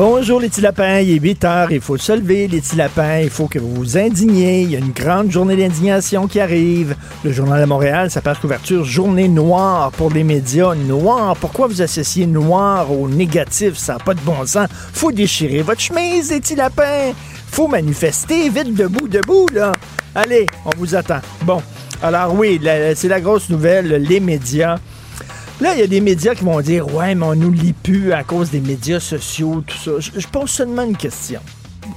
Bonjour les petits lapins, il est 8 heures, il faut se lever les petits lapins, il faut que vous vous indigniez, il y a une grande journée d'indignation qui arrive. Le Journal de Montréal, sa couverture, journée noire pour les médias, noir. Pourquoi vous associez noir au négatif, ça n'a pas de bon sens. Faut déchirer votre chemise les petits lapins, faut manifester, vite debout, debout là. Allez, on vous attend. Bon, alors oui, c'est la grosse nouvelle, les médias. Là, il y a des médias qui vont dire Ouais, mais on nous lit plus à cause des médias sociaux, tout ça. Je, je pose seulement une question.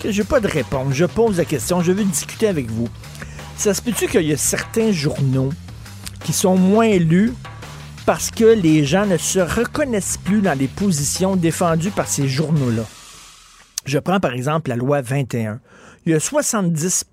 Je n'ai pas de réponse. Je pose la question. Je veux discuter avec vous. Ça se peut-tu qu'il y a certains journaux qui sont moins lus parce que les gens ne se reconnaissent plus dans les positions défendues par ces journaux-là? Je prends par exemple la loi 21. Il y a 70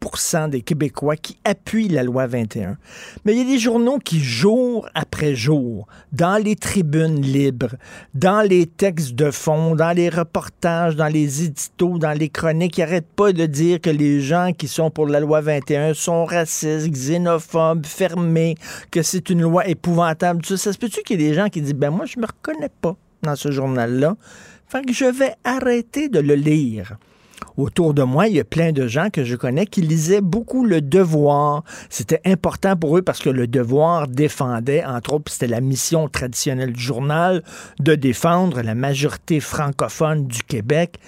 des Québécois qui appuient la loi 21. Mais il y a des journaux qui, jour après jour, dans les tribunes libres, dans les textes de fond, dans les reportages, dans les éditos, dans les chroniques, n'arrêtent pas de dire que les gens qui sont pour la loi 21 sont racistes, xénophobes, fermés, que c'est une loi épouvantable. Ça, ça se peut-tu qu'il y ait des gens qui disent, ben moi, je me reconnais pas dans ce journal-là. Fait que je vais arrêter de le lire. Autour de moi, il y a plein de gens que je connais qui lisaient beaucoup Le Devoir. C'était important pour eux parce que Le Devoir défendait, entre autres, c'était la mission traditionnelle du journal, de défendre la majorité francophone du Québec.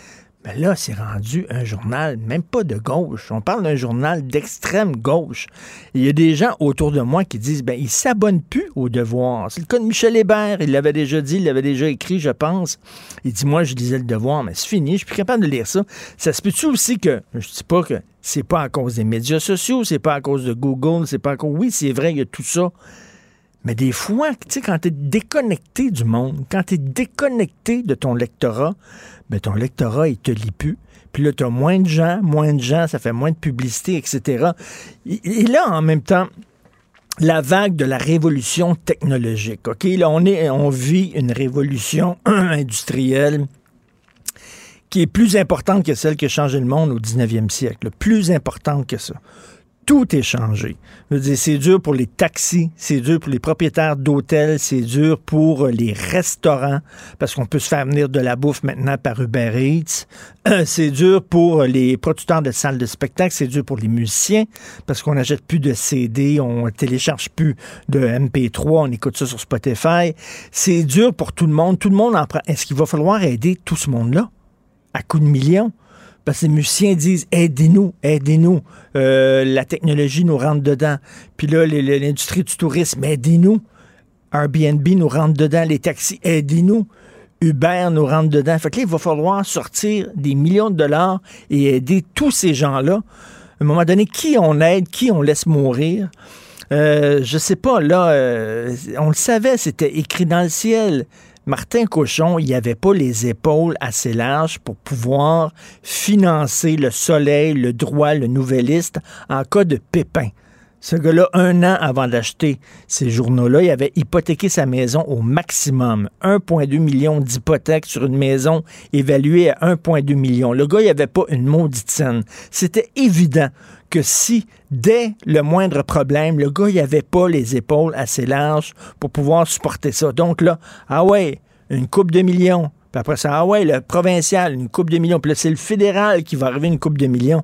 Mais là, c'est rendu un journal, même pas de gauche. On parle d'un journal d'extrême gauche. Il y a des gens autour de moi qui disent, ben, ils s'abonnent plus au devoir. C'est le cas de Michel Hébert. Il l'avait déjà dit, il l'avait déjà écrit, je pense. Il dit, moi, je lisais le devoir, mais c'est fini, je suis plus capable de lire ça. Ça se peut-tu aussi que, je dis pas que c'est pas à cause des médias sociaux, c'est pas à cause de Google, c'est pas à cause, oui, c'est vrai, il y a tout ça. Mais des fois, tu sais, quand tu es déconnecté du monde, quand tu es déconnecté de ton lectorat, ben ton lectorat, il te lit plus. Puis là, tu as moins de gens, moins de gens, ça fait moins de publicité, etc. Et, là, en même temps, la vague de la révolution technologique. OK, là, on, est, on vit une révolution industrielle qui est plus importante que celle qui a changé le monde au 19e siècle. Plus importante que ça tout est changé. C'est dur pour les taxis, c'est dur pour les propriétaires d'hôtels, c'est dur pour euh, les restaurants, parce qu'on peut se faire venir de la bouffe maintenant par Uber Eats. Euh, c'est dur pour les producteurs de salles de spectacle, c'est dur pour les musiciens, parce qu'on n'achète plus de CD, on télécharge plus de MP3, on écoute ça sur Spotify. C'est dur pour tout le monde. Tout le monde en. Est-ce qu'il va falloir aider tout ce monde-là? À coups de millions? Parce les musiciens disent aidez-nous, aidez-nous. Euh, la technologie nous rentre dedans. Puis là, l'industrie du tourisme, aidez-nous. Airbnb nous rentre dedans. Les taxis, aidez-nous. Uber nous rentre dedans. Fait que là, il va falloir sortir des millions de dollars et aider tous ces gens-là. À un moment donné, qui on aide, qui on laisse mourir? Euh, je sais pas, là, euh, on le savait, c'était écrit dans le ciel. Martin Cochon, il avait pas les épaules assez larges pour pouvoir financer le soleil, le droit, le nouvelliste en cas de pépin. Ce gars-là, un an avant d'acheter ces journaux-là, il avait hypothéqué sa maison au maximum. 1,2 million d'hypothèques sur une maison évaluée à 1,2 million. Le gars, il avait pas une maudite scène. C'était évident que si, dès le moindre problème, le gars, il avait pas les épaules assez larges pour pouvoir supporter ça. Donc là, ah ouais, une coupe de millions. Puis après ça, ah ouais, le provincial, une coupe de millions. Puis là, c'est le fédéral qui va arriver une coupe de millions.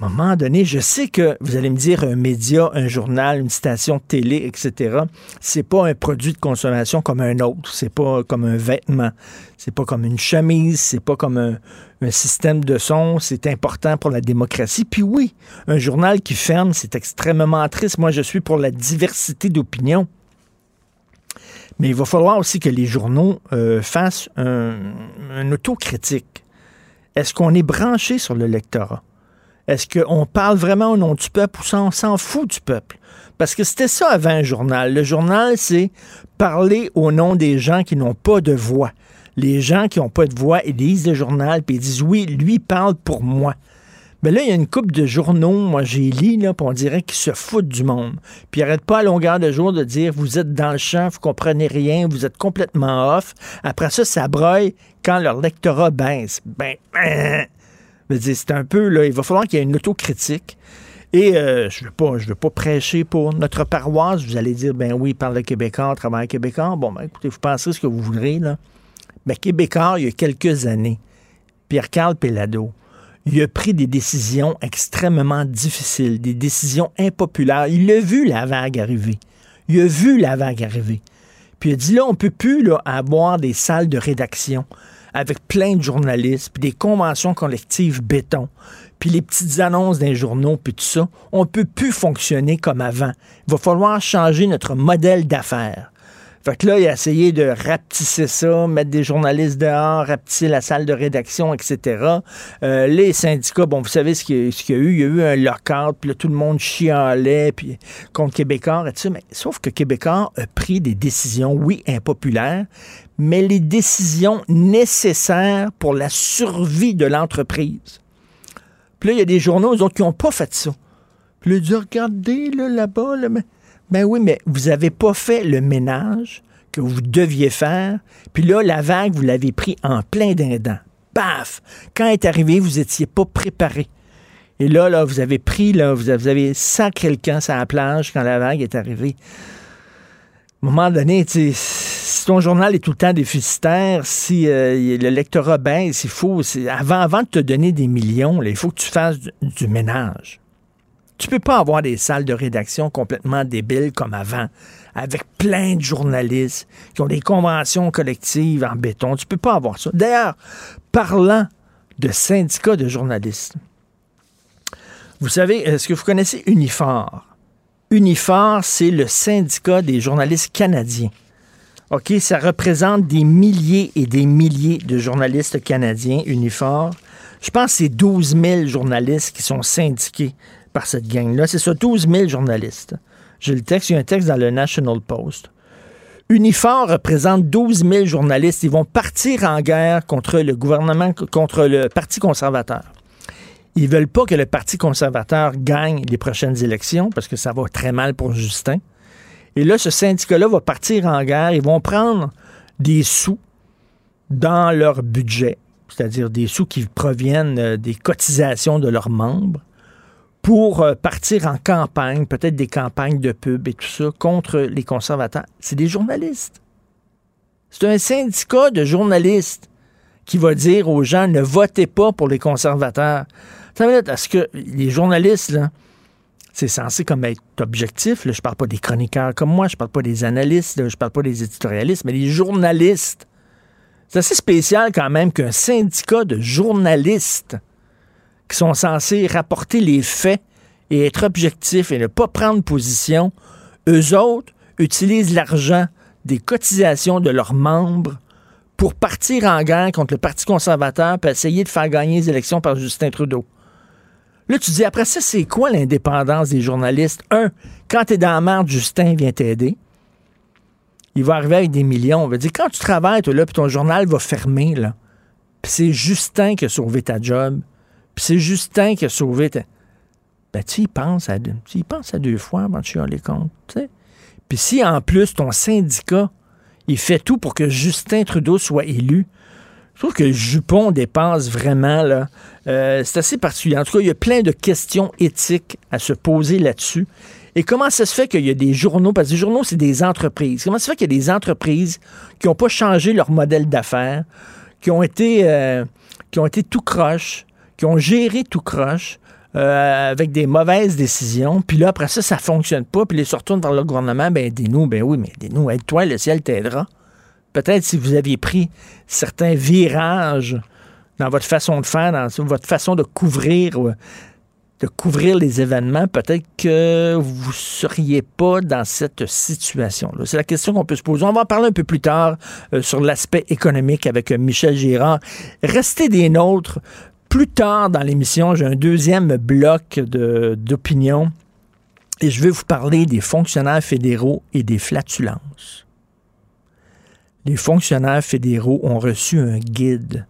À un moment donné, je sais que vous allez me dire un média, un journal, une station de télé, etc. C'est pas un produit de consommation comme un autre. C'est pas comme un vêtement. C'est pas comme une chemise. C'est pas comme un, système de son. C'est important pour la démocratie. Puis oui, un journal qui ferme, c'est extrêmement triste. Moi, je suis pour la diversité d'opinion. Mais il va falloir aussi que les journaux euh, fassent un, un autocritique. Est-ce qu'on est branché sur le lectorat? Est-ce qu'on parle vraiment au nom du peuple ou ça, on s'en fout du peuple? Parce que c'était ça avant un journal. Le journal, c'est parler au nom des gens qui n'ont pas de voix. Les gens qui n'ont pas de voix, ils lisent le journal, puis ils disent oui, lui parle pour moi. Mais là, il y a une coupe de journaux, moi j'ai lu, là, puis on dirait qu'ils se foutent du monde. Puis ils n'arrêtent pas à longueur de jour de dire vous êtes dans le champ, vous comprenez rien, vous êtes complètement off. Après ça, ça broye quand leur lectorat baisse. Ben, hein? C'est un peu, là, il va falloir qu'il y ait une autocritique. Et euh, je ne veux, veux pas prêcher pour notre paroisse. Vous allez dire, ben oui, parle le Québécois, travaille Québécois. Bon, ben écoutez, vous pensez ce que vous voudrez, là. Ben, Québécois, il y a quelques années, Pierre-Carl Pellado, il a pris des décisions extrêmement difficiles, des décisions impopulaires. Il a vu la vague arriver. Il a vu la vague arriver. Puis il a dit là, on ne peut plus avoir des salles de rédaction avec plein de journalistes, puis des conventions collectives béton, puis les petites annonces d'un journaux, puis tout ça. On ne peut plus fonctionner comme avant. Il va falloir changer notre modèle d'affaires. Fait que là, il a essayé de rapetisser ça, mettre des journalistes dehors, rapetisser la salle de rédaction, etc. Euh, les syndicats, bon, vous savez ce qu'il y, a eu? Il y a eu un lockout, puis tout le monde chialait, puis contre Québécois et tout ça. Mais sauf que Québécois a pris des décisions, oui, impopulaires, mais les décisions nécessaires pour la survie de l'entreprise. Puis là, il y a des journaux, eux autres, qui n'ont pas fait ça. Puis là, ils regardez, là, là-bas, là, mais ben oui, mais vous n'avez pas fait le ménage que vous deviez faire. Puis là, la vague, vous l'avez pris en plein dindant. Paf! Quand est arrivé, vous n'étiez pas préparé. Et là, là, vous avez pris, là, vous avez sacré le camp sur la plage quand la vague est arrivée. À un moment donné, si ton journal est tout le temps déficitaire, si euh, le lectorat baisse, il faut, avant, avant de te donner des millions, il faut que tu fasses du ménage. Tu peux pas avoir des salles de rédaction complètement débiles comme avant, avec plein de journalistes qui ont des conventions collectives en béton. Tu peux pas avoir ça. D'ailleurs, parlant de syndicats de journalistes, vous savez, est-ce que vous connaissez Unifor? Unifor, c'est le syndicat des journalistes canadiens. OK, ça représente des milliers et des milliers de journalistes canadiens, Unifor. Je pense que c'est 12 000 journalistes qui sont syndiqués par cette gang-là. C'est ça, 12 000 journalistes. J'ai le texte, il un texte dans le National Post. Unifor représente 12 000 journalistes. Ils vont partir en guerre contre le gouvernement, contre le Parti conservateur. Ils veulent pas que le Parti conservateur gagne les prochaines élections parce que ça va très mal pour Justin. Et là, ce syndicat-là va partir en guerre. Ils vont prendre des sous dans leur budget, c'est-à-dire des sous qui proviennent euh, des cotisations de leurs membres pour euh, partir en campagne, peut-être des campagnes de pub et tout ça, contre les conservateurs. C'est des journalistes. C'est un syndicat de journalistes qui va dire aux gens ne votez pas pour les conservateurs. Est-ce que les journalistes, là, c'est censé être objectif. Là. Je parle pas des chroniqueurs comme moi, je parle pas des analystes, je parle pas des éditorialistes, mais les journalistes. C'est assez spécial quand même qu'un syndicat de journalistes qui sont censés rapporter les faits et être objectifs et ne pas prendre position, eux autres utilisent l'argent des cotisations de leurs membres pour partir en guerre contre le Parti conservateur pour essayer de faire gagner les élections par Justin Trudeau. Là, tu dis, après ça, c'est quoi l'indépendance des journalistes? Un, quand tu es dans la merde, Justin vient t'aider. Il va arriver avec des millions. On va dire, quand tu travailles, toi, là, puis ton journal va fermer, là, puis c'est Justin qui a sauvé ta job, c'est Justin qui a sauvé. Ben, tu y penses à deux, tu y à deux fois avant de chialer compte. Puis si en plus ton syndicat, il fait tout pour que Justin Trudeau soit élu, je trouve que Jupon dépasse vraiment, là. Euh, c'est assez particulier. En tout cas, il y a plein de questions éthiques à se poser là-dessus. Et comment ça se fait qu'il y a des journaux, parce que les journaux, c'est des entreprises. Comment ça se fait qu'il y a des entreprises qui n'ont pas changé leur modèle d'affaires, qui ont été, euh, qui ont été tout croche, qui ont géré tout croche, euh, avec des mauvaises décisions, puis là, après ça, ça fonctionne pas, puis les se retournent vers le gouvernement, ben aidez-nous, ben oui, mais aidez-nous, aide-toi, le ciel t'aidera. Peut-être si vous aviez pris certains virages dans votre façon de faire, dans votre façon de couvrir de couvrir les événements, peut-être que vous ne seriez pas dans cette situation-là. C'est la question qu'on peut se poser. On va en parler un peu plus tard euh, sur l'aspect économique avec Michel Girard. Restez des nôtres. Plus tard dans l'émission, j'ai un deuxième bloc d'opinion et je vais vous parler des fonctionnaires fédéraux et des flatulences. Les fonctionnaires fédéraux ont reçu un guide.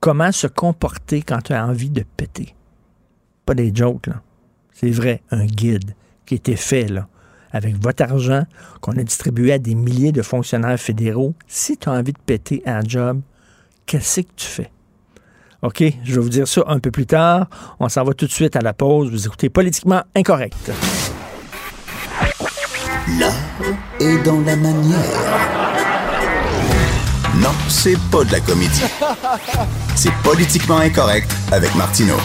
Comment se comporter quand tu as envie de péter? Pas des jokes, là. C'est vrai, un guide qui était fait, là, avec votre argent qu'on a distribué à des milliers de fonctionnaires fédéraux. Si tu as envie de péter un job, qu'est-ce que tu fais? OK, je vais vous dire ça un peu plus tard. On s'en va tout de suite à la pause. Vous écoutez Politiquement Incorrect. L'art est dans la manière. Non, c'est pas de la comédie. C'est Politiquement Incorrect avec Martineau.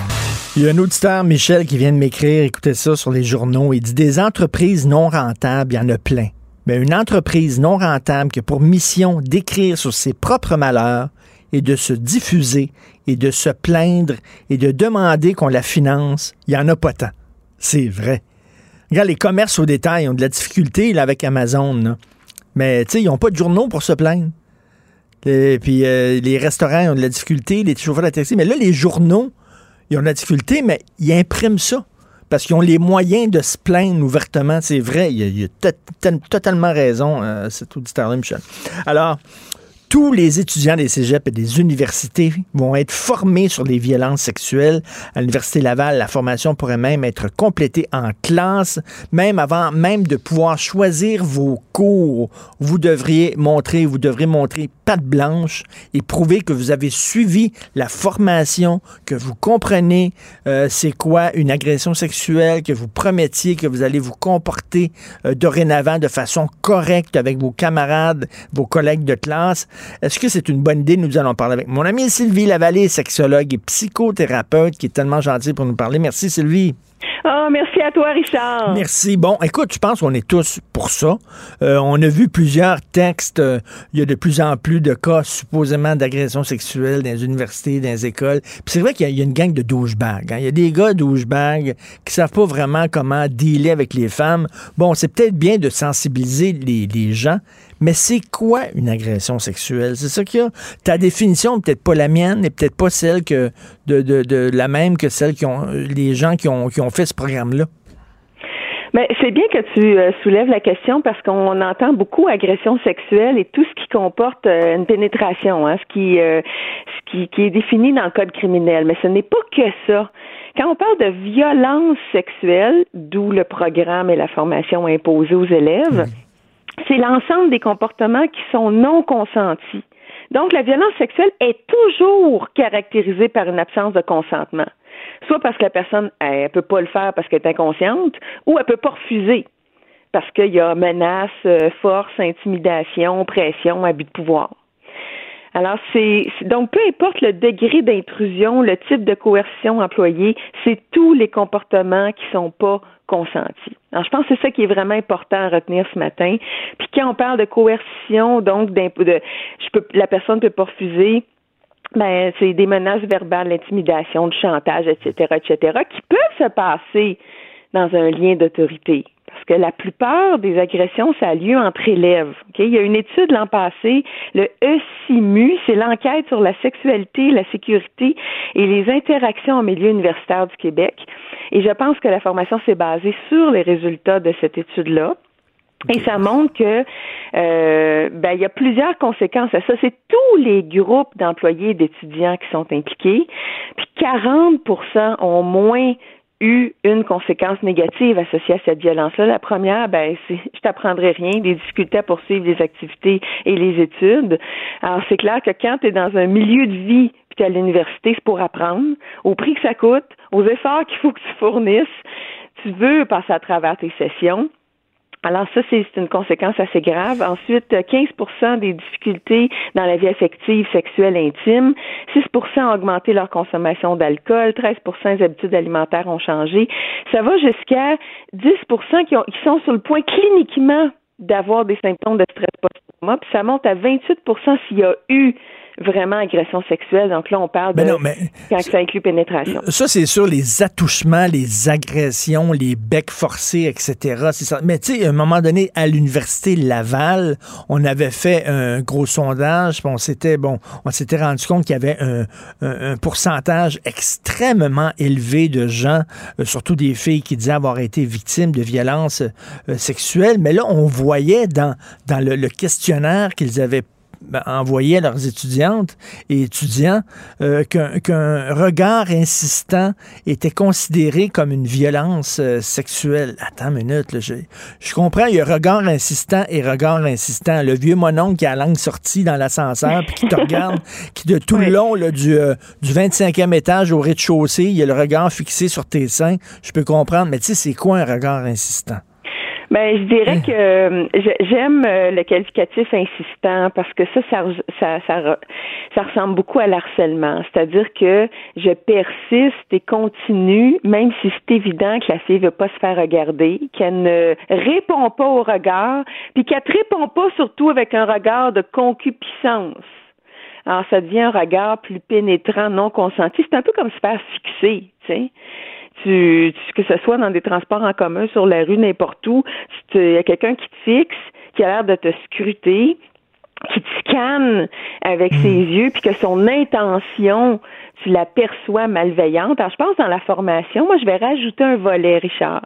Il y a un auditeur, Michel, qui vient de m'écrire, écoutez ça sur les journaux. Il dit des entreprises non rentables, il y en a plein. Mais une entreprise non rentable qui a pour mission d'écrire sur ses propres malheurs et de se diffuser et de se plaindre et de demander qu'on la finance, il n'y en a pas tant. C'est vrai. Regarde, les commerces au détail ont de la difficulté là, avec Amazon. Mais tu sais, ils n'ont pas de journaux pour se plaindre. Et puis euh, les restaurants ont de la difficulté, les chauffeurs de taxi. Mais là, les journaux, ils ont de la difficulté, mais ils impriment ça. Parce qu'ils ont les moyens de se plaindre ouvertement. C'est vrai, il a, totalement raison, euh, cet auditeur-là, Michel. Alors, tous les étudiants des cégeps et des universités vont être formés sur les violences sexuelles. À l'Université Laval, la formation pourrait même être complétée en classe, même avant même de pouvoir choisir vos cours. Vous devriez montrer, vous devrez montrer patte blanche et prouver que vous avez suivi la formation, que vous comprenez euh, c'est quoi une agression sexuelle, que vous promettiez que vous allez vous comporter euh, dorénavant de façon correcte avec vos camarades, vos collègues de classe. Est-ce que c'est une bonne idée? Nous allons parler avec mon amie Sylvie Lavallée, sexologue et psychothérapeute, qui est tellement gentille pour nous parler. Merci Sylvie. Oh, merci à toi, Richard. Merci. Bon, écoute, je pense qu'on est tous pour ça. Euh, on a vu plusieurs textes. Euh, il y a de plus en plus de cas supposément d'agression sexuelle dans les universités, dans les écoles. Puis c'est vrai qu'il y, a une gang de douchebags. Hein. Il y a des gars douchebags qui savent pas vraiment comment dealer avec les femmes. Bon, c'est peut-être bien de sensibiliser les, les gens, mais c'est quoi une agression sexuelle? C'est ça qu'il y a. Ta définition, peut-être pas la mienne, et peut-être pas celle que de, de, de, la même que celle qui ont les gens qui ont, qui ont fait ce programme-là. Mais c'est bien que tu euh, soulèves la question parce qu'on entend beaucoup agression sexuelle et tout ce qui comporte euh, une pénétration, hein, ce qui, euh, ce qui, qui est défini dans le code criminel. Mais ce n'est pas que ça. Quand on parle de violence sexuelle, d'où le programme et la formation imposée aux élèves, mmh c'est l'ensemble des comportements qui sont non consentis. Donc, la violence sexuelle est toujours caractérisée par une absence de consentement. Soit parce que la personne, elle, peut pas le faire parce qu'elle est inconsciente, ou elle peut pas refuser parce qu'il y a menace, euh, force, intimidation, pression, abus de pouvoir. Alors, c'est donc peu importe le degré d'intrusion, le type de coercition employée, c'est tous les comportements qui sont pas consentis. Alors, je pense que c'est ça qui est vraiment important à retenir ce matin. Puis quand on parle de coercition, donc de, je peux, la personne peut pas refuser. Ben, c'est des menaces verbales, l'intimidation, le chantage, etc., etc., qui peuvent se passer dans un lien d'autorité parce que la plupart des agressions, ça a lieu entre élèves. Il y a une étude l'an passé, le ECIMU, c'est l'enquête sur la sexualité, la sécurité et les interactions en milieu universitaire du Québec. Et je pense que la formation s'est basée sur les résultats de cette étude-là. Et ça montre que euh, ben, il y a plusieurs conséquences à ça. C'est tous les groupes d'employés et d'étudiants qui sont impliqués. Puis 40% ont moins eu une conséquence négative associée à cette violence-là. La première, ben, c'est je t'apprendrai rien, des difficultés à poursuivre les activités et les études. Alors, c'est clair que quand tu es dans un milieu de vie puis tu à l'université, c'est pour apprendre, au prix que ça coûte, aux efforts qu'il faut que tu fournisses, tu veux passer à travers tes sessions. Alors ça, c'est une conséquence assez grave. Ensuite, 15% des difficultés dans la vie affective, sexuelle, intime. 6% ont augmenté leur consommation d'alcool. 13 des habitudes alimentaires ont changé. Ça va jusqu'à 10 qui, qui sont sur le point cliniquement d'avoir des symptômes de stress post-trauma. Puis ça monte à 28% s'il y a eu vraiment agression sexuelle. Donc là, on parle ben de quand ça inclut pénétration. Ça, c'est sûr, les attouchements, les agressions, les becs forcés, etc. Ça. Mais tu sais, à un moment donné, à l'université Laval, on avait fait un gros sondage, on s'était bon, on s'était rendu compte qu'il y avait un, pourcentage extrêmement élevé de gens, euh, surtout des filles qui disaient avoir été victimes de violences euh, sexuelles. Mais là, on voyait dans, dans le questionnaire qu'ils avaient ben, envoyaient à leurs étudiantes et étudiants euh, qu'un regard insistant était considéré comme une violence euh, sexuelle. Attends une minute, là, je, je, comprends, il y a regard insistant et regard insistant. Le vieux mononcle qui a la langue sortie dans l'ascenseur puis qui te regarde, qui de tout le long là, du, euh, du 25e étage au rez-de-chaussée, il y a le regard fixé sur tes seins. Je peux comprendre, mais tu sais, c'est quoi un regard insistant? Ben, je dirais que euh, j'aime euh, le qualificatif insistant parce que ça, ça, ça, ça, ressemble beaucoup à l'harcèlement. C'est-à-dire que je persiste et continue, même si c'est évident que la fille veut pas se faire regarder, qu'elle ne répond pas au regard, puis qu'elle ne répond pas surtout avec un regard de concupiscence. Alors, ça devient un regard plus pénétrant, non consenti. C'est un peu comme se faire fixer, tu sais tu, que ce soit dans des transports en commun, sur la rue, n'importe où, il y a quelqu'un qui te fixe, qui a l'air de te scruter, qui te scanne avec hmm. ses yeux, puis que son intention, tu l'aperçois malveillante. Alors, je pense dans la formation, moi, je vais rajouter un volet, Richard.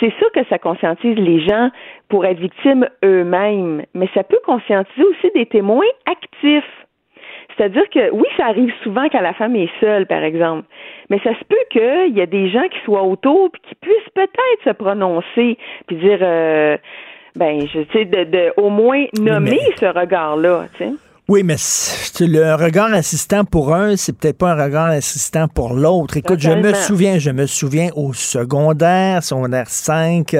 C'est sûr que ça conscientise les gens pour être victimes eux-mêmes, mais ça peut conscientiser aussi des témoins actifs. C'est-à-dire que oui, ça arrive souvent quand la femme est seule, par exemple, mais ça se peut qu'il y a des gens qui soient autour puis qui puissent peut-être se prononcer puis dire, euh, ben, je sais, de, de, au moins nommer ce regard-là, tu sais. Oui, mais le regard assistant pour un, c'est peut-être pas un regard assistant pour l'autre. Écoute, je me souviens, je me souviens au secondaire, secondaire 5,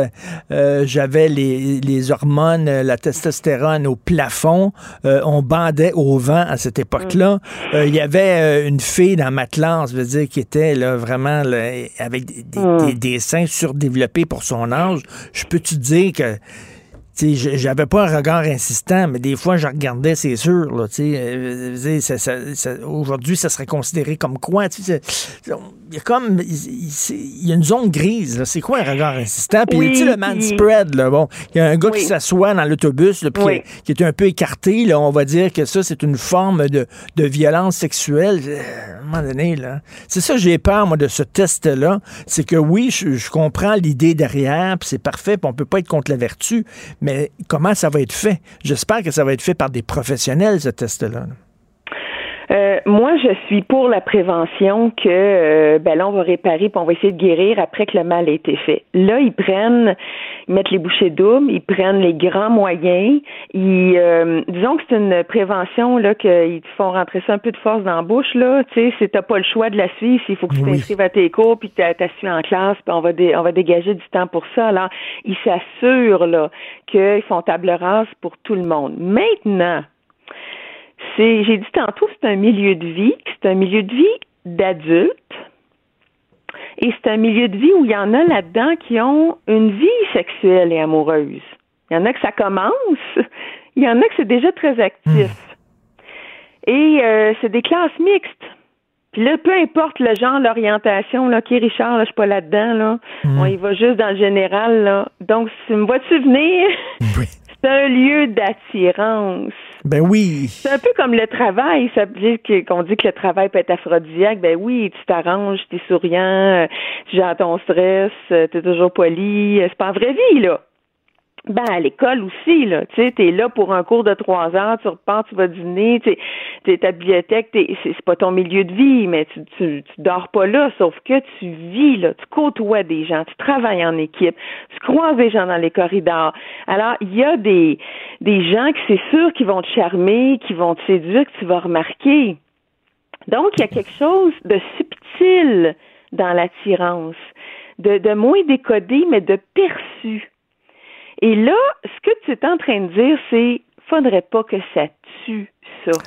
euh, j'avais les, les, hormones, la testostérone au plafond. Euh, on bandait au vent à cette époque-là. Mm. Euh, il y avait une fille dans ma classe, je veux dire, qui était là, vraiment avec des, mm. des, des seins surdéveloppés pour son âge. Je peux te dire que j'avais pas un regard insistant, mais des fois, je regardais, c'est sûr. Là, euh, Aujourd'hui, ça serait considéré comme quoi? Il y a comme il y a une zone grise. C'est quoi un regard insistant? Puis oui, le man spread, là, bon, il y a un gars qui s'assoit dans l'autobus, qui, est un peu écarté. Là, on va dire que ça, c'est une forme de, de violence sexuelle. Euh, à un moment donné, là. C'est ça, j'ai peur, moi, de ce test-là. C'est que oui, je, je comprends l'idée derrière, puis c'est parfait, puis on peut pas être contre la vertu, mais comment ça va être fait? J'espère que ça va être fait par des professionnels, ce test-là. Euh, moi, je suis pour la prévention que euh, ben là, on va réparer puis on va essayer de guérir après que le mal ait été fait. Là, ils prennent, ils mettent les bouchées doubles, ils prennent les grands moyens. Ils, euh, disons que c'est une prévention là qu'ils te font rentrer ça un peu de force dans la bouche là. Tu sais, si t'as pas le choix de la suivre, s'il faut que tu t'inscrives à tes cours puis tu t'assuies en classe, puis on va on va dégager du temps pour ça. Alors, ils s'assurent là qu'ils font table rase pour tout le monde. Maintenant j'ai dit tantôt, c'est un milieu de vie, c'est un milieu de vie d'adultes. Et c'est un milieu de vie où il y en a là-dedans qui ont une vie sexuelle et amoureuse. Il y en a que ça commence, il y en a que c'est déjà très actif. Hmm. Et euh, c'est des classes mixtes. Puis là, peu importe le genre, l'orientation, là, qui Richard, là, je suis pas là-dedans, là. Hmm. On y va juste dans le général, là. Donc, si me vois-tu venir? c'est un lieu d'attirance. Ben oui. C'est un peu comme le travail. Ça dire qu'on dit que le travail peut être aphrodisiaque. Ben oui, tu t'arranges, tu es souriant, euh, tu gères ton stress, euh, tu es toujours poli. C'est pas en vraie vie, là. Ben, à l'école aussi, là. Tu sais, t'es là pour un cours de trois heures, tu repars, tu vas dîner, tu t'es ta bibliothèque, t'es, c'est, pas ton milieu de vie, mais tu, tu, tu dors pas là, sauf que tu vis, là. Tu côtoies des gens, tu travailles en équipe, tu croises des gens dans les corridors. Alors, il y a des, des gens que c'est sûr qui vont te charmer, qui vont te séduire, que tu vas remarquer. Donc, il y a quelque chose de subtil dans l'attirance, de, de moins décodé, mais de perçu. Et là, ce que tu es en train de dire, c'est faudrait pas que ça tue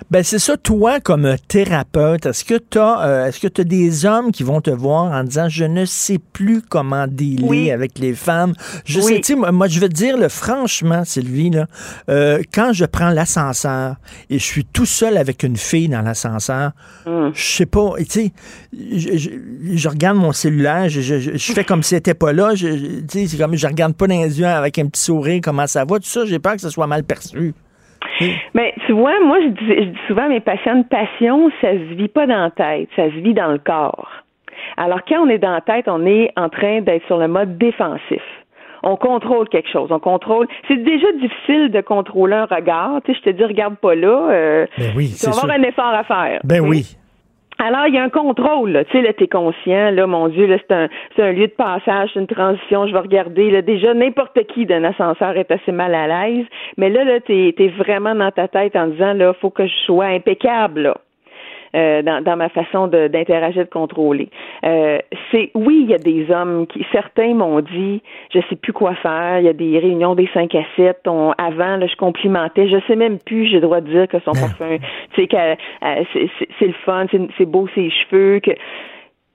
ben c'est ça, toi, comme thérapeute, est-ce que tu as, euh, est-ce que tu as des hommes qui vont te voir en disant je ne sais plus comment dealer avec les femmes? Je sais, moi, je veux te dire, franchement, Sylvie, là, euh, quand je prends l'ascenseur et je suis tout seul avec une fille dans l'ascenseur, hum. je sais pas, tu sais, je, regarde mon cellulaire, je, fais comme si c'était pas là, je, c'est comme je regarde pas dans les yeux avec un petit sourire comment ça va, tout ça, j'ai peur que ce soit mal perçu. Mais tu vois, moi, je dis, souvent à mes patients, une passion, ça se vit pas dans la tête, ça se vit dans le corps. Alors, quand on est dans la tête, on est en train d'être sur le mode défensif. on contrôle quelque chose. On contrôle. C'est déjà difficile de contrôler un regard. Tu sais, je te dis, regarde pas là. Euh, ben oui, tu vas avoir un effort à faire. Ben oui. Alors, il y a un contrôle, là. Tu sais, là, t'es conscient, là, mon Dieu, là, c'est un, c'est un lieu de passage, c'est une transition, je vais regarder, là. Déjà, n'importe qui d'un ascenseur est assez mal à l'aise. Mais là, là, t'es, t'es vraiment dans ta tête en disant, là, faut que je sois impeccable. Euh, dans, dans, ma façon d'interagir, de, contrôler. Euh, c'est oui, il y a des hommes qui certains m'ont dit je sais plus quoi faire. Il y a des réunions des 5 à 7. On, avant, là, je complimentais. Je sais même plus. J'ai le droit de dire que son parfum, tu sais, euh, c'est le fun, c'est beau ses cheveux, que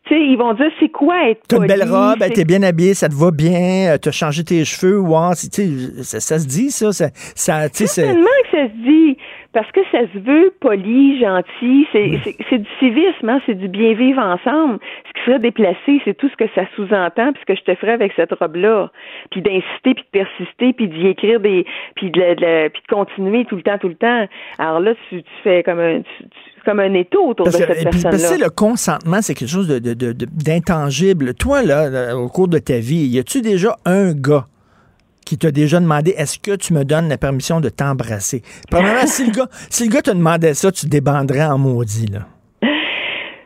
tu sais, ils vont dire c'est quoi être T'as une belle robe, t'es bien habillée, ça te va bien, t'as changé tes cheveux, wow, tu sais, ça, ça, se dit ça, ça, ça tu sais, Certainement que ça se dit parce que ça se veut poli, gentil, c'est du civisme, hein, c'est du bien vivre ensemble. Ce qui serait déplacé, c'est tout ce que ça sous-entend, puis ce que je te ferais avec cette robe-là, puis d'inciter, puis de persister, puis d'y écrire des, puis de, de, puis de continuer tout le temps, tout le temps. Alors là, tu, tu fais comme un, comme un étau autour de cette personne-là. le consentement, c'est quelque chose d'intangible. De, Toi, là, au cours de ta vie, y a-tu déjà un gars qui t'a déjà demandé est-ce que tu me donnes la permission de t'embrasser? Premièrement, si le gars, si le gars te demandait ça, tu débanderais en maudit, là.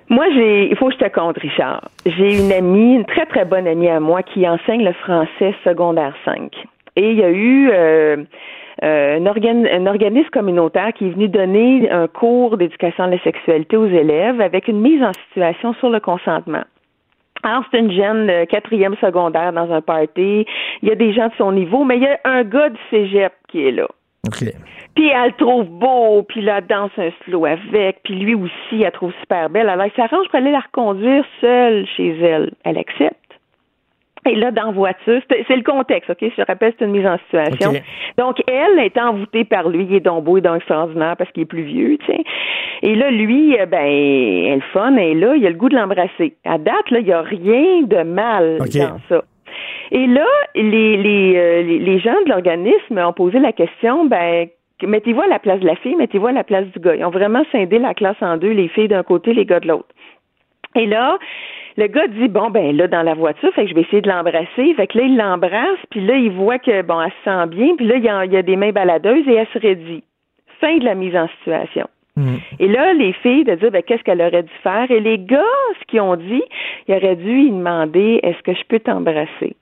Moi, j'ai, il faut que je te compte, Richard. J'ai une amie, une très, très bonne amie à moi qui enseigne le français secondaire 5. Et il y a eu euh, euh, un, un, organisme communautaire qui est venu donner un cours d'éducation à la sexualité aux élèves avec une mise en situation sur le consentement. Alors, c'est une jeune quatrième secondaire dans un party. Il y a des gens de son niveau, mais il y a un gars du cégep qui est là. Puis elle le trouve beau, puis là, danse un slow avec, puis lui aussi, elle trouve super belle. Alors, il s'arrange pour aller la reconduire seule chez elle. Elle accepte. Et là, dans voiture, c'est le contexte, OK? Je rappelle, c'est une mise en situation. Donc, elle est envoûtée par lui, il est donc beau, est donc extraordinaire parce qu'il est plus vieux, tu sais. Et là, lui, euh, ben, elle fun, et là, il a le goût de l'embrasser. À date, là, il n'y a rien de mal dans ça. Et là, les, les, euh, les gens de l'organisme ont posé la question, ben, mettez-vous à la place de la fille, mettez-vous à la place du gars. Ils ont vraiment scindé la classe en deux, les filles d'un côté, les gars de l'autre. Et là, le gars dit bon ben là dans la voiture, fait que je vais essayer de l'embrasser. Fait que là il l'embrasse, puis là il voit que bon elle se sent bien, puis là il y, a, il y a des mains baladeuses et elle se redit. Fin de la mise en situation. Mm. Et là, les filles de dire ben, qu'est-ce qu'elle aurait dû faire? Et les gars, ce qu'ils ont dit, ils auraient dû lui demander est-ce que je peux t'embrasser?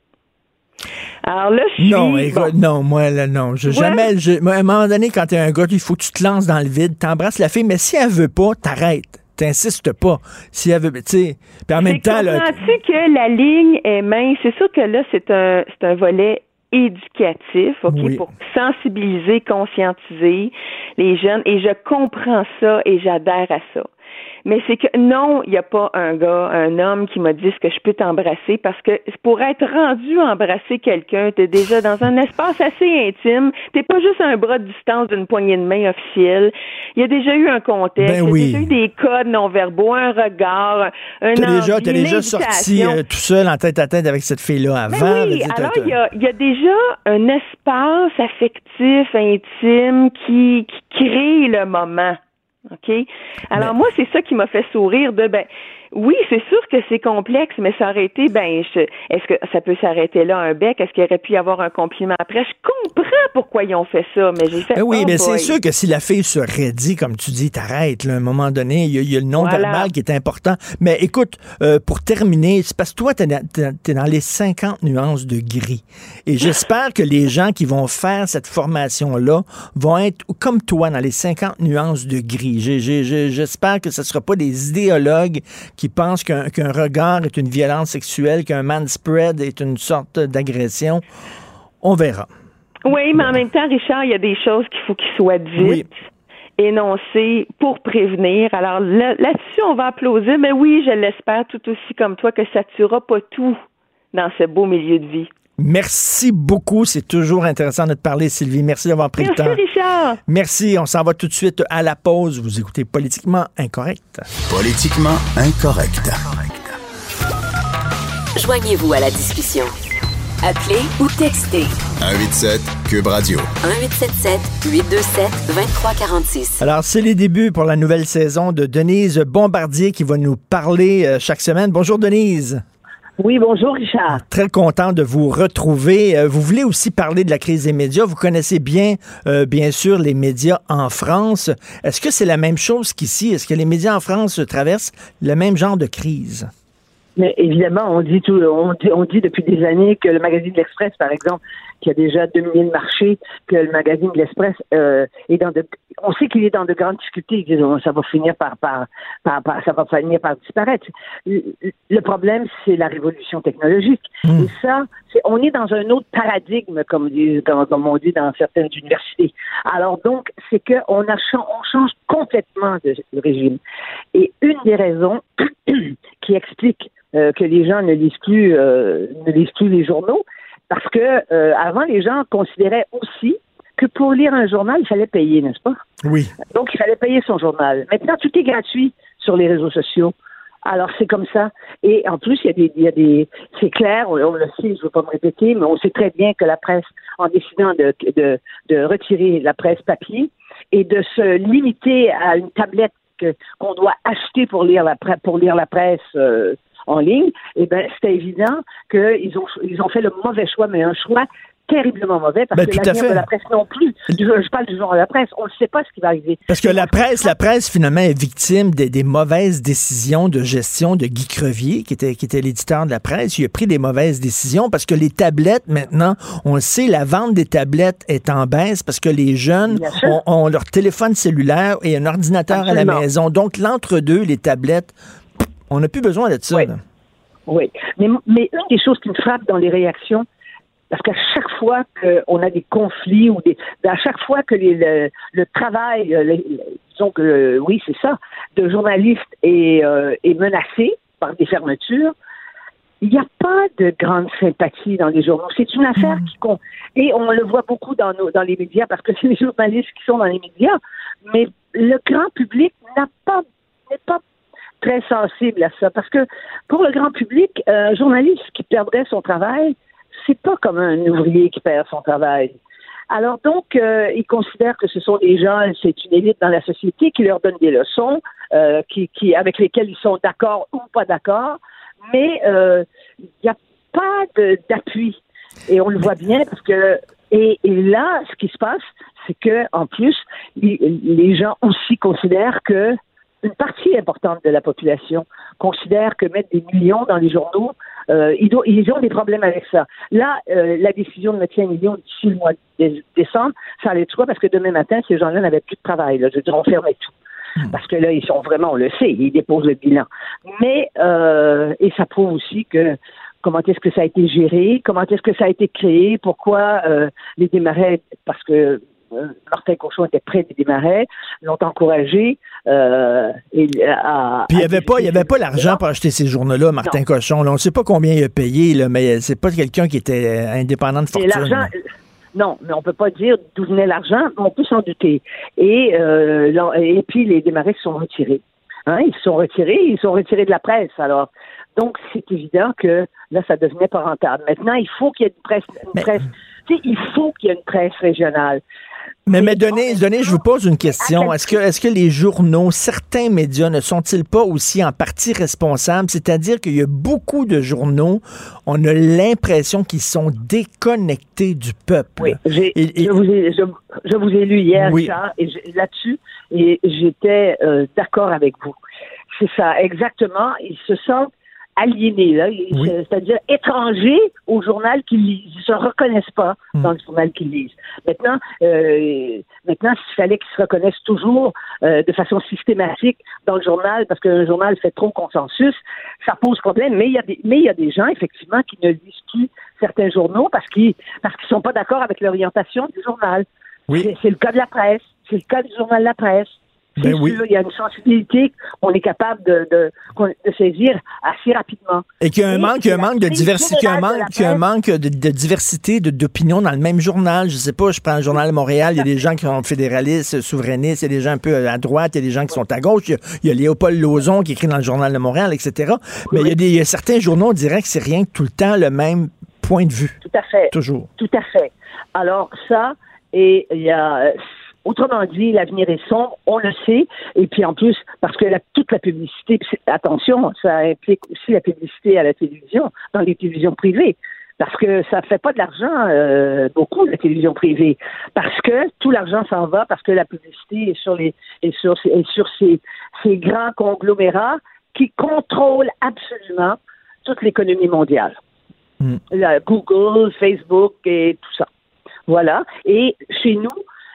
Alors là, je suis. Non, non, moi, là, non. Je, Jamais. à un moment donné, quand t'es un gars, il faut que tu te lances dans le vide, t'embrasses la fille, mais si elle veut pas, t'arrêtes t'insistes pas. Si elle veut, tu sais, puis en même temps, là. tu que la ligne est mince? C'est sûr que là, c'est un, c'est un volet éducatif, OK, pour sensibiliser, conscientiser les jeunes. Et je comprends ça et j'adhère à ça. Mais c'est que non, il n'y a pas un gars, un homme qui m'a dit ce que je peux t'embrasser parce que pour être rendu à embrasser quelqu'un, tu es déjà dans un espace assez intime. T'es pas juste un bras de distance d'une poignée de main officielle. Il y a déjà eu un contexte, ben il y a déjà eu des codes non-verbaux, un regard, un T'as déjà, déjà sorti euh, tout seul en tête à tête avec cette fille-là ben avant. oui, alors il y a, y a, déjà un espace affectif, intime qui, qui crée le moment. OK? Alors, moi, c'est ça qui m'a fait sourire de, ben, oui, c'est sûr que c'est complexe, mais ça aurait été, ben, est-ce que ça peut s'arrêter là un bec? Est-ce qu'il aurait pu y avoir un compliment après? Je comprends pourquoi ils ont fait ça, mais j'ai fait. Ben oui, mais c'est sûr que si la fille se raidit, comme tu dis, t'arrêtes, à un moment donné, il y, a le non-verbal qui est important. Mais écoute, euh, pour terminer, c'est parce que toi, t'es es, dans les 50 nuances de gris. Et j'espère que les gens qui vont faire cette formation-là vont être comme toi dans les 50 nuances de gris. J'espère que ce ne sera pas des idéologues qui pensent qu'un regard est une violence sexuelle, qu'un man spread est une sorte d'agression. On verra. Oui, mais en même temps, Richard, il y a des choses qu'il faut qu'ils soient dites. énoncées pour prévenir. Alors là-dessus, on va applaudir, mais oui, je l'espère tout aussi comme toi que ça tuera pas tout dans ce beau milieu de vie. Merci beaucoup. C'est toujours intéressant de te parler, Sylvie. Merci d'avoir pris le temps. Merci, Richard. Merci. On s'en va tout de suite à la pause. Vous écoutez Politiquement Incorrect. Politiquement Incorrect. Joignez-vous à la discussion. Appelez ou textez. 187 Cube Radio. 1877 827 2346. Alors, c'est les débuts pour la nouvelle saison de Denise Bombardier qui va nous parler euh, chaque semaine. Bonjour, Denise. Oui, bonjour Richard. Très content de vous retrouver. Euh, vous voulez aussi parler de la crise des médias. Vous connaissez bien, euh, bien sûr, les médias en France. Est-ce que c'est la même chose qu'ici? Est-ce que les médias en France traversent le même genre de crise? Mais évidemment, on dit tout, on dit, on dit depuis des années que le magazine de l'Express, par exemple, qui a déjà dominé le marché, que le magazine de l'Express euh, est dans de, on sait qu'il est dans de grandes difficultés. Ça va finir par, par, par, ça va finir par disparaître. Le problème, c'est la révolution technologique. Hmm. Et ça, c'est, on est dans un autre paradigme, comme, comme, comme, on dit dans certaines universités. Alors donc, c'est que on a, on change complètement de, de régime. Et une des raisons qui explique euh, que les gens ne lisent plus euh, ne lisent plus les journaux parce que euh, avant les gens considéraient aussi que pour lire un journal il fallait payer n'est-ce pas? Oui. Donc il fallait payer son journal. Maintenant tout est gratuit sur les réseaux sociaux. Alors c'est comme ça. Et en plus, il y a des, il y a des c'est clair, on, le sait, je ne veux pas me répéter, mais on sait très bien que la presse, en décidant de, de, de retirer la presse papier et de se limiter à une tablette qu'on doit acheter pour lire la, pour lire la presse euh, en ligne, eh ben c'était évident qu'ils ont, ils ont fait le mauvais choix, mais un choix terriblement mauvais parce ben, que l'avenir de la presse non plus. Je, parle du genre de la presse. On ne sait pas ce qui va arriver. Parce que la presse, la presse finalement est victime des, des, mauvaises décisions de gestion de Guy Crevier, qui était, qui était l'éditeur de la presse. Il a pris des mauvaises décisions parce que les tablettes maintenant, on le sait, la vente des tablettes est en baisse parce que les jeunes ont, leur téléphone cellulaire et un ordinateur à la maison. Donc l'entre-deux, les tablettes, on n'a plus besoin de ça. Oui. Mais, mais une des choses qui me frappe dans les réactions, parce qu'à chaque fois qu'on a des conflits ou des, à chaque fois que le, travail, euh, disons que oui, c'est ça, de journalistes est, euh, est menacé par des fermetures, il n'y a pas de grande sympathie dans les journaux. C'est une affaire mm. qui compte. Et on le voit beaucoup dans, nos, dans les médias parce que c'est les journalistes qui sont dans les médias. Mais le grand public n'a pas, n'est pas très sensible à ça. Parce que pour le grand public, un journaliste qui perdrait son travail, c'est pas comme un ouvrier qui perd son travail. Alors donc, euh, ils considèrent que ce sont des gens, c'est une élite dans la société qui leur donne des leçons, euh, qui, qui, avec lesquelles ils sont d'accord ou pas d'accord, mais euh, il n'y a pas d'appui. Et on le voit bien parce que et, et, là, ce qui se passe, c'est que en plus, les gens aussi considèrent que une partie importante de la population considère que mettre des millions dans les journaux, euh, ils, ont des problèmes avec ça. Là, euh, la décision de mettre un million d'ici le mois de décembre, ça allait de soi parce que demain matin, ces gens-là n'avaient plus de travail. Là. Je veux dire, on fermait tout. Hmm. Parce que là, ils sont vraiment, on le sait, ils déposent le bilan. Mais, euh, et ça prouve aussi que comment est-ce que ça a été géré, comment est-ce que ça a été créé, pourquoi euh, les démarrais, parce que Martin Cochon était prêt de démarrer, l'ont encouragé. Euh, et, à, Puis il n'y avait, pas, avait pas l'argent pour acheter ces journaux-là, Martin Cochon. on ne sait pas combien il a payé, là, mais c'est pas quelqu'un qui était indépendant de fortune. Non, mais on peut pas dire d'où venait l'argent, on peut s'en douter. Et, euh, et puis les démarrés se sont retirés. Hein, ils se sont retirés, ils sont retirés de la presse. Alors, donc c'est évident que là, ça devenait pas rentable. Maintenant, il faut qu'il y ait une presse, une presse il faut qu'il y ait une presse régionale. Mais, mais Denise, je vous pose une question. Est-ce que, est-ce que les journaux, certains médias ne sont-ils pas aussi en partie responsables? C'est-à-dire qu'il y a beaucoup de journaux, on a l'impression qu'ils sont déconnectés du peuple. Oui, je, vous ai, lu hier ça, et là-dessus, et j'étais euh, d'accord avec vous. C'est ça, exactement. Ils se sentent aliénés, là, c'est-à-dire étrangers au journal qu'ils lisent. Ils se reconnaissent pas hmm. dans le journal qu'ils lisent. Maintenant, euh, maintenant, s'il fallait qu'ils se reconnaissent toujours euh, de façon systématique dans le journal, parce qu'un journal fait trop consensus, ça pose problème. Mais il y a des, mais il y a des gens effectivement qui ne lisent plus certains journaux parce qu'ils parce qu'ils sont pas d'accord avec l'orientation du journal. Oui. C'est le cas de la presse. C'est le cas du journal La Presse. Ben oui. il y a une sensibilité qu'on est capable de, de, de, saisir assez rapidement. Et qu'il y a un manque, un manque de diversité, un manque, un manque de, de diversité d'opinions dans le même journal. Je sais pas, je prends le journal Montréal, il y a des gens qui sont fédéralistes, souverainistes, il y a des gens un peu à droite, il y a des gens qui sont à gauche, il y a, Léopold Lozon qui écrit dans le journal de Montréal, etc. Mais il, y a des, certains journaux, on dirait que c'est rien que tout le temps le même point de vue. Tout à fait. Toujours. Tout à fait. Alors ça, et il y a Autrement dit, l'avenir est sombre, on le sait, et puis en plus, parce que toute la publicité, attention, ça implique aussi la publicité à la télévision, dans les télévisions privées parce que ça fait pas de l'argent euh, beaucoup la télévision privée parce que tout l'argent s'en va parce que la publicité est sur les est sur est sur ces, ces grands conglomérats qui contrôlent absolument toute l'économie mondiale. Hmm. Google, Facebook et tout ça. Voilà. Et chez nous,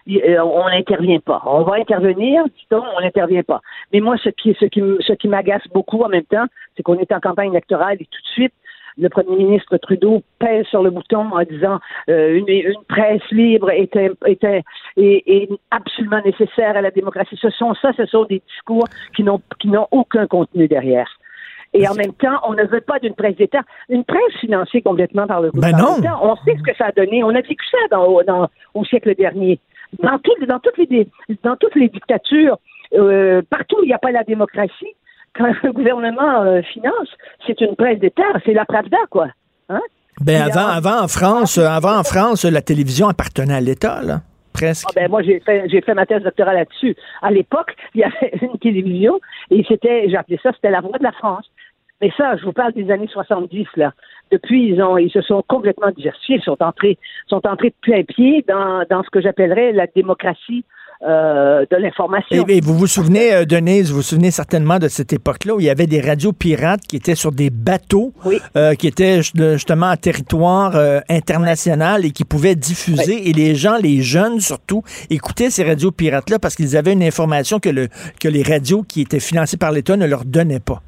on n'intervient pas. On va intervenir, on n'intervient pas. Mais moi, ce qui, ce qui, ce qui m'agace beaucoup en même temps, c'est qu'on est en campagne électorale et tout de suite, le premier ministre Trudeau pèse sur le bouton en disant euh, une, une, presse libre est, est, est, absolument nécessaire à la démocratie. Ce sont ça, ce sont des discours qui n'ont qui n'ont aucun contenu derrière. Et en même temps, on ne veut pas d'une presse d'État. Une presse financée complètement par le ben gouvernement. on sait ce que ça a donné. On a vécu ça dans, dans, au siècle dernier. Dans, dans, toutes, les, dans toutes les dictatures, euh, partout où il n'y a pas la démocratie, quand le gouvernement euh, finance, c'est une presse d'État, c'est la Pravda, quoi. Hein? Ben avant, avant en France, avant en France, la télévision appartenait à l'État, là. Presque. Ah ben moi, j'ai fait, j'ai fait ma thèse doctorale là-dessus. À l'époque, il y avait une télévision et c'était, j'ai appelé ça, c'était la voix de la France. Mais ça, je vous parle des années 70, là. Depuis, ils ont, ils se sont complètement diversifiés, sont entrés, sont entrés de plein pied dans, dans ce que j'appellerais la démocratie euh, de l'information. Et, vous vous souvenez, euh, Denise, vous vous souvenez certainement de cette époque-là où il y avait des radios pirates qui étaient sur des bateaux, euh, qui étaient justement en territoire international et qui pouvaient diffuser. Et les gens, les jeunes surtout, écoutaient ces radios pirates-là parce qu'ils avaient une information que, le, que les radios qui étaient financées par l'État ne leur donnaient pas.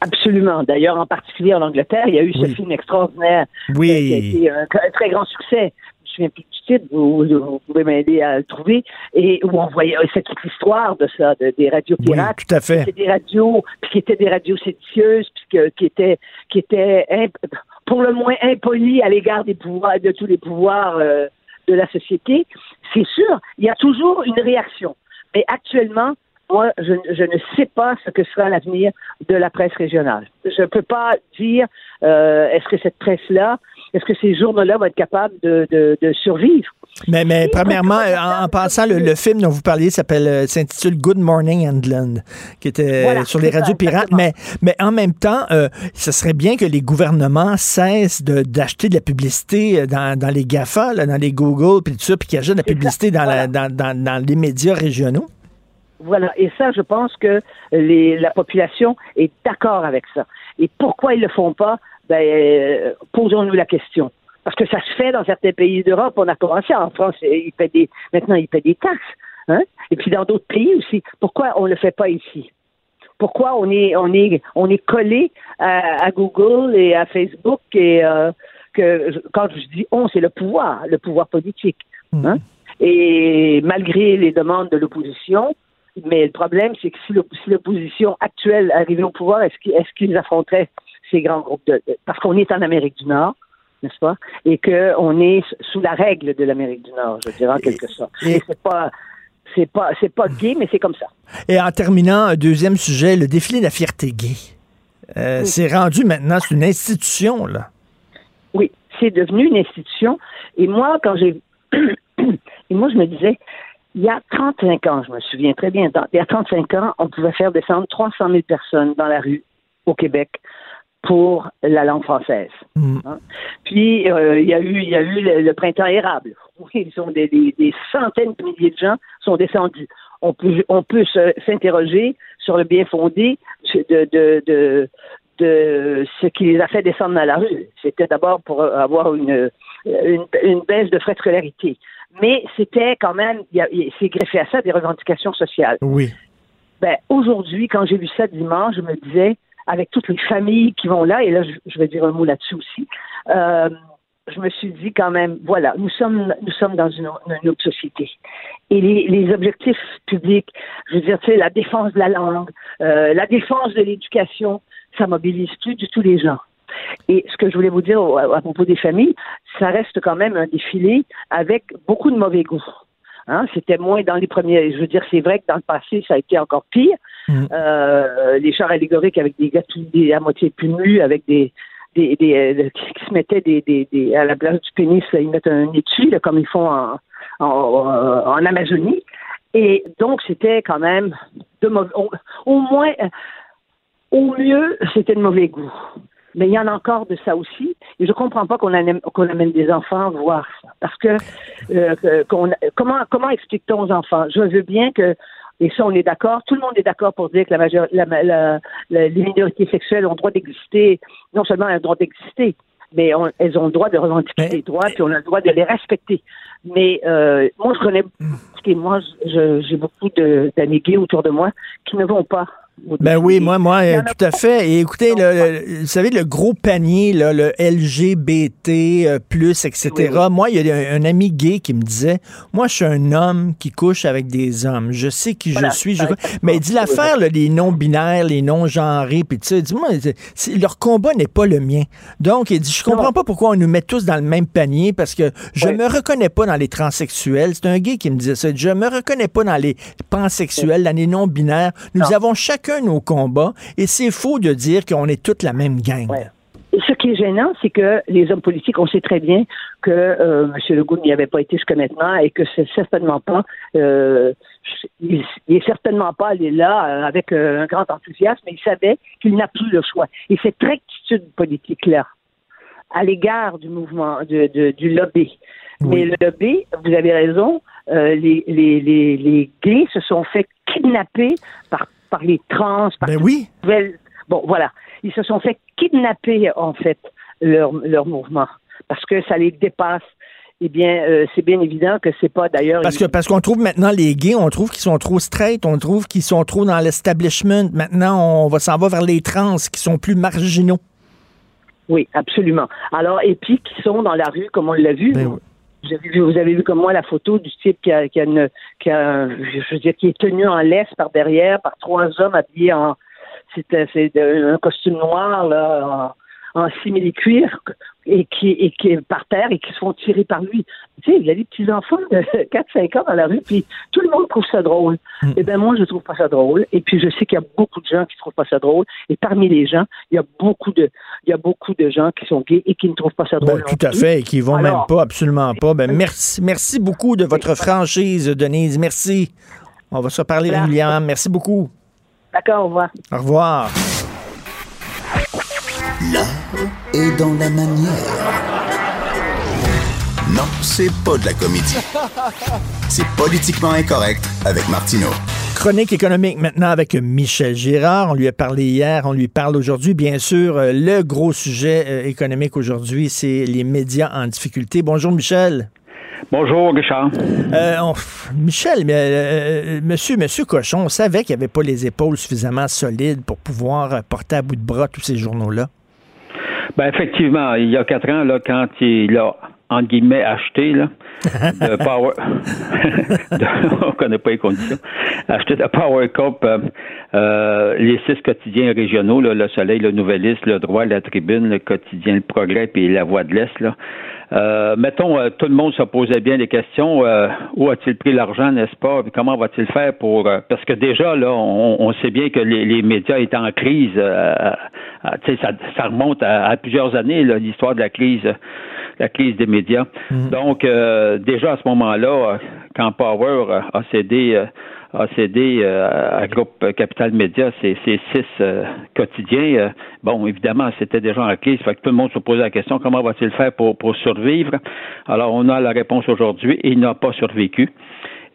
Absolument. D'ailleurs, en particulier en Angleterre, il y a eu ce film extraordinaire oui. qui a été un, très grand succès. Je souviens plus du titre, vous, pouvez m'aider à le trouver, et où on voyait c'est toute l'histoire de ça, des radios pirates. Oui, tout à fait. C'était des radios, puis qui étaient des radios séditieuses, puis qui étaient, qui étaient pour le moins impolies à l'égard des pouvoirs, de tous les pouvoirs euh, de la société. C'est sûr, il y a toujours une réaction. Mais actuellement, moi, je, ne sais pas ce que sera l'avenir de la presse régionale. Je ne peux pas dire euh, est-ce que cette presse-là, est-ce que ces journaux-là vont être capables de, survivre? Mais, mais premièrement, en, passant, le, film dont vous parliez s'appelle euh, s'intitule Good Morning England, qui était sur les radios pirates. Mais, mais en même temps, euh, ce serait bien que les gouvernements cessent d'acheter de, la publicité dans, dans les GAFA, dans les Google, puis tout ça, puis qu'ils achètent de la publicité dans, la, dans, dans, dans les médias régionaux. Voilà, et ça, je pense que les, la population est d'accord avec ça. Et pourquoi ils le font pas? Ben, euh, posons-nous la question. Parce que ça se fait dans certains pays d'Europe. On a commencé en France, ils paient des, maintenant ils paient des taxes. Hein? Et puis dans d'autres pays aussi. Pourquoi on ne le fait pas ici? Pourquoi on est on est on est collé à, Google et à Facebook et euh, que quand je dis on, c'est le pouvoir, le pouvoir politique. Hein? Mmh. Et malgré les demandes de l'opposition, mais le problème, c'est que si l'opposition actuelle arrivait au pouvoir, est-ce qu'ils affronteraient ces grands groupes de, parce qu'on est en Amérique du Nord, n'est-ce pas, et qu'on est sous la règle de l'Amérique du Nord, je dirais en quelque sorte. Et c'est pas c'est pas c'est pas gay, mais c'est comme ça. Et en terminant, un deuxième sujet, le défilé de la fierté gay. Euh, c'est rendu maintenant, c'est une institution, là. Oui, c'est devenu une institution. Et moi, quand j'ai et moi, je me disais, il y a 35 ans, je me souviens très bien, il y a 35 ans, on pouvait faire descendre 300 000 personnes dans la rue au Québec pour la langue française. Mm. Hein? Puis euh, il y a eu, il y a eu le, printemps érable. Oui, sont des, des, centaines de milliers de gens sont descendus. On peut, on peut s'interroger sur le bien fondé de, de, de, de ce qui les a fait descendre dans la rue. C'était d'abord pour avoir une, une, une, baisse de frais de scolarité mais c'était quand même, c'est greffé à ça des revendications sociales. Oui. Ben, aujourd'hui, quand j'ai vu ça dimanche, je me disais, avec toutes les familles qui vont là, et là, je, vais dire un mot là-dessus aussi, euh, je me suis dit quand même, voilà, nous sommes, nous sommes dans une, autre société. Et les, les, objectifs publics, je veux dire, tu sais, la défense de la langue, euh, la défense de l'éducation, ça mobilise plus du tout les gens. Et ce que je voulais vous dire à, propos des familles, ça reste quand même un défilé avec beaucoup de mauvais goût. Hein, c'était moins dans les premiers. Je veux dire, c'est vrai que dans le passé, ça a été encore pire. Mm. Euh, les chars allégoriques avec des gâteaux à moitié plus nus, avec des, des, des euh, qui se mettaient des, des, à la place du pénis, ils mettent un étui, comme ils font en, en, Amazonie. Et donc, c'était quand même de mauvais, au, moins, au mieux, c'était de mauvais goût. Mais il y en a encore de ça aussi. Et je comprends pas qu'on amène, amène des enfants voir ça. Parce que, euh, comment, comment explique-t-on aux enfants? Je veux bien que et ça, on est d'accord. Tout le monde est d'accord pour dire que la, la, les minorités sexuelles ont le droit d'exister. Non seulement elles ont le droit d'exister, mais elles ont le droit de revendiquer des droits, puis on a le droit de les respecter. Mais euh, moi, je connais, moi, j'ai beaucoup d'amis gays autour de moi qui ne vont pas ben oui, moi, moi, euh, tout à fait. Et écoutez, le, vous savez, le gros panier, là, le LGBT, euh, plus, etc. Moi, il y a un, ami gay qui me disait, moi, je suis un homme qui couche avec des hommes. Je sais qui je suis. Mais il dit l'affaire, les non-binaires, les non-genrés, puis tu sais, dis-moi, leur combat n'est pas le mien. Donc, il dit, je comprends pas pourquoi on nous met tous dans le même panier, parce que je me reconnais pas dans les transsexuels. C'est un gay qui me disait ça. Je me reconnais pas dans les pansexuels, dans les non-binaires. Nous avons chaque nos combats et c'est faux de dire qu'on est toute la même gang. Ce qui est gênant, c'est que les hommes politiques, on sait très bien que euh, M. Legault n'y avait pas été jusqu'à maintenant et que c'est certainement pas, euh, il, n'est certainement pas allé là euh, avec un grand enthousiasme, mais il savait qu'il n'a plus le choix. Et cette rectitude politique-là, à l'égard du mouvement, du lobby, mais le lobby, vous avez raison, les, les, les, les gays se sont fait kidnapper par par les trans, par ben oui. Bon, voilà. Ils se sont fait kidnapper, en fait, leur, leur mouvement, parce que ça les dépasse. Eh bien, euh, c'est bien évident que c'est pas d'ailleurs. Parce que parce qu'on trouve maintenant les gays, on trouve qu'ils sont trop straight, on trouve qu'ils sont trop dans l'establishment. Maintenant, on va s'en va vers les trans qui sont plus marginaux. Oui, absolument. Alors, et puis qui sont dans la rue, comme on l'a vu. Ben vous avez vu, vous avez vu comme moi la photo du type qui a, qui a, une, qui a je veux dire, qui est tenu en laisse par derrière par trois hommes habillés en, c'est un costume noir là, en simili-cuir et qui, et qui est par terre et qui se font tirer par lui. Tu sais, il y a des petits-enfants de 4-5 ans dans la rue, puis tout le monde trouve ça drôle. Mm. Eh bien, moi, je trouve pas ça drôle. Et puis, je sais qu'il y a beaucoup de gens qui trouvent pas ça drôle. Et parmi les gens, il y a beaucoup de, il y a beaucoup de gens qui sont gays et qui ne trouvent pas ça drôle. Ben, tout à fait, et qui vont même pas, absolument pas. Ben, merci, merci beaucoup de votre franchise, Denise. Merci. On va se reparler régulièrement. Merci beaucoup. D'accord, au revoir. Au revoir. L'art est dans la manière. Non, c'est pas de la comédie. C'est politiquement incorrect avec Martineau. Chronique économique maintenant avec Michel Girard. On lui a parlé hier, on lui parle aujourd'hui. Bien sûr, euh, le gros sujet euh, économique aujourd'hui, c'est les médias en difficulté. Bonjour Michel. Bonjour, Richard. Euh, Michel, mais, euh, monsieur, monsieur Cochon, on savait qu'il n'y avait pas les épaules suffisamment solides pour pouvoir porter à bout de bras tous ces journaux-là. Ben effectivement, il y a quatre ans, là, quand il a entre guillemets acheté là, de Power on connaît pas les conditions. Acheté de Power Cup euh, euh, les six quotidiens régionaux, là, le Soleil, le Nouvelliste, le Droit, la Tribune, le quotidien Le Progrès puis la Voix de l'Est là. Euh, mettons, euh, tout le monde se posait bien des questions. Euh, où a-t-il pris l'argent, n'est-ce pas? comment va-t-il faire pour... parce que déjà, là, on, sait bien que les, médias étaient en crise. Ça, ça, remonte à, plusieurs années, l'histoire de la crise la crise des médias. Mm. Donc, déjà à ce moment-là, quand Power a cédé a cédé euh, à Groupe Capital Média ces, six euh, quotidiens. Euh, bon, évidemment, c'était déjà en crise. Fait que tout le monde se posait la question comment va-t-il faire pour, pour survivre? Alors, on a la réponse aujourd'hui. Il n'a pas survécu.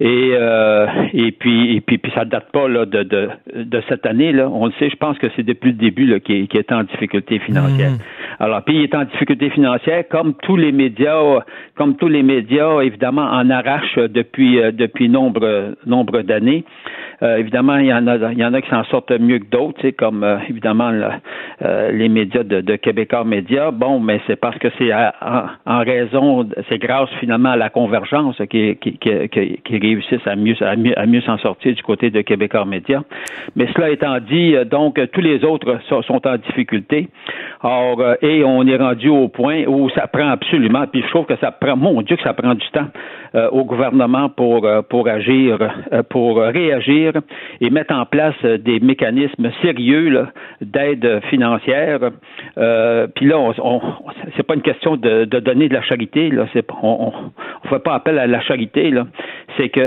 Et, euh, et puis et puis, puis ça date pas là, de, de, de cette année là. On le sait, je pense que c'est depuis le début là qui est, est en difficulté financière. Mm. Alors puis il est en difficulté financière comme tous les médias, comme tous les médias évidemment en arrachent depuis euh, depuis nombre nombre d'années. Euh, évidemment, il y en a, il y en a qui s'en sortent mieux que d'autres, comme euh, évidemment euh, les médias de, de Québécois Média. Bon, mais c'est parce que c'est en, raison, c'est grâce finalement à la convergence qui, qui, qui, qui réussissent à mieux, à mieux, s'en sortir du côté de Québécois Média. Mais cela étant dit, donc tous les autres sont, en difficulté. Or, et, et on est rendu au point où ça prend absolument, puis je trouve que ça prend, mon Dieu, que ça prend du temps euh, au gouvernement pour, euh, pour agir, euh, pour réagir et mettre en place des mécanismes sérieux d'aide financière. puis là, on, on c'est pas une question de, donner de la charité, là, c'est, on ne fait pas appel à la charité, là. C'est que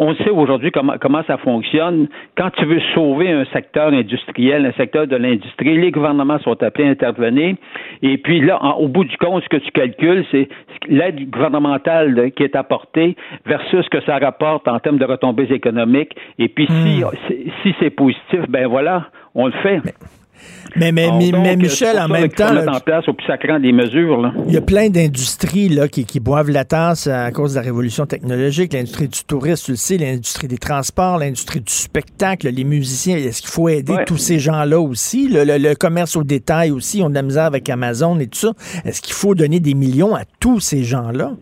on sait aujourd'hui comment, comment ça fonctionne. Quand tu veux sauver un secteur industriel, un secteur de l'industrie, les gouvernements sont appelés à intervenir. Et puis là, au bout du compte, ce que tu calcules, c'est l'aide gouvernementale qui est apportée versus ce que ça rapporte en termes de retombées économiques. Et puis si, hmm. si c'est positif, ben voilà, on le fait. Mais, mais, mais, Michel, en même temps. en place au plus des mesures. Il y a plein d'industries là, qui, qui boivent la tasse à cause de la révolution technologique. L'industrie du tourisme, tu le sais, l'industrie des transports, l'industrie du spectacle, les musiciens. Est-ce qu'il faut aider tous ces gens-là aussi? Le, commerce au détail aussi, on a de la misère avec Amazon et tout ça. Est-ce qu'il faut donner des millions à tous ces gens-là?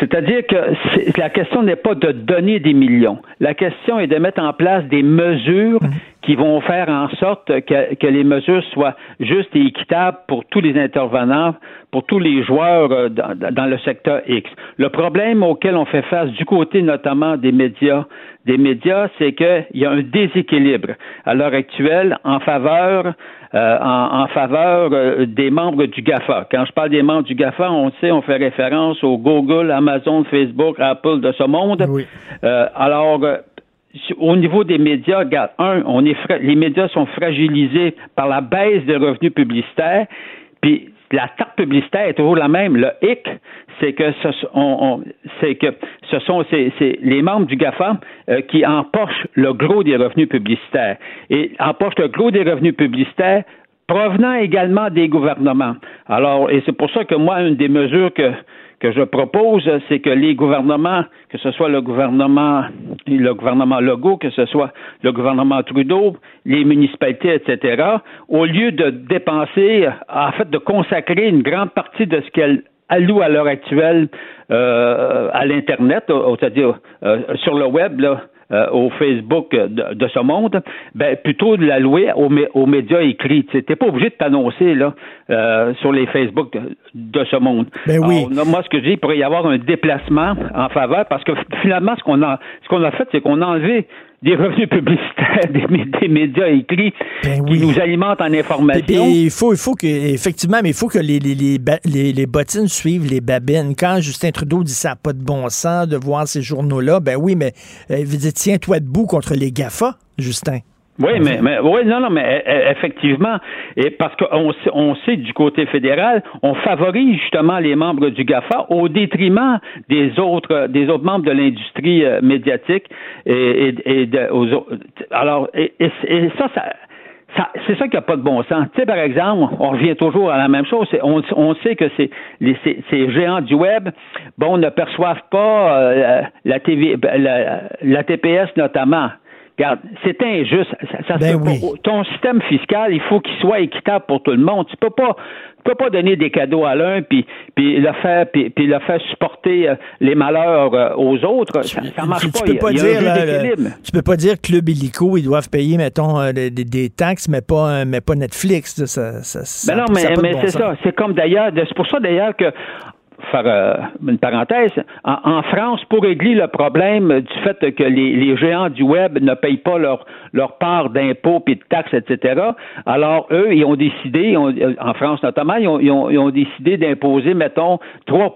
C'est-à-dire que la question n'est pas de donner des millions. La question est de mettre en place des mesures mmh qui vont faire en sorte que, que, les mesures soient justes et équitables pour tous les intervenants, pour tous les joueurs euh, dans, dans, le secteur X. Le problème auquel on fait face du côté notamment des médias, des médias, c'est qu'il y a un déséquilibre à l'heure actuelle en faveur euh, en, en, faveur euh, des membres du GAFA. Quand je parle des membres du GAFA, on sait, on fait référence au Google, Amazon, Facebook, Apple de ce monde. Oui. Euh, alors, au niveau des médias, regarde, un, on est les médias sont fragilisés par la baisse des revenus publicitaires, puis la tarte publicitaire est toujours la même. Le hic, c'est que ce, c'est sont les membres du GAFA euh, qui empochent le gros des revenus publicitaires. Et empochent le gros des revenus publicitaires provenant également des gouvernements. Alors, et c'est pour ça que moi, une des mesures que que je propose, c'est que les gouvernements, que ce soit le gouvernement, le gouvernement Legault, que ce soit le gouvernement Trudeau, les municipalités, etc., au lieu de dépenser, en fait, de consacrer une grande partie de ce qu'elles allouent à l'heure actuelle euh, à l'Internet, c'est-à-dire euh, sur le web, euh, au Facebook de, ce monde, ben plutôt de la louer aux, médias écrits. Tu n'es pas obligé de t'annoncer là euh, sur les Facebook de, ce monde. Ben oui. moi, ce que je dis, il pourrait y avoir un déplacement en faveur parce que finalement, ce qu'on a, ce qu'on a fait, c'est qu'on a enlevé des revenus publicitaires des, médias écrits ben qui nous alimentent en information. il faut, il faut que, effectivement, mais il faut que les, les, les, les, bottines suivent les babines. Quand Justin Trudeau dit ça n'a pas de bon sens de voir ces journaux-là, ben oui, mais euh, tiens-toi debout contre les GAFA, Justin. Oui, mais, mais oui, non, non, mais e, e, effectivement, et parce qu'on on sait du côté fédéral, on favorise justement les membres du GAFA au détriment des autres des autres membres de l'industrie euh, médiatique et, et, de, aux, alors et, et, ça, ça c'est ça qui n'a pas de bon sens. Tu sais, par exemple, on revient toujours à la même chose. On, on sait que c'est les, ces, géants du web, bon, ne perçoivent pas euh, la, TV, la, la TPS notamment. Regarde, c'est injuste. Ça, ben Ton système fiscal, il faut qu'il soit équitable pour tout le monde. Tu peux pas, tu peux pas donner des cadeaux à l'un puis puis le faire puis, puis le faire supporter euh, les malheurs euh, aux autres. Ça, ça marche pas. Peux pas dire, tu peux pas dire Club Illico, ils doivent payer mettons euh, des, taxes, mais pas mais pas Netflix. Ça, ça, ben non, mais, mais c'est ça. C'est comme d'ailleurs, c'est pour ça d'ailleurs que faire euh, une parenthèse, en, France, pour régler le problème du fait que les, géants du web ne payent pas leur, leur part d'impôts et de taxes, etc., alors eux, ils ont décidé, en France notamment, ils ont, ils ont, décidé d'imposer, mettons, 3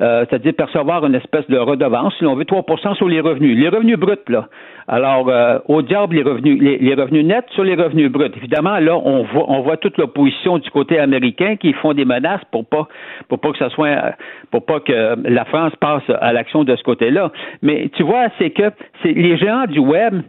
euh, c'est-à-dire percevoir une espèce de redevance, si on veut, 3% sur les revenus. Les revenus bruts, là. Alors, euh, au diable les revenus, les, revenus nets sur les revenus bruts. Évidemment, là, on voit, on voit toute l'opposition du côté américain qui font des menaces pour pas, pour pas que ça soit, pour pas que la France passe à l'action de ce côté-là. Mais tu vois, c'est que c'est les géants du web,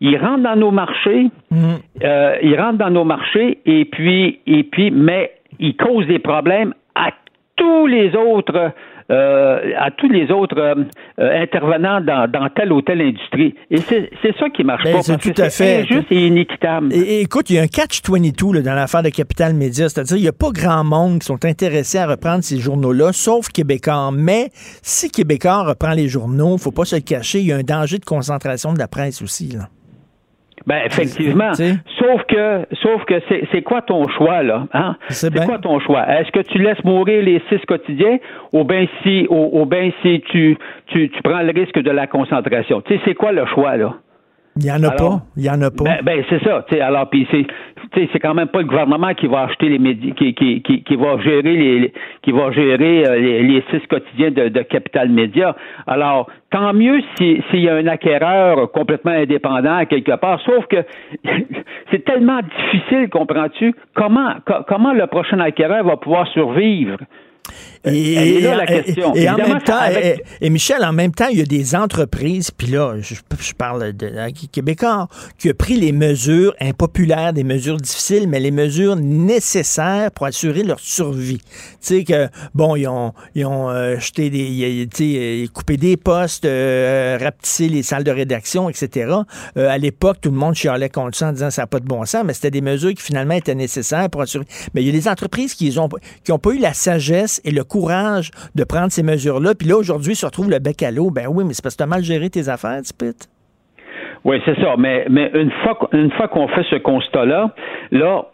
ils rentrent dans nos marchés, mm. euh, ils rentrent dans nos marchés et puis, et puis, mais ils causent des problèmes à tous les autres euh, à tous les autres euh, euh, intervenants dans, telle ou telle industrie. Et c'est ça qui marche ben, pas. C'est tout à fait injuste et inéquitable. Et, écoute, il y a un catch-22 dans l'affaire de Capital Média, c'est-à-dire il n'y a pas grand monde qui sont intéressés à reprendre ces journaux-là, sauf Québécois. Mais si Québécois reprend les journaux, faut pas se le cacher, il y a un danger de concentration de la presse aussi. Là. Ben effectivement. Sauf que sauf que c'est quoi ton choix là hein? C'est quoi ton choix? Est-ce que tu laisses mourir les six quotidiens ou bien si ou, bien si tu, tu tu prends le risque de la concentration? Tu sais c'est quoi le choix là? Il n'y en a pas? Il y en a pas? Ben, ben c'est ça. Alors, puis c'est, c'est quand même pas le gouvernement qui va acheter les médias, qui, qui, qui, qui, va gérer les, qui va gérer euh, les, six quotidiens de, de, Capital Média. Alors, tant mieux s'il y a un acquéreur complètement indépendant quelque part. Sauf que c'est tellement difficile, comprends-tu? Comment, comment le prochain acquéreur va pouvoir survivre? Et, là, la question. Et, en même temps, et, Michel, en même temps, il y a des entreprises, puis là, je, parle de, Québécois, qui ont pris les mesures impopulaires, des mesures difficiles, mais les mesures nécessaires pour assurer leur survie. Tu sais que, bon, ils ont, ils ont euh, jeté des, euh, coupé des postes, euh, rapetissé les salles de rédaction, etc. à l'époque, tout le monde chialait contre ça en disant ça n'a pas de bon sens, mais c'était des mesures qui finalement étaient nécessaires pour assurer. Mais il y a des entreprises qui n'ont qui ont pas eu la sagesse et le courage de prendre ces mesures-là. Puis là, aujourd'hui, se retrouve le bec à l'eau. Ben oui, mais c'est parce que tu as mal géré tes affaires, Tipit. Oui, c'est ça. Mais, mais une fois, une fois qu'on fait ce constat-là, là,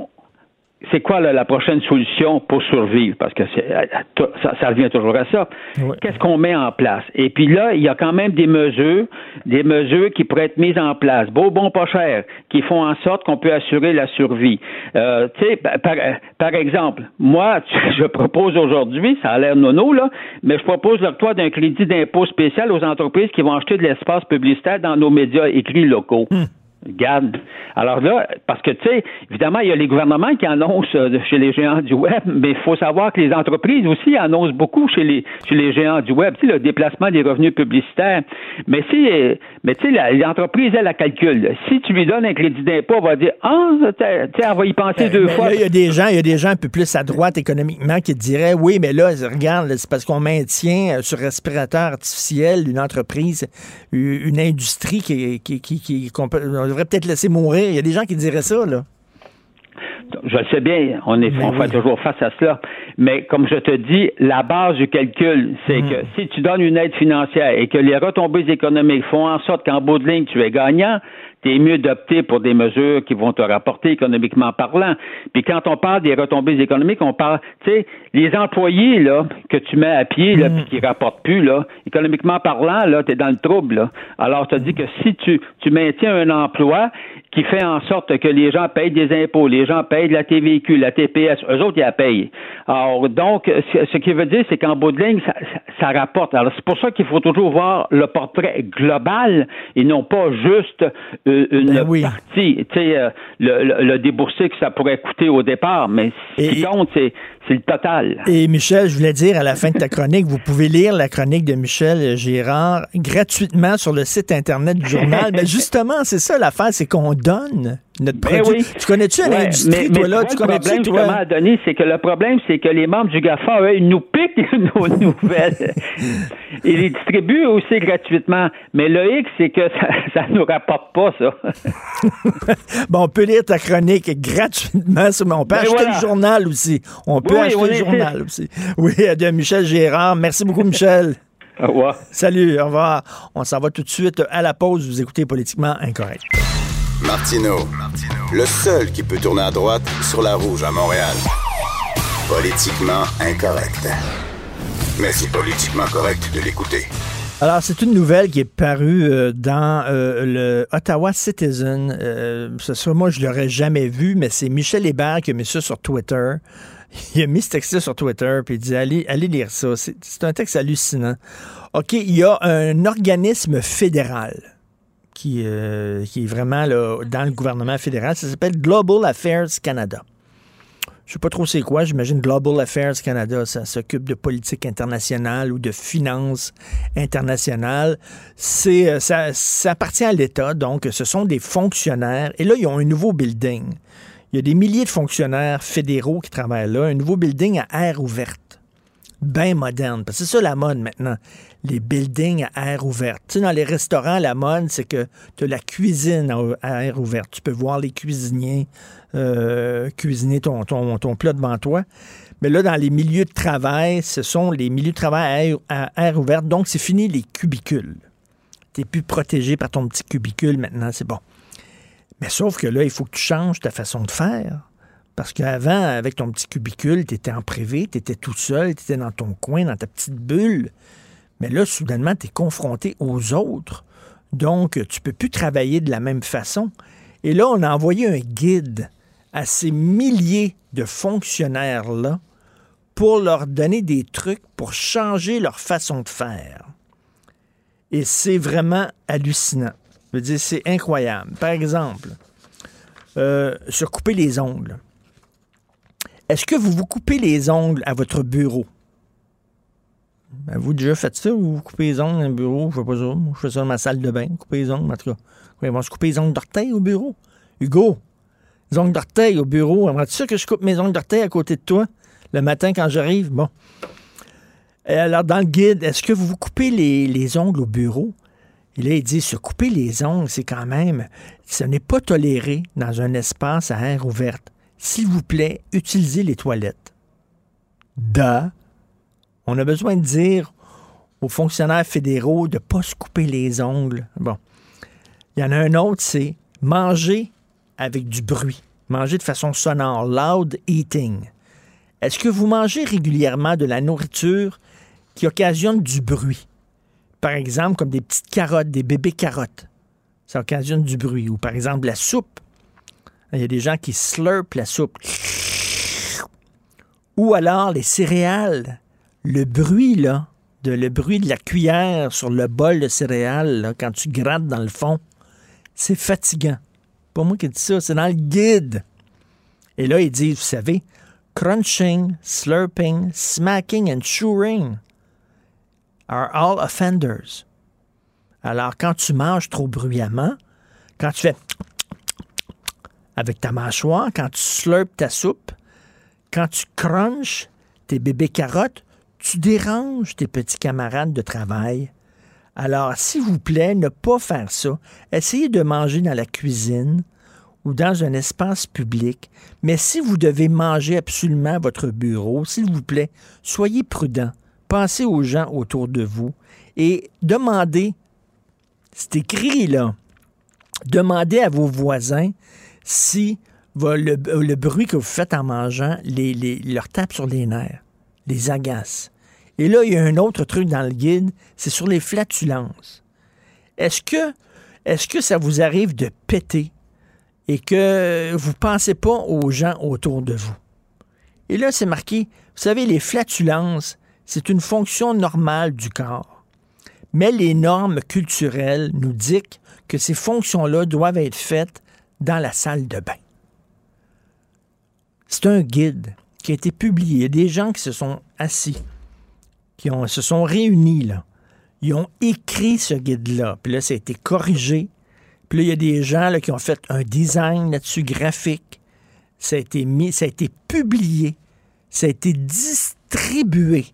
c'est quoi la, prochaine solution pour survivre? Parce que ça, ça, revient toujours à ça. Qu'est-ce qu'on met en place? Et puis là, il y a quand même des mesures, des mesures qui pourraient être mises en place, beau, bon, pas cher, qui font en sorte qu'on peut assurer la survie. Euh, tu sais, par, exemple, moi, je propose aujourd'hui, ça a l'air nono, là, mais je propose l'octroi d'un crédit d'impôt spécial aux entreprises qui vont acheter de l'espace publicitaire dans nos médias écrits locaux. Hmm. Garde. Alors là, parce que, tu sais, évidemment, il y a les gouvernements qui annoncent euh, chez les géants du web, mais il faut savoir que les entreprises aussi annoncent beaucoup chez les, chez les géants du web, tu sais, le déplacement des revenus publicitaires. Mais si, mais tu sais, l'entreprise, elle, la calcule. Si tu lui donnes un crédit d'impôt, elle va dire, ah, tu sais, elle va y penser ben, deux fois. il y a des gens, il y a des gens un peu plus à droite économiquement qui diraient, oui, mais là, regarde, c'est parce qu'on maintient euh, sur respirateur artificiel une entreprise, une industrie qui, qui, qui, qui, devrait peut-être laisser mourir. Il y a des gens qui diraient ça, là. Je le sais bien, on, est, ben fait toujours face à cela. Mais comme je te dis, la base du calcul, c'est mm. que si tu donnes une aide financière et que les retombées économiques font en sorte qu'en bout de ligne, tu es gagnant, c'est mieux d'opter pour des mesures qui vont te rapporter économiquement parlant. Puis quand on parle des retombées économiques, on parle, tu sais, les employés là que tu mets à pied là, mm. puis qui rapportent plus là, économiquement parlant là, tu es dans le trouble. Là. Alors tu dis que si tu tu maintiens un emploi qui fait en sorte que les gens payent des impôts, les gens payent de la TVQ, la TPS, eux autres, ils la payent. Alors, donc, ce qui veut dire, c'est qu'en bout de ligne, ça, ça rapporte. Alors, c'est pour ça qu'il faut toujours voir le portrait global et non pas juste euh, une ben partie, tu sais, euh, le, le, déboursé que ça pourrait coûter au départ, mais ce qui compte, c'est c'est le total. Et Michel, je voulais dire à la fin de ta chronique, vous pouvez lire la chronique de Michel Girard gratuitement sur le site Internet du journal. mais justement, c'est ça l'affaire, c'est qu'on donne notre ben produit. Tu connais-tu une industrie, toi, là? Tu connais-tu, toi? à donner, c'est que le problème, c'est que les membres du GAFA, eux, ils nous piquent nos nouvelles. ils les distribuent aussi gratuitement. Mais le X, c'est que ça ne nous rapporte pas, ça. bon, on peut lire ta chronique gratuitement, mais on peut ben acheter le journal aussi. On peut acheter le journal aussi. Oui, de Michel Gérard. Merci beaucoup, Michel. Au revoir. Salut, au revoir. On s'en va tout de suite à la pause. Vous écoutez Politiquement Incorrect. Martino, le seul qui peut tourner à droite sur la rouge à Montréal. Politiquement incorrect. Mais c'est politiquement correct de l'écouter. Alors, c'est une nouvelle qui est parue euh, dans euh, le Ottawa Citizen. Euh, ce moi, je l'aurais jamais vu, mais c'est Michel Hébert qui a mis ça sur Twitter. Il a mis ce texte sur Twitter, puis il dit allez, allez lire ça. C'est un texte hallucinant. OK, il y a un organisme fédéral qui, euh, qui est vraiment là, dans le gouvernement fédéral. Ça s'appelle Global Affairs Canada. Je sais pas trop c'est quoi. J'imagine Global Affairs Canada, ça s'occupe de politique internationale ou de finances internationales. C'est, euh, ça, ça appartient à l'État, donc ce sont des fonctionnaires. Et là, ils ont un nouveau building. Il y a des milliers de fonctionnaires fédéraux qui travaillent là. Un nouveau building à air ouverte bien moderne. Parce que c'est ça la mode maintenant. Les buildings à air ouverte. Tu sais, dans les restaurants, la mode, c'est que tu as la cuisine à air ouverte. Tu peux voir les cuisiniers euh, cuisiner ton, ton, ton, plat devant toi. Mais là, dans les milieux de travail, ce sont les milieux de travail à air, ouverte. Donc, c'est fini les cubicules. Tu n'es plus protégé par ton petit cubicule maintenant, c'est bon. Mais sauf que là, il faut que tu changes ta façon de faire. Parce qu'avant, avec ton petit cubicule, tu étais en privé, tu étais tout seul, tu étais dans ton coin, dans ta petite bulle. Mais là, soudainement, tu es confronté aux autres. Donc, tu peux plus travailler de la même façon. Et là, on a envoyé un guide à ces milliers de fonctionnaires-là pour leur donner des trucs pour changer leur façon de faire. Et c'est vraiment hallucinant. Je veux dire, c'est incroyable. Par exemple, euh, se couper les ongles. Est-ce que vous vous coupez les ongles à votre bureau? Avez-vous déjà fait ça ou vous coupez les ongles dans le bureau? Je fais pas ça. Je fais ça dans ma salle de bain, couper les ongles, en tout cas. Ils vont se couper les ongles d'orteil au bureau. Hugo, les ongles d'orteil au bureau. Aimerais-tu que je coupe mes ongles d'orteil à côté de toi le matin quand j'arrive? Bon. Alors, dans le guide, est-ce que vous vous coupez les, les ongles au bureau? Et là, il dit, se couper les ongles, c'est quand même, ce n'est pas toléré dans un espace à air ouvert. S'il vous plaît, utilisez les toilettes. Da. On a besoin de dire aux fonctionnaires fédéraux de ne pas se couper les ongles. Bon. Il y en a un autre, c'est manger avec du bruit. Manger de façon sonore. Loud eating. Est-ce que vous mangez régulièrement de la nourriture qui occasionne du bruit? Par exemple, comme des petites carottes, des bébés carottes. Ça occasionne du bruit. Ou par exemple, la soupe. Il y a des gens qui slurpent la soupe. Ou alors les céréales. Le bruit, là, de, le bruit de la cuillère sur le bol de céréales, quand tu grattes dans le fond, c'est fatigant. Pas moi qui dis ça, c'est dans le guide. Et là, ils disent, vous savez, crunching, slurping, smacking and chewing are all offenders. Alors, quand tu manges trop bruyamment, quand tu fais avec ta mâchoire, quand tu slurpes ta soupe, quand tu crunches tes bébés carottes, tu déranges tes petits camarades de travail. Alors, s'il vous plaît, ne pas faire ça. Essayez de manger dans la cuisine ou dans un espace public. Mais si vous devez manger absolument à votre bureau, s'il vous plaît, soyez prudent. Pensez aux gens autour de vous et demandez, c'est écrit là, demandez à vos voisins si le, bruit que vous faites en mangeant les, leur tape sur les nerfs, les agace. Et là, il y a un autre truc dans le guide, c'est sur les flatulences. Est-ce que, est que ça vous arrive de péter et que vous ne pensez pas aux gens autour de vous? Et là, c'est marqué, vous savez, les flatulences, c'est une fonction normale du corps. Mais les normes culturelles nous dictent que ces fonctions-là doivent être faites dans la salle de bain. C'est un guide qui a été publié. Il y a des gens qui se sont assis, qui se sont réunis, là. Ils ont écrit ce guide-là. Puis là, ça a été corrigé. Puis là, il y a des gens qui ont fait un design là-dessus graphique. Ça a été mis, ça a été publié. Ça a été distribué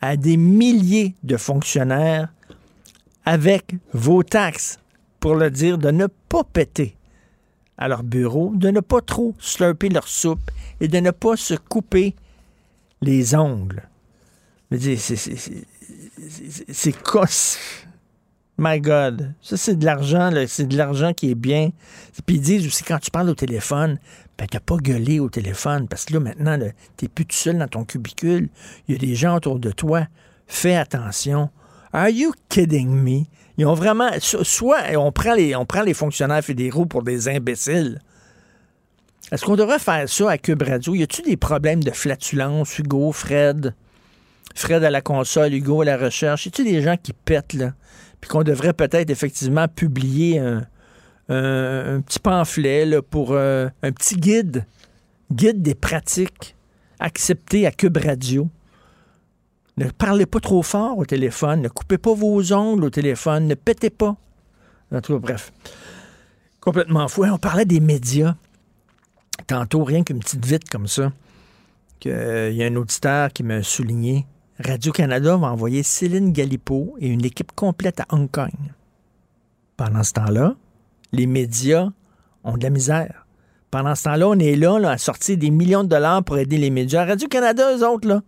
à des milliers de fonctionnaires avec vos taxes pour leur dire de ne pas péter à leur bureau, de ne pas trop slurper leur soupe et de ne pas se couper les ongles. C'est cosse. My God. Ça, c'est de l'argent, c'est de l'argent qui est bien. Puis ils disent aussi, quand tu parles au téléphone, ben, t'as pas gueulé au téléphone, parce que là, maintenant, t'es plus tout seul dans ton cubicule. Il y a des gens autour de toi. Fais attention. Are you kidding me? Ils ont vraiment. Soit on prend les, on prend les fonctionnaires fédéraux pour des imbéciles. Est-ce qu'on devrait faire ça à Cube Radio? Y a-t-il des problèmes de flatulence, Hugo, Fred? Fred à la console, Hugo à la recherche. Y a-t-il des gens qui pètent, là? Puis qu'on devrait peut-être effectivement publier un, petit pamphlet pour euh, un petit guide, guide des pratiques acceptées à Cube Radio. Ne parlez pas trop fort au téléphone. Ne coupez pas vos ongles au téléphone. Ne pétez pas. Tout bref. Complètement fou. On parlait des médias. Tantôt, rien qu'une petite vite comme ça. Il y a un auditeur qui m'a souligné. Radio-Canada va envoyer Céline Galipo et une équipe complète à Hong Kong. Pendant ce temps-là, les médias ont de la misère. Pendant ce temps-là, on est là, là, à sortir des millions de dollars pour aider les médias. Radio-Canada, eux autres, là,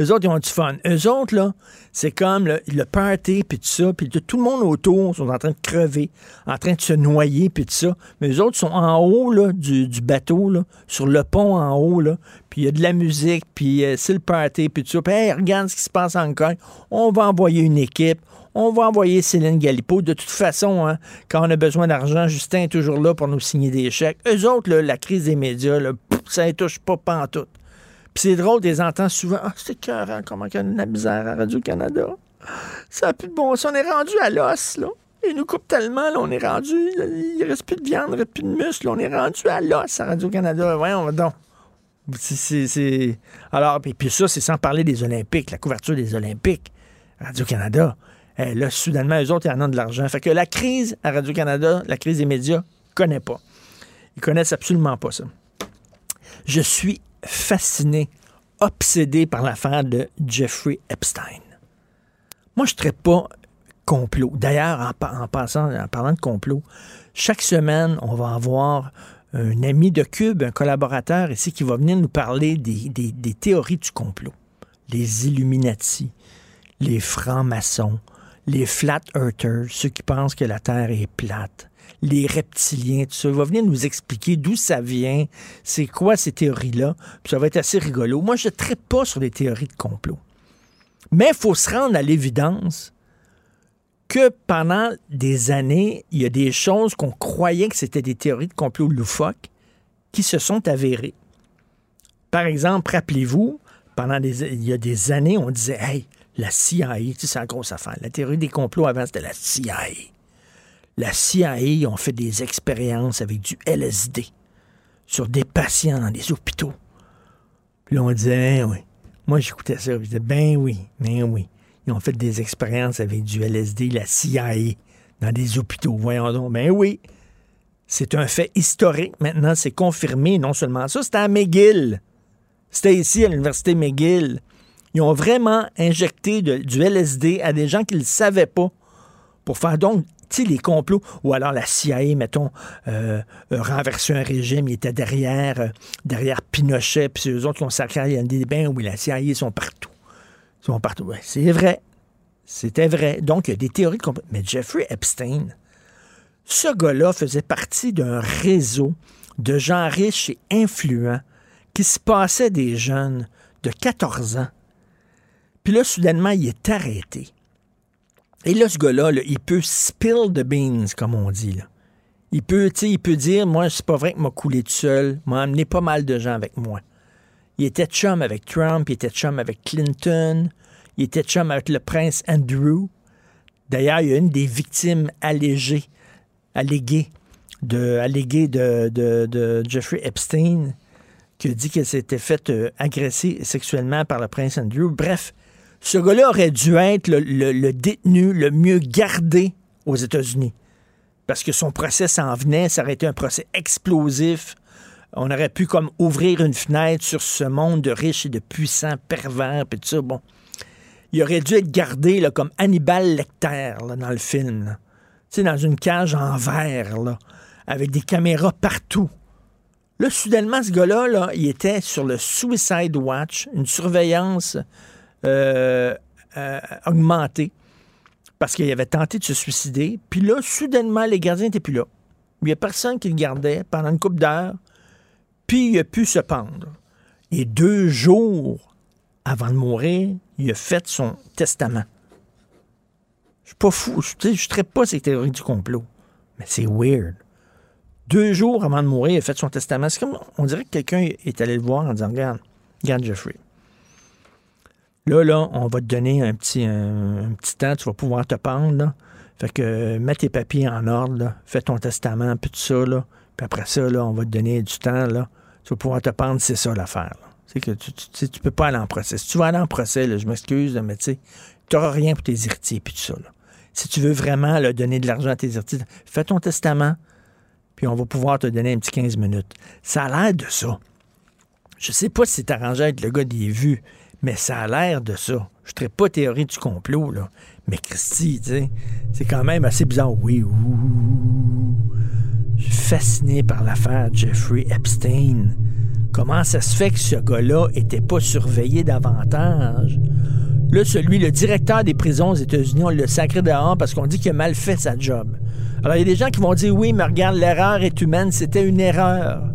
Eux autres, ils ont du fun. Eux autres, c'est comme le, le party, puis tout ça, puis tout le monde autour sont en train de crever, en train de se noyer, puis tout ça. Mais eux autres sont en haut, du, bateau, sur le pont en haut, là, puis il y a de la musique, puis euh, c'est le party, puis tout ça. Puis, regarde ce qui se passe encore. On va envoyer une équipe. On va envoyer Céline Galipo. De toute façon, hein, quand on a besoin d'argent, Justin est toujours là pour nous signer des chèques. Eux autres, la crise des médias, là, ça ne touche pas pantoute. Puis c'est drôle, des entends souvent. Ah, c'est écœurant, comment il y a à Radio-Canada. Ça n'a plus de bon sens. On est rendu à l'os, là. Ils nous coupent tellement, là, on est rendu. il reste plus de viande, il reste plus de muscle. On est rendu à l'os à Radio-Canada. Voyons donc. C'est- Alors, puis, puis ça, c'est sans parler des Olympiques, la couverture des Olympiques. Radio-Canada. Eh, là, soudainement, eux autres, ils en ont de l'argent. Fait que la crise à Radio-Canada, la crise des médias, connaît pas. Ils connaissent absolument pas ça. Je suis fasciné, obsédé par l'affaire de Jeffrey Epstein. Moi, je ne traite pas complot. D'ailleurs, en, en passant, en parlant de complot, chaque semaine, on va avoir un ami de Cube, un collaborateur ici, qui va venir nous parler des, des- théories du complot. Les Illuminati, les francs-maçons, les flat earthers, ceux qui pensent que la Terre est plate, les reptiliens, tout ça. Il va venir nous expliquer d'où ça vient, c'est quoi ces théories-là. Ça va être assez rigolo. Moi, je ne traite pas sur les théories de complot. Mais il faut se rendre à l'évidence que pendant des années, il y a des choses qu'on croyait que c'était des théories de complot loufoques qui se sont avérées. Par exemple, rappelez-vous, pendant il y a des années, on disait, hey, la CIA, tu sais, c'est la grosse affaire. La théorie des complots avant, c'était la CIA. La CIA, ont fait des expériences avec du LSD sur des patients dans des hôpitaux. Puis là, on disait, ben oui. Moi, j'écoutais ça. Je disais, ben oui, ben oui. Ils ont fait des expériences avec du LSD, la CIA, dans des hôpitaux. Voyons donc. Ben oui. C'est un fait historique. Maintenant, c'est confirmé. Non seulement ça, c'était à McGill. C'était ici, à l'Université McGill. Ils ont vraiment injecté du LSD à des gens qui ne savaient pas pour faire donc, tu les complots. Ou alors la CIA, mettons, euh, euh, renverser un régime, il était derrière, euh, derrière Pinochet, puis eux autres qui ont sacré, dit, ben oui, la CIA, ils sont partout. Ils sont partout. C'est vrai. C'était vrai. Donc, il y a des théories de. Mais Jeffrey Epstein, ce gars-là faisait partie d'un réseau de gens riches et influents qui se passaient des jeunes de 14 ans. Puis là, soudainement, il est arrêté. Et là, ce gars-là, là, il peut spill the beans, comme on dit. Il peut, il peut dire, moi, c'est pas vrai que m'a coulé tout seul, m'a amené pas mal de gens avec moi. Il était chum avec Trump, il était chum avec Clinton, il était chum avec le prince Andrew. D'ailleurs, il y a une des victimes allégées, alléguées de, alléguées de, de, de Jeffrey Epstein, qui a dit qu'elle s'était faite euh, agresser sexuellement par le prince Andrew. Bref, ce gars-là aurait dû être le, détenu le mieux gardé aux États-Unis. Parce que son procès s'en venait, ça aurait été un procès explosif. On aurait pu comme ouvrir une fenêtre sur ce monde de riches et de puissants pervers, il aurait dû être gardé comme Hannibal Lecter dans le film. Tu dans une cage en verre, avec des caméras partout. Là, soudainement, ce gars-là, là, il était sur le Suicide Watch, une surveillance euh, euh, augmentée, parce qu'il avait tenté de se suicider. Puis là, soudainement, les gardiens n'étaient plus là. Il n'y a personne qui le gardait pendant une couple d'heures. Puis il a pu se pendre. Et deux jours avant de mourir, il a fait son testament. Je suis pas fou. Je je traite pas ces théories du complot. Mais c'est weird. Deux jours avant de mourir, il a fait son testament. C'est comme, on dirait que quelqu'un est allé le voir en disant, regarde, regarde Jeffrey. Là, là, on va te donner un petit, un, petit temps, tu vas pouvoir te pendre. Fait que mets tes papiers en ordre, fais ton testament, puis tout ça, là. Puis après ça, là, on va te donner du temps, là. Tu vas pouvoir te pendre, c'est ça l'affaire. C'est que tu, tu, tu peux pas aller en procès. Si tu vas aller en procès, je m'excuse, mais tu n'auras rien pour tes héritiers, puis tout ça. Si tu veux vraiment donner de l'argent à tes héritiers, fais ton testament, puis on va pouvoir te donner un petit 15 minutes. Ça a l'air de ça. Je sais pas si c'est arrangé avec le gars des vues, mais ça a l'air de ça. Je ne pas théorie du complot, là. Mais Christy, c'est quand même assez bizarre. Oui, ouh. Je suis fasciné par l'affaire Jeffrey Epstein. Comment ça se fait que ce gars-là était pas surveillé davantage? Là, celui, le directeur des prisons aux États-Unis, on le sacré dehors parce qu'on dit qu'il a mal fait sa job. Alors, il y a des gens qui vont dire, oui, mais regarde, l'erreur est humaine, c'était une erreur.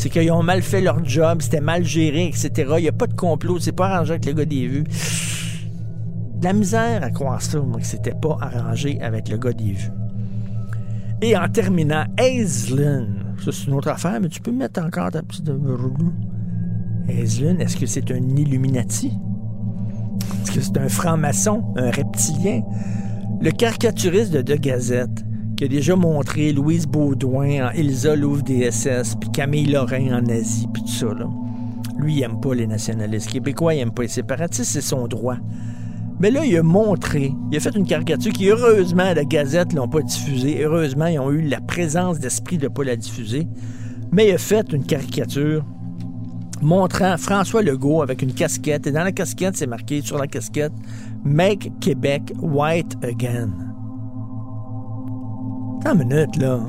C'est qu'ils ont mal fait leur job, c'était mal géré, etc. Il n'y a pas de complot, c'est pas arrangé avec le gars des vues. De la misère à croire ça, moi, que c'était pas arrangé avec le gars des vues. Et en terminant, Aislinn, ça c'est une autre affaire, mais tu peux mettre encore ta petite... Aislinn, est-ce que c'est un Illuminati? Est-ce que c'est un franc-maçon, un reptilien? Le caricaturiste de The Gazette, qui a déjà montré Louise Baudouin en Ilsa Louvre DSS, puis Camille Lorrain en Asie, puis tout ça, là. Lui, il aime pas les nationalistes québécois, il aime pas les séparatistes, c'est son droit. Mais là, il a montré, il a fait une caricature qui, heureusement, la Gazette l'ont pas diffusée. Heureusement, ils ont eu la présence d'esprit de ne pas la diffuser. Mais il a fait une caricature montrant François Legault avec une casquette. Et dans la casquette, c'est marqué sur la casquette Make Québec White Again. Attends une minute, là.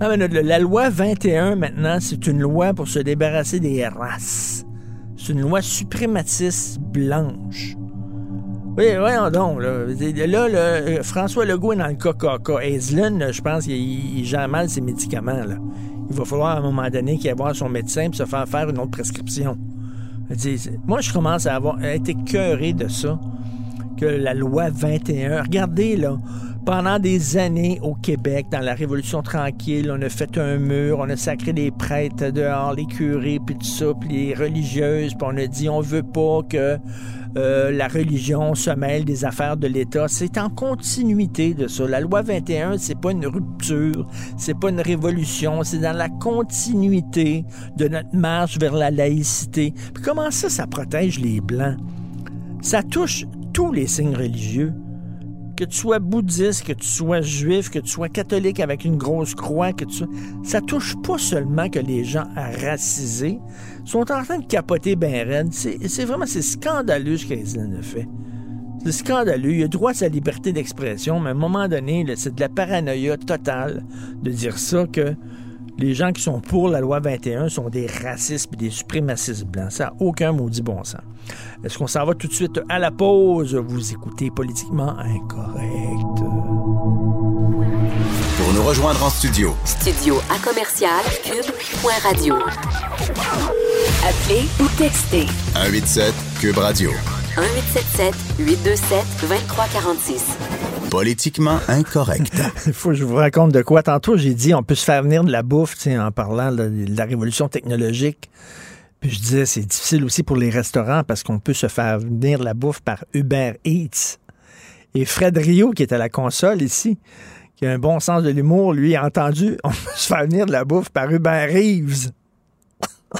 Attends une minute, là. La loi 21, maintenant, c'est une loi pour se débarrasser des races. C'est une loi suprématiste blanche. Oui, voyons donc. Là, là, François Legault est dans le coca Aislinn, je pense qu'il gère mal ses médicaments. Là. Il va falloir à un moment donné qu'il aille voir son médecin pour se faire faire une autre prescription. Moi, je commence à, avoir, être de ça, que la loi 21... Regardez, là, pendant des années au Québec, dans la Révolution tranquille, on a fait un mur, on a sacré les prêtres dehors, les curés, puis tout ça, puis les religieuses, puis on a dit on veut pas que euh, la religion se mêle des affaires de l'État. C'est en continuité de ça. La loi 21, c'est pas une rupture, c'est pas une révolution, c'est dans la continuité de notre marche vers la laïcité. Puis comment ça, ça protège les Blancs? Ça touche tous les signes religieux que tu sois bouddhiste, que tu sois juif, que tu sois catholique avec une grosse croix, que tu ça touche pas seulement que les gens racisés sont en train de capoter ben raide. C'est vraiment c'est scandaleux ce qu'Aislinn a fait. C'est scandaleux. Il a droit à sa liberté d'expression, mais à un moment donné, c'est de la paranoïa totale de dire ça que les gens qui sont pour la loi 21 sont des racistes et des suprémacistes blancs. Ça n'a aucun maudit bon sens. Est-ce qu'on s'en va tout de suite à la pause? Vous écoutez Politiquement Incorrect. Pour nous rejoindre en studio. Studio à commercial cube.radio. Appelez ou textez. 187 cube radio. 1877 827 2346. Politiquement incorrect. Il faut que je vous raconte de quoi. Tantôt, j'ai dit on peut se faire venir de la bouffe en parlant de, la révolution technologique. Puis je disais, c'est difficile aussi pour les restaurants parce qu'on peut se faire venir de la bouffe par Uber Eats. Et Fred Rio, qui est à la console ici, qui a un bon sens de l'humour, lui, a entendu on peut se faire venir de la bouffe par Uber Reeves.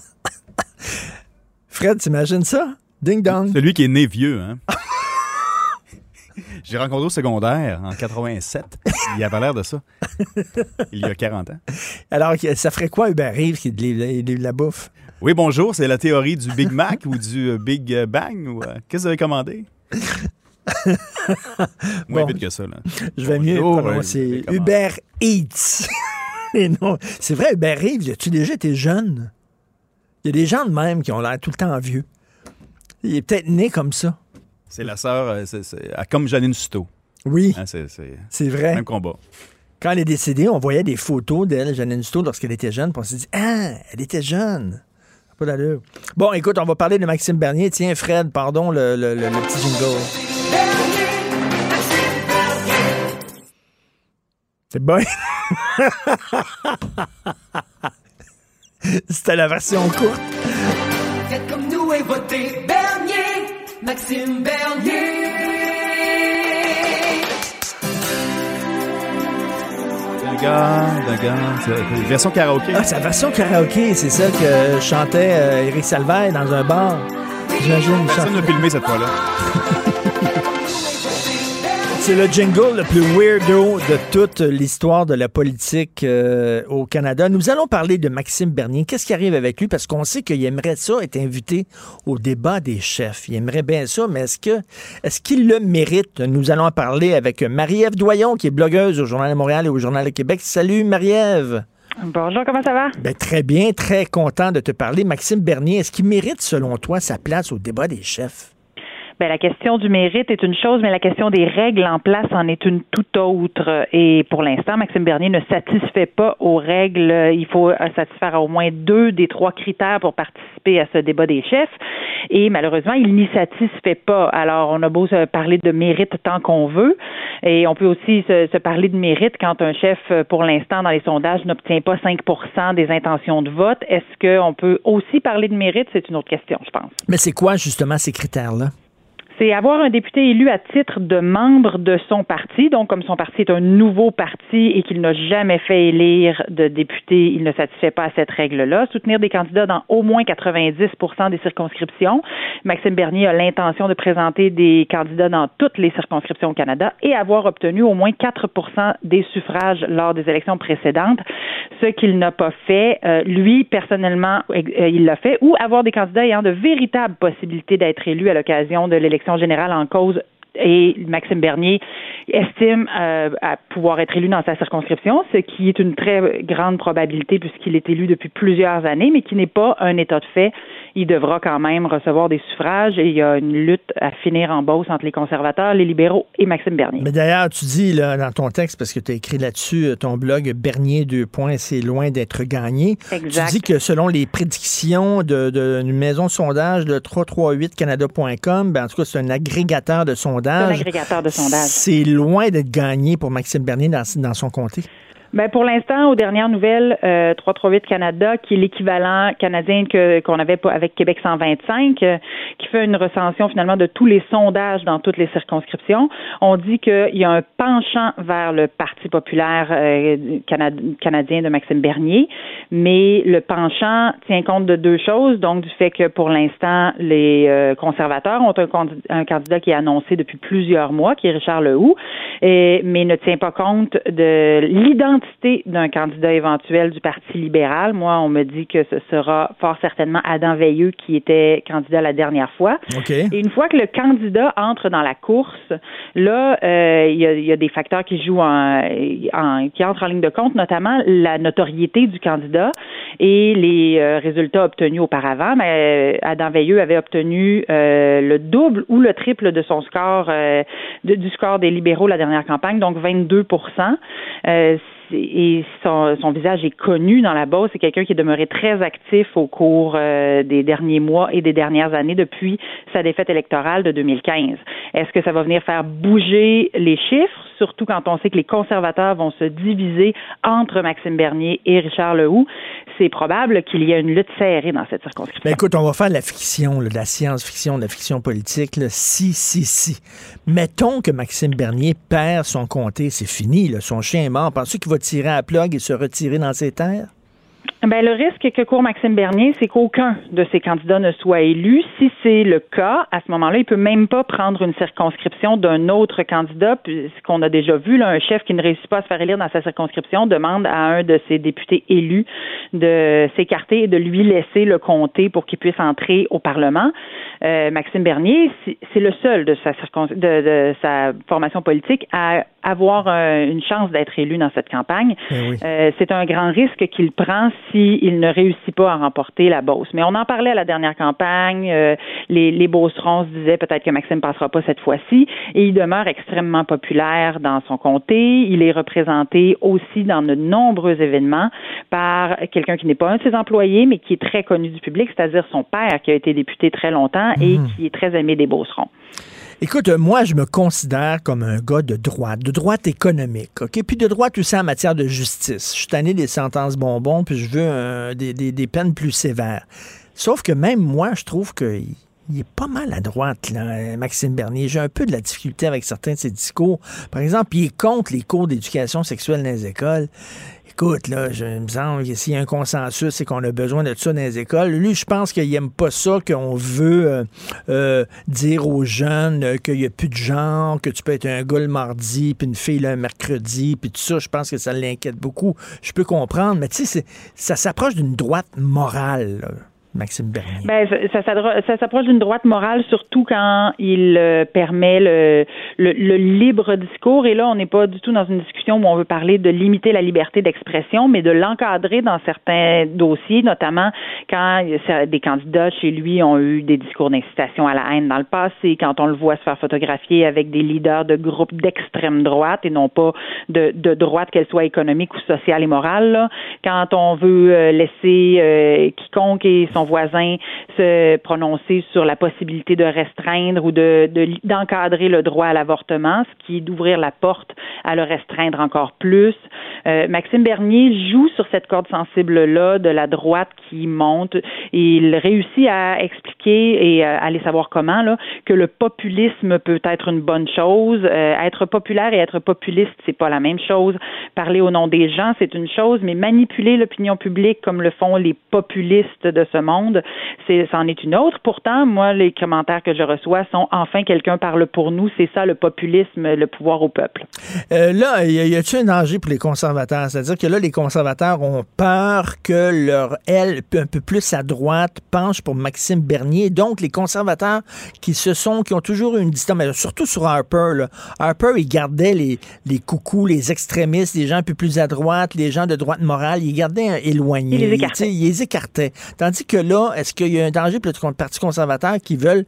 Fred, t'imagines ça? Ding dong. Celui qui est né vieux, hein? J'ai rencontré au secondaire en 87. Il avait l'air de ça. Il y a 40 ans. Alors, ça ferait quoi Uber Reeves qui livre la bouffe? Oui, bonjour. C'est la théorie du Big Mac ou du euh, Big Bang? Ou, euh, Qu'est-ce que vous avez commandé? Moins vite que ça. Là. Je vais mieux prononcer Uber Eats. non, c'est vrai, Uber Reeves, as-tu déjà été jeune? Il y a des gens de même qui ont l'air tout le temps vieux. Il est peut-être né comme ça. C'est la sœur, euh, c'est, comme Janine Suto. Oui. Hein, c'est, vrai. Même combat. Quand elle est décédée, on voyait des photos d'elle, Janine Suto, lorsqu'elle était jeune, puis on s'est dit Ah, elle était jeune. Pas d'allure. Bon, écoute, on va parler de Maxime Bernier. Tiens, Fred, pardon, le, le, le, petit jingle. C'est bon. C'était la version courte. Faites comme nous et votez Bernier, Maxime Bernier. C'est version karaoké. Ah, c'est la version karaoké, c'est ça que chantait euh, Eric Salvaire dans un bar. J'imagine. Personne n'a filmé cette fois-là. C'est le jingle le plus weirdo de toute l'histoire de la politique euh, au Canada. Nous allons parler de Maxime Bernier. Qu'est-ce qui arrive avec lui? Parce qu'on sait qu'il aimerait ça être invité au débat des chefs. Il aimerait bien ça, mais est-ce que est-ce qu'il le mérite? Nous allons en parler avec Marie-Ève Doyon, qui est blogueuse au Journal de Montréal et au Journal de Québec. Salut, Marie-Ève. Bonjour, comment ça va? Ben, très bien, très content de te parler. Maxime Bernier, est-ce qu'il mérite, selon toi, sa place au débat des chefs? Ben, la question du mérite est une chose, mais la question des règles en place en est une toute autre. Et pour l'instant, Maxime Bernier ne satisfait pas aux règles. Il faut satisfaire à au moins deux des trois critères pour participer à ce débat des chefs. Et malheureusement, il n'y satisfait pas. Alors, on a beau se parler de mérite tant qu'on veut. Et on peut aussi se, se parler de mérite quand un chef, pour l'instant, dans les sondages, n'obtient pas 5% des intentions de vote. Est-ce qu'on peut aussi parler de mérite? C'est une autre question, je pense. Mais c'est quoi, justement, ces critères-là? C'est avoir un député élu à titre de membre de son parti. Donc, comme son parti est un nouveau parti et qu'il n'a jamais fait élire de député, il ne satisfait pas à cette règle-là. Soutenir des candidats dans au moins 90% des circonscriptions. Maxime Bernier a l'intention de présenter des candidats dans toutes les circonscriptions au Canada et avoir obtenu au moins 4% des suffrages lors des élections précédentes, ce qu'il n'a pas fait. Euh, lui, personnellement, euh, il l'a fait, ou avoir des candidats ayant de véritables possibilités d'être élus à l'occasion de l'élection générale en cause et Maxime Bernier estime euh, à pouvoir être élu dans sa circonscription, ce qui est une très grande probabilité puisqu'il est élu depuis plusieurs années, mais qui n'est pas un état de fait. Il devra quand même recevoir des suffrages et il y a une lutte à finir en bosse entre les conservateurs, les libéraux et Maxime Bernier. Mais d'ailleurs, tu dis là, dans ton texte, parce que tu as écrit là-dessus, euh, ton blog Bernier deux points, c'est loin d'être gagné. Exact. Tu dis que selon les prédictions d'une de, maison de sondage de 338canada.com, ben, en tout cas, c'est un agrégateur de sondages. Un agrégateur de sondage. C'est loin d'être gagné pour Maxime Bernier dans, dans son comté. Ben pour l'instant, aux dernières nouvelles, euh, 338 Canada, qui est l'équivalent canadien que qu'on avait avec Québec 125, euh, qui fait une recension finalement de tous les sondages dans toutes les circonscriptions, on dit qu'il y a un penchant vers le Parti populaire euh, canadien de Maxime Bernier, mais le penchant tient compte de deux choses, donc du fait que pour l'instant, les euh, conservateurs ont un, un, candidat qui est annoncé depuis plusieurs mois, qui est Richard Lehoux, et, mais ne tient pas compte de l'identité d'un candidat éventuel du Parti libéral. Moi, on me dit que ce sera fort certainement Adam Veilleux qui était candidat la dernière fois. Et une fois que le candidat entre dans la course, là, euh, il y, a, des facteurs qui jouent en, qui entrent en ligne de compte, notamment la notoriété du candidat et les euh, résultats obtenus auparavant. Mais euh, Adam Veilleux avait obtenu le double ou le triple de son score du score des libéraux la dernière campagne, donc 22 et son, visage est connu dans la Beauce. C'est quelqu'un qui est demeuré très actif au cours euh, des derniers mois et des dernières années depuis sa défaite électorale de 2015. Est-ce que ça va venir faire bouger les chiffres, surtout quand on sait que les conservateurs vont se diviser entre Maxime Bernier et Richard Lehoux? C'est probable qu'il y ait une lutte serrée dans cette circonscription. Ben écoute, on va faire de la fiction, de la science-fiction, de la fiction politique. Si, si, si. Mettons que Maxime Bernier perd son comté, c'est fini. Son chien est mort. Penses-tu qu'il va tirer à plug et se retirer dans ses terres? Ben, le risque que court Maxime Bernier, c'est qu'aucun de ses candidats ne soit élu. Si c'est le cas, à ce moment-là, il peut même pas prendre une circonscription d'un autre candidat, puisqu'on a déjà vu, là, un chef qui ne réussit pas à se faire élire dans sa circonscription demande à un de ses députés élus de s'écarter et de lui laisser le comté pour qu'il puisse entrer au Parlement. Euh, Maxime Bernier, c'est le seul de sa, de, de sa formation politique à avoir euh, une chance d'être élu dans cette campagne. Eh euh, c'est un grand risque qu'il prend s'il ne réussit pas à remporter la Beauce. Mais on en parlait à la dernière campagne. Euh, les, les Beaucerons se disaient peut-être que Maxime passera pas cette fois-ci. Et il demeure extrêmement populaire dans son comté. Il est représenté aussi dans de nombreux événements par quelqu'un qui n'est pas un de ses employés, mais qui est très connu du public, c'est-à-dire son père qui a été député très longtemps et Mhm. qui est très aimé des Beaucerons. Écoute, moi, je me considère comme un gars de droite, de droite économique, OK? Puis de droite aussi en matière de justice. Je suis tanné des sentences bonbons, puis je veux euh, des, peines plus sévères. Sauf que même moi, je trouve que il est pas mal à droite, là, Maxime Bernier. J'ai un peu de la difficulté avec certains de ses discours. Par exemple, il est contre les cours d'éducation sexuelle dans les écoles. Écoute, là, je me semble s'il y a un consensus, c'est qu'on a besoin de ça dans les écoles. Lui, je pense qu'il aime pas ça, qu'on veut euh, euh, dire aux jeunes qu'il n'y a plus de genre, que tu peux être un gars le mardi, puis une fille le mercredi, puis tout ça. Je pense que ça l'inquiète beaucoup. Je peux comprendre, mais tu sais, ça s'approche d'une droite morale. Ben, ça, s'approche d'une droite morale, surtout quand il euh, permet le, le, libre discours. Et là, on n'est pas du tout dans une discussion où on veut parler de limiter la liberté d'expression, mais de l'encadrer dans certains dossiers, notamment quand des candidats chez lui ont eu des discours d'incitation à la haine dans le passé, quand on le voit se faire photographier avec des leaders de groupes d'extrême droite et non pas de, de droite, qu'elle soit économique ou sociale et morale. Là. Quand on veut euh, laisser euh, quiconque et son voisin se prononcer sur la possibilité de restreindre ou de d'encadrer le droit à l'avortement, ce qui est d'ouvrir la porte à le restreindre encore plus. Euh, Maxime Bernier joue sur cette corde sensible-là de la droite qui monte il réussit à expliquer et à aller savoir comment là, que le populisme peut être une bonne chose. Euh, être populaire et être populiste, c'est pas la même chose. Parler au nom des gens, c'est une chose, mais manipuler l'opinion publique comme le font les populistes de ce monde, c'est, c'en est une autre. Pourtant, moi, les commentaires que je reçois sont enfin quelqu'un parle pour nous. C'est ça le populisme, le pouvoir au peuple. Euh, là, y a-t-il un danger pour les conservateurs? C'est-à-dire que là, les conservateurs ont peur que leur aile un peu plus à droite penche pour Maxime Bernier. Donc, les conservateurs qui se sont, qui ont toujours eu une distance, mais surtout sur Harper, là. Harper, il gardait les, les coucous, les extrémistes, les gens un peu plus à droite, les gens de droite morale, il gardait éloignés. Il les écartait. Il les écartait. Tandis que là, est-ce qu'il y a un danger pour le Parti conservateur qui veulent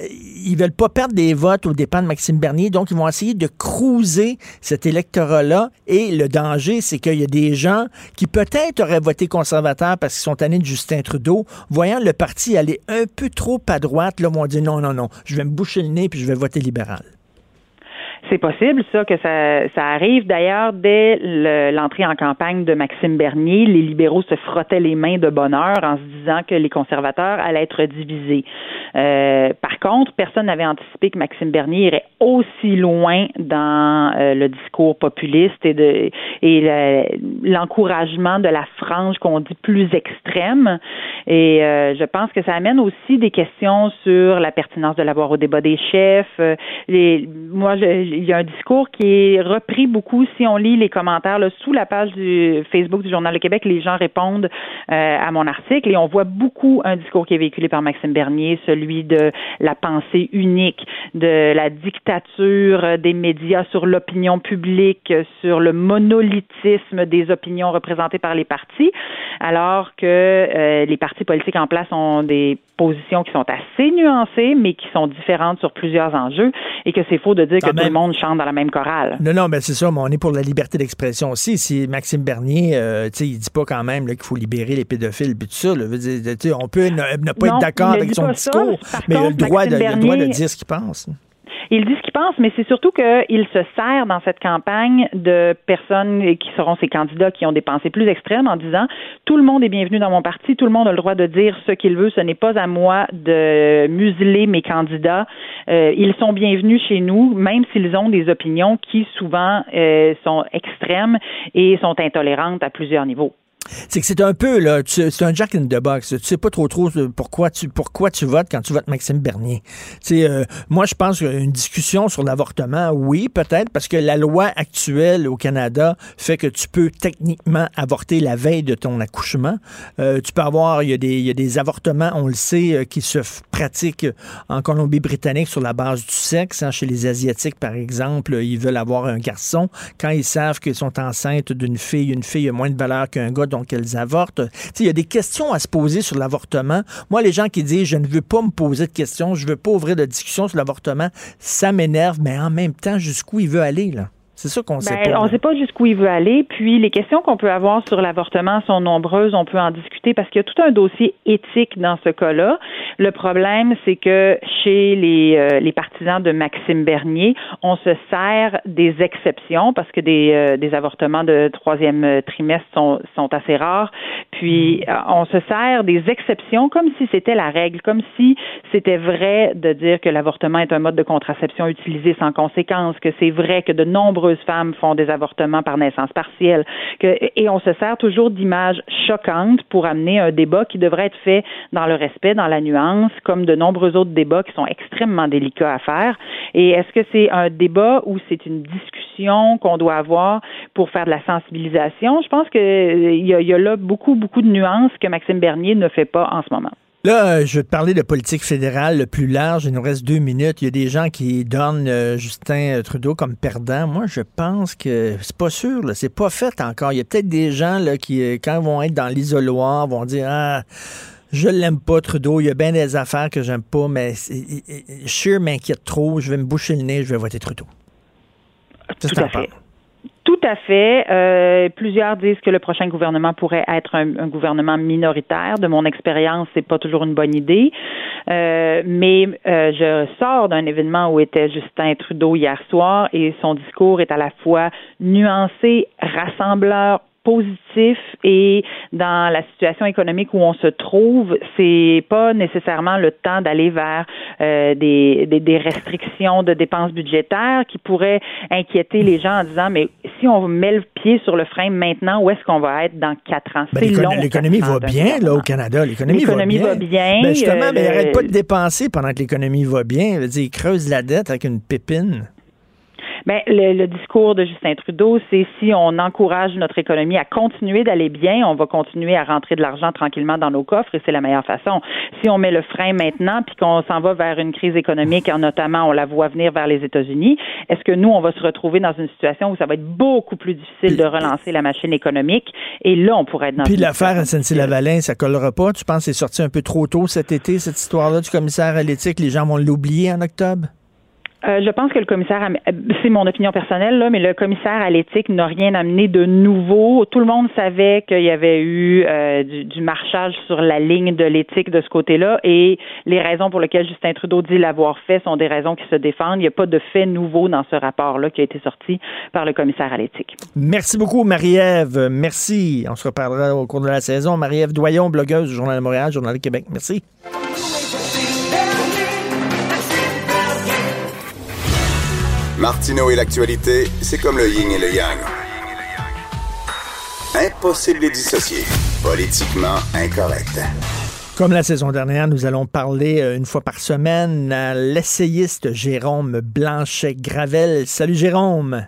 euh, ils veulent pas perdre des votes aux dépens de Maxime Bernier, donc ils vont essayer de cruiser cet électorat-là? Et le danger, c'est qu'il y a des gens qui peut-être auraient voté conservateur parce qu'ils sont tannés de Justin Trudeau, voyant le parti aller un peu trop à droite, là, vont dire non, non, non, je vais me boucher le nez puis je vais voter libéral. C'est possible, ça, que ça, ça arrive. D'ailleurs, dès l'entrée en campagne de Maxime Bernier, les libéraux se frottaient les mains de bonheur en se disant que les conservateurs allaient être divisés. Euh, par contre, personne n'avait anticipé que Maxime Bernier irait aussi loin dans euh, le discours populiste et de et l'encouragement de la frange qu'on dit plus extrême. Et euh, je pense que ça amène aussi des questions sur la pertinence de l'avoir au débat des chefs. Les, moi, y a un discours qui est repris beaucoup. Si on lit les commentaires là, sous la page du Facebook du Journal de Québec, les gens répondent euh, à mon article et on voit beaucoup un discours qui est véhiculé par Maxime Bernier, celui de la pensée unique, de la dictature des médias sur l'opinion publique, sur le monolithisme des opinions représentées par les partis, alors que euh, les partis politiques en place ont des positions qui sont assez nuancées, mais qui sont différentes sur plusieurs enjeux, et que c'est faux de dire que tout le monde chante dans la même chorale. Non, non, mais c'est ça, mais on est pour la liberté d'expression aussi. Si Maxime Bernier, euh, tu sais, il dit pas quand même qu'il faut libérer les pédophiles et tout ça. on peut ne, pas être d'accord avec son discours, mais il a le droit, de, le droit de dire ce qu'il pense. Il dit ce qu'il pense, mais c'est surtout qu'il se sert dans cette campagne de personnes qui seront ses candidats qui ont des pensées plus extrêmes en disant tout le monde est bienvenu dans mon parti, tout le monde a le droit de dire ce qu'il veut, ce n'est pas à moi de museler mes candidats. Euh, ils sont bienvenus chez nous, même s'ils ont des opinions qui souvent euh, sont extrêmes et sont intolérantes à plusieurs niveaux. C'est que c'est un peu, là, c'est un jack in the box. Tu sais pas trop trop pourquoi tu, pourquoi tu votes quand tu votes Maxime Bernier. Tu euh, moi, je pense qu'une discussion sur l'avortement, oui, peut-être, parce que la loi actuelle au Canada fait que tu peux techniquement avorter la veille de ton accouchement. Euh, tu peux avoir, il y, a des, y a des avortements, on le sait, euh, qui se pratiquent en Colombie-Britannique sur la base du sexe. Hein, chez les Asiatiques, par exemple, ils veulent avoir un garçon. Quand ils savent qu'ils sont enceintes d'une fille, une fille a moins de valeur qu'un gars, donc elles avortent. Il y a des questions à se poser sur l'avortement. Moi, les gens qui disent je ne veux pas me poser de questions, je ne veux pas ouvrir de discussion sur l'avortement, ça m'énerve, mais en même temps, jusqu'où il veut aller, là? C'est ça qu'on sait ben, pas. On ne sait pas jusqu'où il veut aller. Puis les questions qu'on peut avoir sur l'avortement sont nombreuses. On peut en discuter parce qu'il y a tout un dossier éthique dans ce cas-là. Le problème, c'est que chez les, euh, les partisans de Maxime Bernier, on se sert des exceptions parce que des, euh, des avortements de troisième trimestre sont, sont assez rares. Puis mm. euh, on se sert des exceptions comme si c'était la règle, comme si c'était vrai de dire que l'avortement est un mode de contraception utilisé sans conséquence, que c'est vrai que de nombreux nombreuses femmes font des avortements par naissance partielle. Et on se sert toujours d'images choquantes pour amener un débat qui devrait être fait dans le respect, dans la nuance, comme de nombreux autres débats qui sont extrêmement délicats à faire. Et est-ce que c'est un débat ou c'est une discussion qu'on doit avoir pour faire de la sensibilisation? Je pense qu'il a, y a là beaucoup, beaucoup de nuances que Maxime Bernier ne fait pas en ce moment. Là, je vais te parler de politique fédérale le plus large. Il nous reste deux minutes. Il y a des gens qui donnent euh, Justin Trudeau comme perdant. Moi, je pense que c'est pas sûr. C'est pas fait encore. Il y a peut-être des gens là, qui, euh, quand ils vont être dans l'isoloir, vont dire Ah, je l'aime pas, Trudeau. Il y a bien des affaires que j'aime pas, mais Scheer m'inquiète trop. Je vais me boucher le nez. Je vais voter Trudeau. Tout à fait. Tout à fait. Euh, plusieurs disent que le prochain gouvernement pourrait être un, gouvernement minoritaire. De mon expérience, c'est pas toujours une bonne idée. Euh, mais euh, je sors d'un événement où était Justin Trudeau hier soir et son discours est à la fois nuancé, rassembleur, positif et dans la situation économique où on se trouve, c'est pas nécessairement le temps d'aller vers euh, des, des, restrictions de dépenses budgétaires qui pourraient inquiéter les gens en disant mais si on met le pied sur le frein maintenant, où est-ce qu'on va être dans quatre ans? Ben, l'économie va bien là au Canada. L'économie va bien. Ben, justement, mais il n'arrête pas de dépenser pendant que l'économie va bien. Dire, il creuse la dette avec une pépine. Mais ben, le, discours de Justin Trudeau, c'est si on encourage notre économie à continuer d'aller bien, on va continuer à rentrer de l'argent tranquillement dans nos coffres et c'est la meilleure façon. Si on met le frein maintenant puis qu'on s'en va vers une crise économique, notamment on la voit venir vers les États-Unis, est-ce que nous on va se retrouver dans une situation où ça va être beaucoup plus difficile de relancer la machine économique? Et là on pourrait être dans Puis l'affaire SNC-Lavalin, ça collera pas, tu penses que c'est sorti un peu trop tôt cet été cette histoire-là du commissaire à l'éthique, les gens vont l'oublier en octobre? Euh, je pense que le commissaire, c'est mon opinion personnelle, là, mais le commissaire à l'éthique n'a rien amené de nouveau. Tout le monde savait qu'il y avait eu euh, du, marchage sur la ligne de l'éthique de ce côté-là, et les raisons pour lesquelles Justin Trudeau dit l'avoir fait sont des raisons qui se défendent. Il n'y a pas de fait nouveau dans ce rapport-là qui a été sorti par le commissaire à l'éthique. Merci beaucoup, Marie-Ève. Merci. On se reparlera au cours de la saison. Marie-Ève Doyon, blogueuse du Journal de Montréal, Journal de Québec. Merci. Martineau et l'actualité, c'est comme le yin et le yang. Impossible de dissocier. Politiquement incorrect. Comme la saison dernière, nous allons parler euh, une fois par semaine à l'essayiste Jérôme Blanchet-Gravel. Salut Jérôme.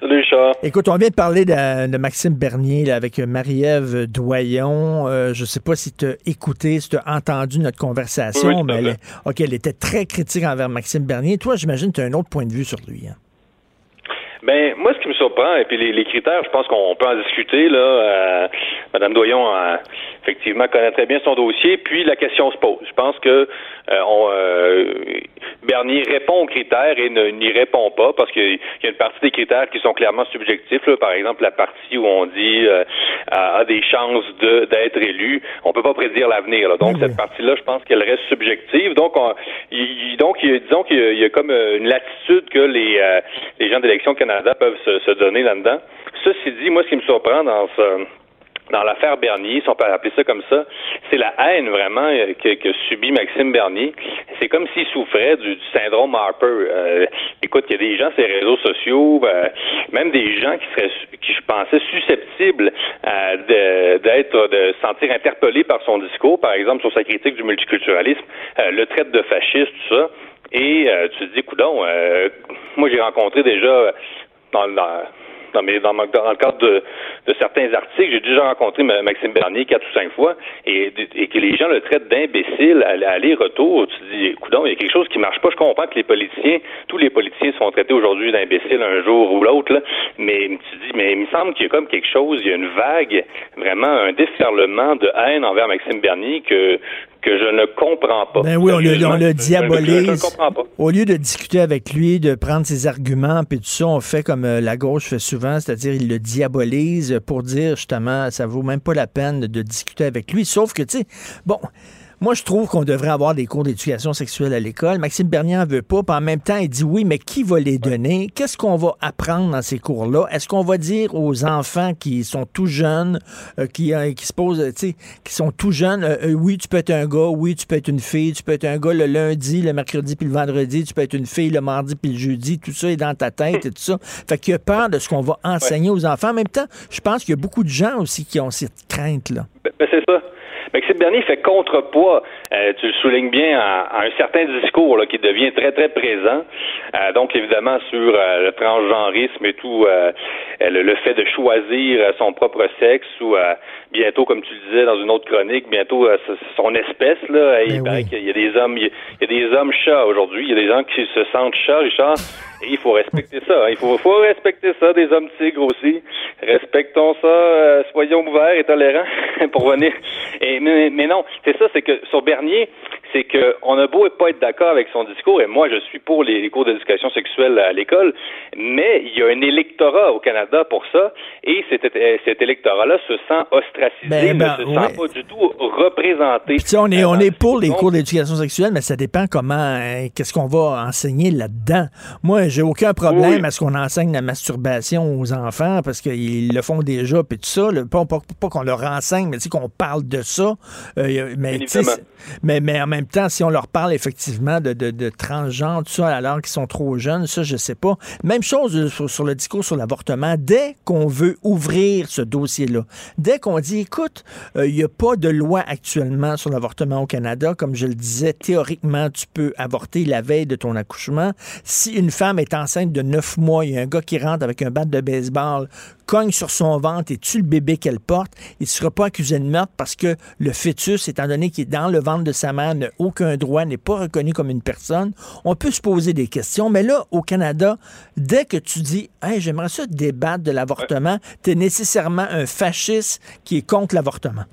Salut, Charles. Écoute, on vient de parler de, Maxime Bernier avec Marie-Ève Doyon. Euh, je ne sais pas si tu as écouté, si tu as entendu notre conversation, mais elle, OK, elle était très critique envers Maxime Bernier. Toi, j'imagine que tu as un autre point de vue sur lui. Hein? Ben moi, ce qui me surprend, et puis les, critères, je pense qu'on peut en discuter. Là, euh, Madame Doyon, euh, effectivement, connaît très bien son dossier. Puis la question se pose. Je pense que euh, on, Bernier répond aux critères et n'y répond pas parce qu'il y a une partie des critères qui sont clairement subjectifs. Par exemple, la partie où on dit a, des chances d'être élu. On peut pas prédire l'avenir. Donc cette partie-là, je pense qu'elle reste subjective. Donc, donc, disons qu'il y, a comme une latitude que les, les gens d'élection Canada peuvent se, donner là-dedans. Ceci dit, moi, ce qui me surprend dans ce dans l'affaire Bernier, si on peut appeler ça comme ça, c'est la haine vraiment euh, que, subit Maxime Bernier. C'est comme s'il souffrait du, syndrome Harper. Euh, écoute, il y a des gens sur les réseaux sociaux, euh, même des gens qui seraient, qui je pensais susceptibles d'être, de, se sentir interpellés par son discours, par exemple sur sa critique du multiculturalisme, le traite de fasciste, tout ça. Et tu te dis, coudon, moi j'ai rencontré déjà dans, dans, dans, le cadre de, certains articles, j'ai déjà rencontré Maxime Bernier quatre ou cinq fois et, que les gens le traitent d'imbécile à aller-retour. Tu te dis, écoute, il y a quelque chose qui marche pas. Je comprends que les politiciens, tous les politiciens sont traités aujourd'hui d'imbéciles un jour ou l'autre, mais tu dis, mais il me semble qu'il y a comme quelque chose, il y a une vague, vraiment un déferlement de haine envers Maxime Bernier que que je ne comprends pas. Ben oui, on le, diabolise. Au lieu de discuter avec lui, de prendre ses arguments, puis tout ça, on fait comme euh, la gauche fait souvent, c'est-à-dire il le diabolise pour dire justement, ça vaut même pas la peine de, discuter avec lui. Sauf que, tu sais, bon, Moi, je trouve qu'on devrait avoir des cours d'éducation sexuelle à l'école. Maxime Bernier en veut pas. Puis en même temps, il dit oui, mais qui va les donner? Qu'est-ce qu'on va apprendre dans ces cours-là? Est-ce qu'on va dire aux enfants qui sont tout jeunes, euh, qui, euh, qui se posent, tu sais, qui sont tout jeunes, euh, euh, oui, tu peux être un gars, oui, tu peux être une fille, tu peux être un gars le lundi, le mercredi puis le vendredi, tu peux être une fille le mardi puis le jeudi, tout ça est dans ta tête et tout ça. Fait qu'il y a peur de ce qu'on va enseigner aux enfants. En même temps, je pense qu'il y a beaucoup de gens aussi qui ont cette crainte-là. Ben, ben, c'est ça. Maxime Bernier fait contrepoids, euh, tu le soulignes bien, à, un certain discours là, qui devient très, très présent. Euh, donc, évidemment, sur euh, le transgenrisme et tout, le, le, fait de choisir son propre sexe ou bientôt, comme tu le disais dans une autre chronique, bientôt son espèce. Là, il Ben oui. y a des hommes, il y a des hommes chats aujourd'hui. Il y a des gens qui se sentent chats, Richard. Et il faut respecter ça. hein. Il faut, faut respecter ça, des hommes tigres aussi. Respectons ça, euh, soyons ouverts et tolérants pour venir. Et, mais, non, c'est ça, c'est que sur Bernier, c'est que on a beau pas être d'accord avec son discours, et moi je suis pour les, les cours d'éducation sexuelle à l'école, mais il y a un électorat au Canada pour ça, et cet, cet électorat-là se sent ostracisé, Ben, ben, ne se ouais. sent pas du tout représenté. Puis, on est, on est pour les cours d'éducation sexuelle, mais ça dépend comment, hein, qu'est-ce qu'on va enseigner là-dedans. Moi, j'ai aucun problème Oui. à ce qu'on enseigne la masturbation aux enfants parce qu'ils le font déjà, puis tout ça. pas pas, pas qu'on leur enseigne, mais qu'on parle de ça. Euh, mais en même si on leur parle effectivement de, de, de transgenre, tout ça, alors qu'ils sont trop jeunes, ça, je sais pas. Même chose euh, sur, le discours sur l'avortement. Dès qu'on veut ouvrir ce dossier-là, dès qu'on dit, écoute, euh, il n'y a pas de loi actuellement sur l'avortement au Canada, comme je le disais, théoriquement, tu peux avorter la veille de ton accouchement. Si une femme est enceinte de neuf mois, il y a un gars qui rentre avec un bat de baseball, cogne sur son ventre et tue le bébé qu'elle porte, il ne sera pas accusé de meurtre parce que le fœtus, étant donné qu'il est dans le ventre de sa mère, aucun droit, n'est pas reconnu comme une personne. On peut se poser des questions, mais là, au Canada, dès que tu dis hey, j'aimerais ça débattre de l'avortement, tu es nécessairement un fasciste qui est contre l'avortement.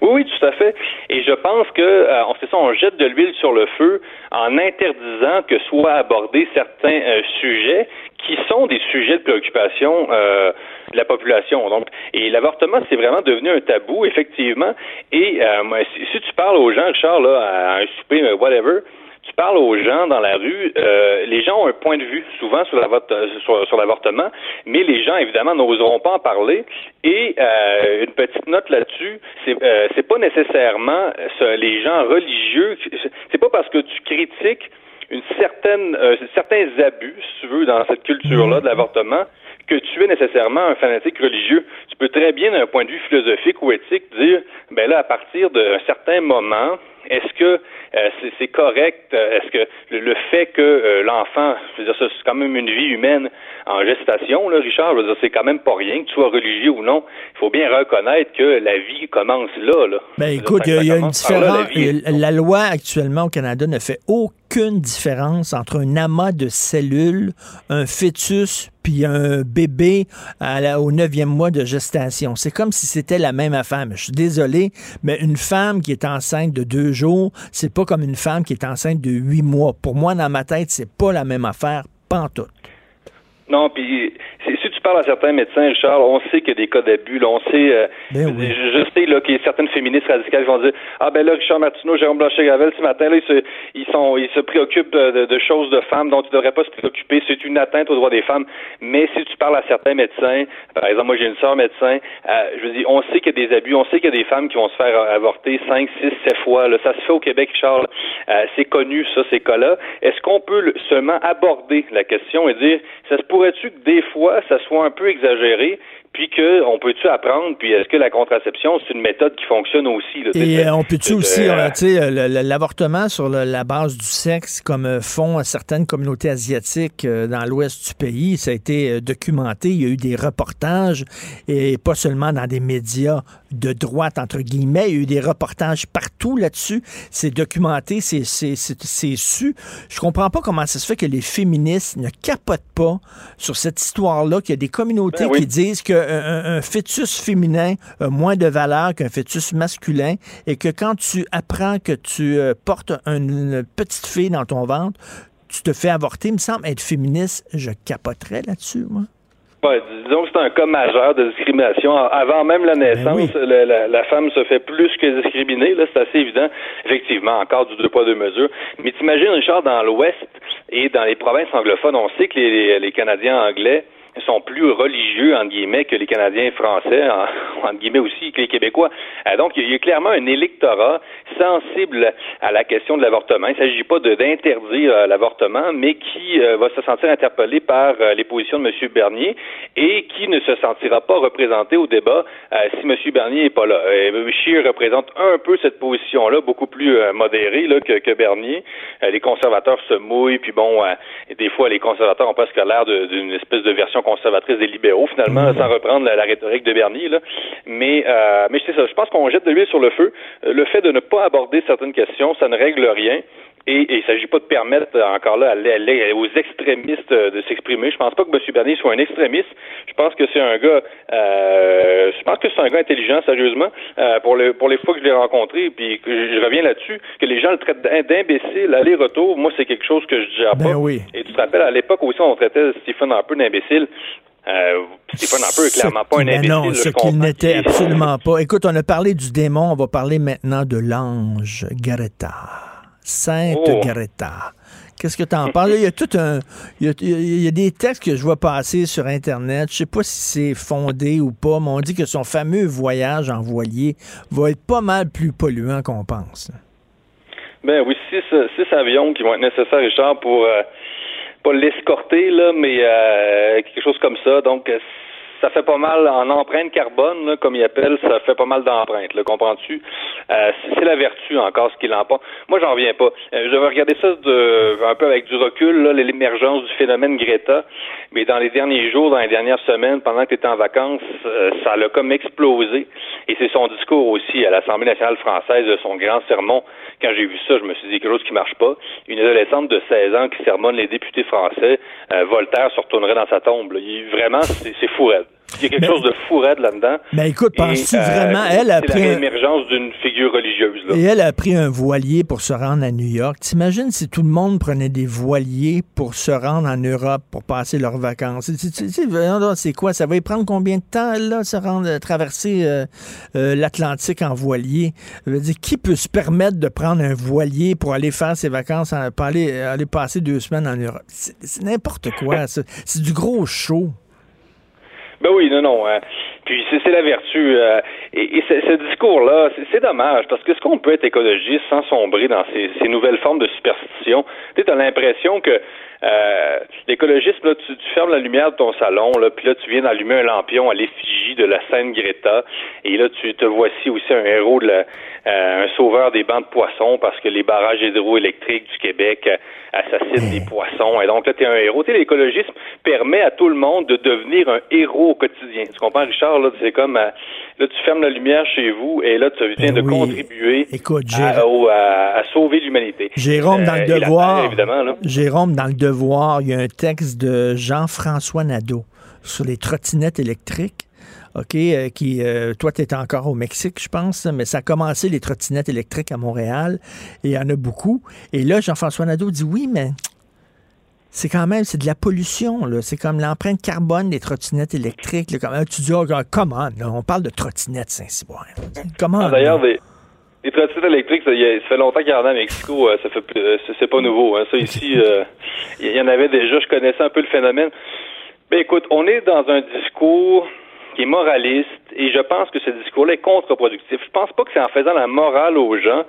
Oui, oui, tout à fait. Et je pense que euh, on fait ça, on jette de l'huile sur le feu en interdisant que soient abordés certains euh, sujets qui sont des sujets de préoccupation euh, de la population. Donc, et l'avortement, c'est vraiment devenu un tabou, effectivement. Et euh, si, si tu parles aux gens, Richard, là, à un souper, euh, whatever, tu parles aux gens dans la rue, euh, les gens ont un point de vue souvent sur, euh, l'avortement, mais les gens évidemment n'oseront pas en parler. Et euh, une petite note là-dessus, c'est euh, pas nécessairement ce- les gens religieux, c'est pas parce que tu critiques une certaine euh, certains abus, si tu veux, dans cette culture-là de l'avortement, que tu es nécessairement un fanatique religieux. Tu peux très bien, d'un point de vue philosophique ou éthique, dire, ben là, à partir d'un certain moment, est-ce que euh, c'est c'est correct, euh, est-ce que le, le fait que euh, l'enfant, je veux dire, c'est quand même une vie humaine en gestation, là, Richard, je veux dire, c'est quand même pas rien, que tu sois religieux ou non. Il faut bien reconnaître que la vie commence là, là. Ben écoute, il y a, y une la différence. La loi actuellement au Canada ne fait aucune différence entre un amas de cellules, un fœtus, puis un bébé au neuvième mois de gestation. C'est comme si c'était la même affaire. Mais je suis désolé, mais une femme qui est enceinte de deux jours, c'est pas comme une femme qui est enceinte de huit mois. Pour moi, dans ma tête, c'est pas la même affaire, pantoute. Non, puis si tu parles à certains médecins, Richard, on sait qu'il y a des cas d'abus. On sait, euh, Ben je, oui. je sais là qu'il y a certaines féministes radicales qui vont dire ah ben là Richard Martineau, Jérôme Blanchet-Gravel ce matin là ils se, ils sont ils se préoccupent de, de- de choses de femmes dont ils ne devraient pas se préoccuper. C'est une atteinte aux droits des femmes. Mais si tu parles à certains médecins, par exemple moi j'ai une sœur médecin, euh, je veux dire on sait qu'il y a des abus, on sait qu'il y a des femmes qui vont se faire euh, avorter cinq, six, sept fois. Là. Ça se fait au Québec, là. Euh, c'est connu ça ces cas-là. Est-ce qu'on peut le- seulement aborder la question et dire ça se pourrait-tu que des fois ça soit un peu exagéré puis que on peut-tu apprendre puis est-ce que la contraception c'est une méthode qui fonctionne aussi là, Et euh, on peut-tu aussi, euh, euh, tu sais, l'avortement sur le- la base du sexe, comme font certaines communautés asiatiques dans l'ouest du pays, ça a été documenté. Il y a eu des reportages, et pas seulement dans des médias de droite, entre guillemets, il y a eu des reportages partout là-dessus. C'est documenté, c'est c'est- c'est- c'est su. Je comprends pas comment ça se fait que les féministes ne capotent pas sur cette histoire-là, qu'il y a des communautés Ben oui. qui disent qu'un un, un fœtus féminin a moins de valeur qu'un fœtus masculin et que quand tu apprends que tu euh, portes une, une petite fille dans ton ventre, tu te fais avorter. Il me semble être féministe, je capoterais là-dessus, moi. Ouais, disons que c'est un cas majeur de discrimination. Avant même la naissance, la, la- la femme se fait plus que discriminer. Là, c'est assez évident. Effectivement, encore du deux poids deux mesures. Mais t'imagines, Richard, dans l'Ouest et dans les provinces anglophones, on sait que les Canadiens anglais sont plus religieux, entre guillemets, que les Canadiens français, en- entre guillemets aussi, que les Québécois. Euh, donc, il y a- clairement un électorat sensible à la question de l'avortement. Il ne s'agit pas d'interdire euh, l'avortement, mais qui euh, va se sentir interpellé par les positions de M. Bernier et qui ne se sentira pas représenté au débat si M. Bernier n'est pas là. Scheer représente un peu cette position-là, beaucoup plus modérée là, que, que Bernier. Les conservateurs se mouillent, puis bon, des fois, les conservateurs ont presque l'air d'une espèce de version conservatrice des libéraux, finalement, sans reprendre la, la rhétorique de Bernier. Là. Mais, euh, mais c'est ça, je pense qu'on jette de l'huile sur le feu. Euh, Le fait de ne pas aborder certaines questions, ça ne règle rien. Et, et il ne s'agit pas de permettre euh, encore là à à aux extrémistes euh, de s'exprimer. Je pense pas que M. Bernier soit un extrémiste. Je pense que c'est un gars euh, je pense que c'est un gars intelligent, sérieusement. Euh, pour le pour les fois que je l'ai rencontré, puis que je, je reviens là-dessus, que les gens le traitent d'im- d'imbécile, aller-retour, moi c'est quelque chose que je gère Ben pas. oui. Et tu te rappelles, à l'époque aussi, on traitait Stephen Harper d'imbécile. Euh, Stephen Harper est clairement pas un imbécile. non, ce qu'il n'était absolument pas. Écoute, on a parlé du démon, on va parler maintenant de l'ange Greta. Sainte Oh. Greta. Qu'est-ce que tu en? Là, Il y a tout un. Il y a, il y a des textes que je vois passer sur Internet. Je sais pas si c'est fondé ou pas, mais on dit que son fameux voyage en voilier va être pas mal plus polluant qu'on pense. Ben oui, six, six avions qui vont être nécessaires, Richard, pour euh, pas l'escorter, là, mais euh, quelque chose comme ça. Donc, euh, ça fait pas mal en empreinte carbone, là, comme ils appellent, ça fait pas mal d'empreintes, comprends-tu? Euh, c'est la vertu encore ce qui l'emporte. Moi, j'en reviens pas. Euh, je vais regarder ça de, un peu avec du recul, l'émergence du phénomène Greta, mais dans les derniers jours, dans les dernières semaines, pendant que tu étais en vacances, euh, ça l'a comme explosé. Et c'est son discours aussi à l'Assemblée nationale française, son grand sermon. Quand j'ai vu ça, je me suis dit quelque chose qui marche pas. Une adolescente de 16 ans qui sermonne les députés français, euh, Voltaire se retournerait dans sa tombe. vraiment, c'est fou. Il y a quelque Mais- chose de fou raide là-dedans. Mais écoute, penses-tu euh, vraiment, elle a pris la un- d'une figure religieuse. Là. Et elle a pris un voilier pour se rendre à New York. T'imagines si tout le monde prenait des voiliers pour se rendre en Europe pour passer leurs vacances? C'est- quoi? Ça va y prendre combien de temps, elle, là, se rendre, euh, traverser euh, euh, l'Atlantique en voilier? Je veux dire, qui peut se permettre de prendre un voilier pour aller faire ses vacances, en- pour aller, aller passer deux semaines en Europe? C'est c'est n'importe quoi, ça. C'est du gros show. Ben oui, non, non. Puis c'est la vertu. euh, et et ce, ce discours-là, c'est- dommage, parce que est-ce qu'on peut être écologiste sans sombrer dans ces, ces nouvelles formes de superstition? Tu as l'impression que euh, l'écologisme, là, tu, tu fermes la lumière de ton salon, là, puis là, tu viens d'allumer un lampion à l'effigie de la Sainte Greta, et là, tu te voici aussi un héros, de la- euh, un sauveur des bancs de poissons, parce que les barrages hydroélectriques du Québec euh, assassinent des poissons, et donc là, tu es un héros. Tu sais, l'écologisme permet à tout le monde de devenir un héros au quotidien. Tu comprends, Richard? Là, c'est comme, euh, là, tu fermes la lumière chez vous, et là, tu viens Ben de oui. contribuer Écoute, à, au- à- à sauver l'humanité. Jérôme, dans Euh, le la devoir, Terre. Jérôme, dans le devoir, il y a un texte de Jean-François Nadeau sur les trottinettes électriques. OK, euh, qui, euh, toi, tu es encore au Mexique, je pense, mais ça a commencé les trottinettes électriques à Montréal, et il y en a beaucoup. Et là, Jean-François Nadeau dit oui, mais c'est quand même, c'est de la pollution, là. C'est comme l'empreinte carbone des trottinettes électriques. là. Comme, tu dis, oh, comment, là, on parle de trottinettes Saint-Cyboire. Comment? Ah, D'ailleurs, des trottinettes électriques, ça, y a- ça fait longtemps qu'il y en a à Mexico. euh, ça fait euh, c'est- pas nouveau. Hein. Ça ici, euh, il y en avait déjà. Je connaissais un peu le phénomène. Ben écoute, on est dans un discours qui est moraliste et je pense que ce discours-là est contre-productif. Je pense pas que c'est en faisant la morale aux gens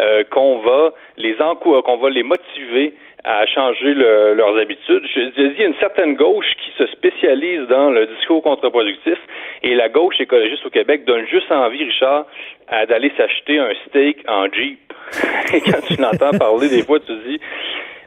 euh, qu'on va les encou- qu'on va les motiver à changer le- leurs habitudes. Je, dis, il y a une certaine gauche qui se spécialise dans le discours contre-productif et la gauche écologiste au Québec donne juste envie, Richard, à d'aller s'acheter un steak en Jeep. et quand tu l'entends parler, des fois, tu dis,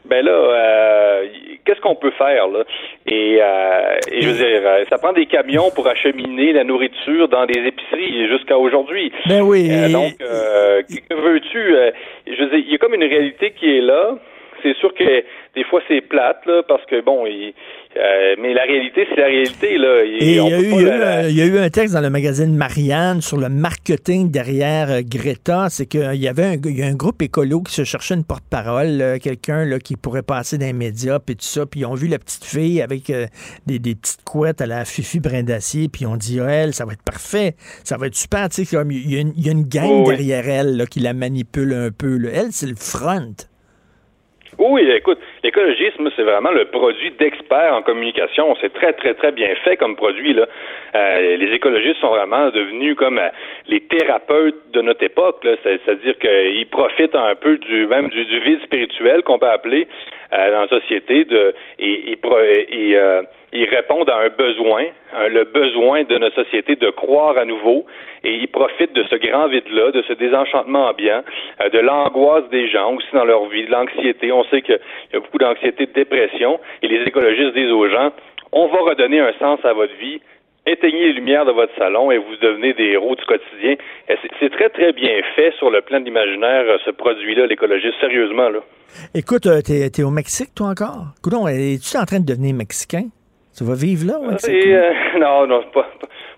ben là, euh, qu'est-ce qu'on peut faire là? Et, euh, et je veux dire, euh, ça prend des camions pour acheminer la nourriture dans des épiceries jusqu'à aujourd'hui. Ben oui. Euh, donc, euh, que veux-tu? Euh, Je veux dire, il y a comme une réalité qui est là. C'est sûr que des fois c'est plate là, parce que bon, il, euh, mais la réalité, c'est la réalité. Là. Et il y, a eu, il y, a eu, un texte dans le magazine Marianne sur le marketing derrière euh, Greta. C'est qu'il y avait un, il y a un groupe écolo qui se cherchait une porte-parole, quelqu'un qui pourrait passer dans les médias, puis tout ça. Puis ils ont vu la petite fille avec euh, des, des, petites couettes à la Fifi Brindacier, puis on dit, elle, ça va être parfait, ça va être super. Tu sais, comme, il, y a une, il y a une gang derrière elle là, qui la manipule un peu. Là. Elle, c'est le front. Oui, écoute, l'écologisme, c'est vraiment le produit d'experts en communication. C'est très, très, très bien fait comme produit. Là. Euh, les écologistes sont vraiment devenus comme euh, les thérapeutes de notre époque. C'est-à-dire qu'ils profitent un peu du même du, vide spirituel qu'on peut appeler euh, dans la société de, et, et, ils répondent à un besoin, le besoin de notre société de croire à nouveau, et ils profitent de ce grand vide-là, de ce désenchantement ambiant, euh, de l'angoisse des gens aussi dans leur vie, de l'anxiété. On sait qu'il y a beaucoup d'anxiété, de dépression, et les écologistes disent aux gens, on va redonner un sens à votre vie, éteignez les lumières de votre salon et vous devenez des héros du quotidien. C'est très, très bien fait sur le plan de l'imaginaire, euh, ce produit-là, l'écologiste, sérieusement. là. Écoute, euh, t'es es au Mexique, toi encore? Écoute, es-tu en train de devenir mexicain? Tu vas vivre là? Ouais, euh, non, non, pas,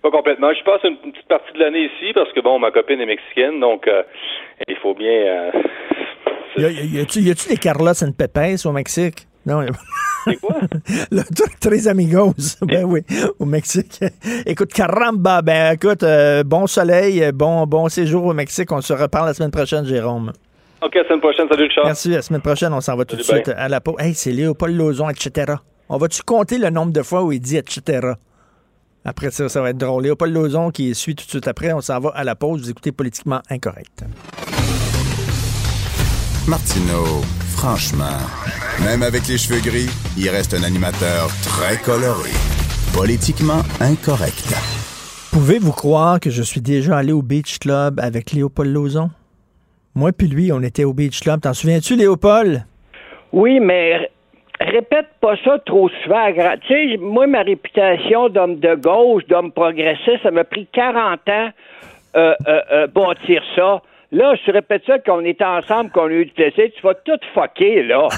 pas, complètement. Je passe une, petite partie de l'année ici parce que, bon, ma copine est mexicaine, donc euh, il faut bien... Euh, y, a, y, a-tu, y a-tu des Carlos and Pepes au Mexique? Non. C'est quoi? Le très amigos. Ben oui, au Mexique. Écoute, caramba, ben écoute, euh, bon soleil, bon, bon séjour au Mexique. On se reparle la semaine prochaine, Jérôme. OK, la semaine prochaine. Salut, Richard. Merci. La semaine prochaine, on s'en va tout de suite à la peau. Hey, c'est Léopold Lozon, etc. On va-tu compter le nombre de fois où il dit etc. Après ça, ça va être drôle. Léopold Lozon qui suit tout de suite après. On s'en va à la pause. Vous écoutez Politiquement Incorrect. Martineau, franchement, même avec les cheveux gris, il reste un animateur très coloré. Politiquement Incorrect. Pouvez-vous croire que je suis déjà allé au Beach Club avec Léopold Lozon? Moi puis lui, on était au Beach Club. T'en souviens-tu, Léopold? Oui, mais répète pas ça trop souvent. Tu sais, moi, ma réputation d'homme de gauche, d'homme progressiste, ça m'a pris 40 ans euh, euh, euh, bâtir ça. Là, je répète ça qu'on était ensemble, qu'on a eu du plaisir. Tu vas tout fucker, là.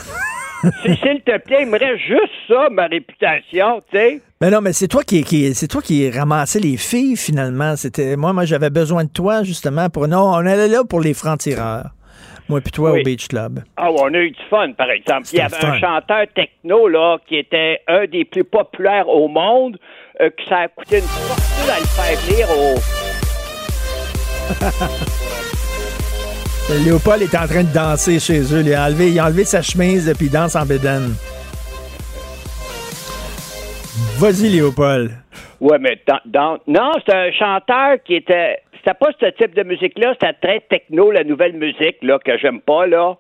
S'il te plaît, il me reste juste ça, ma réputation, tu sais. Mais non, mais c'est toi qui, qui c'est toi qui ramassais les filles finalement. C'était moi, moi j'avais besoin de toi justement pour non, on allait là pour les francs tireurs. Moi puis toi au Beach Club. Ah, on a eu du fun, par exemple. Il y avait un chanteur techno, là, qui était un des plus populaires au monde, euh, que ça a coûté une fortune à le faire venir au... Léopold est en train de danser chez eux. Il a enlevé, il a enlevé sa chemise et puis il danse en bédaine. Vas-y, Léopold. Ouais, mais dans, non, c'est un chanteur qui était c'était pas ce type de musique-là, c'était très techno, la nouvelle musique, là, que j'aime pas, là.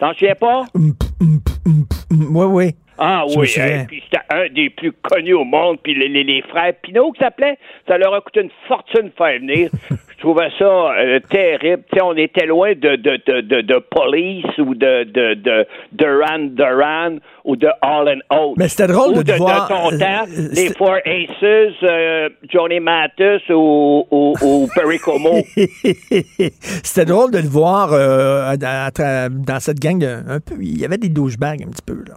T'en souviens pas? Oui, oui. Ah oui, hein, puis c'était un des plus connus au monde, puis les, les, frères Pinot qui s'appelaient, ça leur a coûté une fortune de faire venir. Je trouvais ça euh, terrible. sais, on était loin de, de, de, de, Police ou de, de, de Duran Duran ou de All and Oates. Mais c'était drôle de, de, voir... de ton temps, les Four Aces, euh, Johnny Mathis ou, ou, ou Perry Como. c'était drôle de le voir euh, dans cette gang. un peu, il y avait des douchebags un petit peu, là.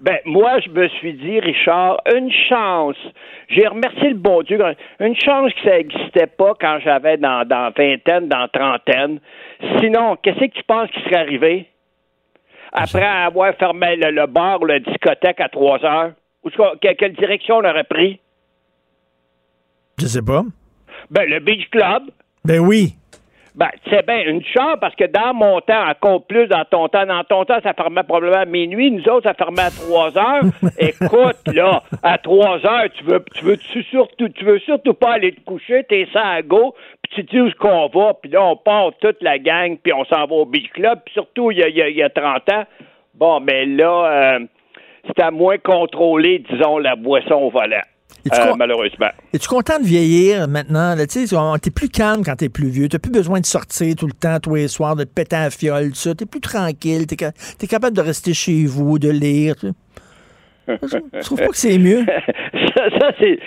Ben, moi, je me suis dit, Richard, une chance. J'ai remercié le bon Dieu. Une chance que ça n'existait pas quand j'avais dans, dans vingtaine, dans trentaine. Sinon, qu'est-ce que tu penses qui serait arrivé? Après avoir fermé le, bar ou la discothèque à trois heures? Ou quelle direction on aurait pris? Je sais pas. Ben, le Beach Club. Ben oui. Ben, c'est bien une chance parce que dans mon temps, encore plus dans ton temps, dans ton temps, ça fermait probablement à minuit. Nous autres, ça fermait à 3 heures. Écoute, là, à 3 heures, tu veux, tu veux surtout, tu veux surtout pas aller te coucher, t'es ça à go, puis tu dis où qu'on va, puis là, on part toute la gang, puis on s'en va au Beach Club, puis surtout, il y a, y, y a 30 ans. Bon, mais là, euh, c'est à moins contrôler, disons, la boisson au volant. Euh, malheureusement. Es-tu content de vieillir maintenant? Tu es plus calme quand tu es plus vieux. Tu plus besoin de sortir tout le temps, tous les soirs, de te péter à la fiole, Tu es plus tranquille. Tu es, capable de rester chez vous, de lire. Tu, trouves pas que c'est mieux? ça, c'est,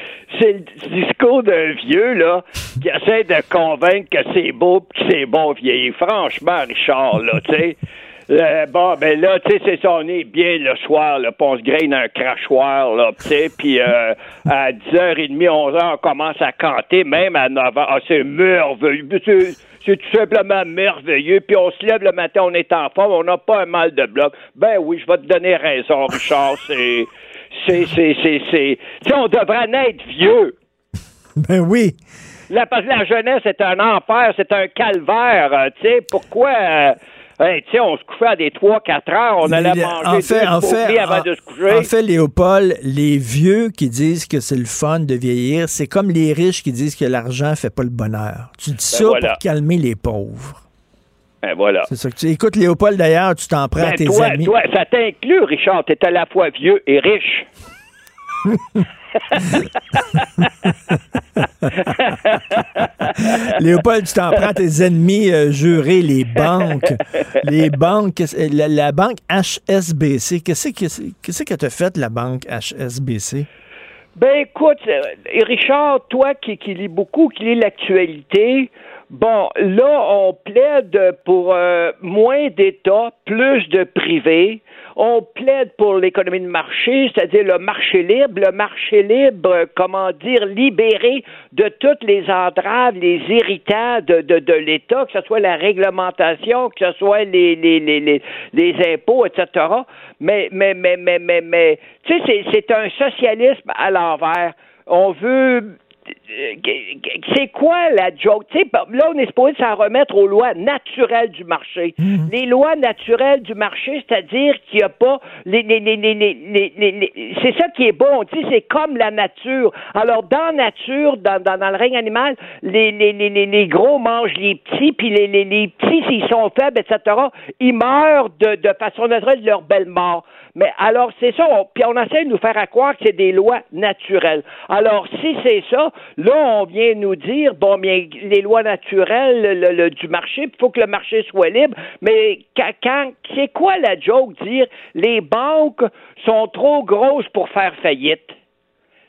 le discours d'un vieux là, qui essaie de convaincre que c'est beau et que c'est bon vieillir. Franchement, Richard, là, tu sais Euh, bon, ben là, tu sais, c'est ça, on est bien le soir, là, puis on se graine un crachoir, là, tu sais, puis euh, à 10h30, 11h, on commence à canter, même à 9h. Ah, c'est merveilleux. C'est, tout simplement merveilleux. Puis on se lève le matin, on est en forme, on n'a pas un mal de bloc. Ben oui, je vais te donner raison, Richard. C'est. C'est. C'est. C'est. c'est... Tu sais, on devrait naître vieux. Ben oui. La, parce que la jeunesse, c'est un enfer, c'est un calvaire. euh, tu sais, pourquoi. euh, hey, tu sais, on se couchait à des 3-4 heures, on allait Les- manger en fait, en avant en- de se coucher. En fait, Léopold, les vieux qui disent que c'est le fun de vieillir, c'est comme les riches qui disent que l'argent fait pas le bonheur. Tu dis ça Ben voilà. pour calmer les pauvres. Ben voilà. C'est ça que tu écoutes Léopold d'ailleurs, tu t'en prends à Ben, tes toi, amis. toi, ça t'inclut, Richard. T'es à la fois vieux et riche. Léopold, tu t'en prends tes ennemis euh, jurés, les banques. Les banques, qu'est-ce- la, banque HSBC, qu'est-ce que qu'est-ce que fait la banque HSBC? Ben écoute, euh, Richard, toi qui, qui lis beaucoup, qui lis l'actualité, bon, là, on plaide pour euh, moins d'État, plus de privé. On plaide pour l'économie de marché, c'est-à-dire le marché libre, le marché libre, comment dire, libéré de toutes les entraves, les irritants de, de, de l'État, que ce soit la réglementation, que ce soit les, les, les, les, les impôts, etc. Mais, mais, mais, mais, mais, mais tu sais, c'est- c'est un socialisme à l'envers. On veut c'est quoi la joke? Tu sais, là, on est supposé s'en remettre aux lois naturelles du marché. Les lois naturelles du marché, c'est-à-dire qu'il n'y a pas les, les, les, les, c'est ça qui est bon. Tu sais, c'est comme la nature. Alors, dans la nature, dans, dans, dans le règne animal, les, les, les, les, les gros mangent les petits, puis les, les, les petits, s'ils sont faibles, etc., ils meurent de, de façon naturelle de leur belle mort. Mais alors, c'est ça. on- puis on essaie de nous faire à croire que c'est des lois naturelles. Alors, si c'est ça, là, on vient nous dire, bon, bien, les lois naturelles le- le- du marché, il faut que le marché soit libre. Mais quand, quand- c'est quoi la joke dire les banques sont trop grosses pour faire faillite?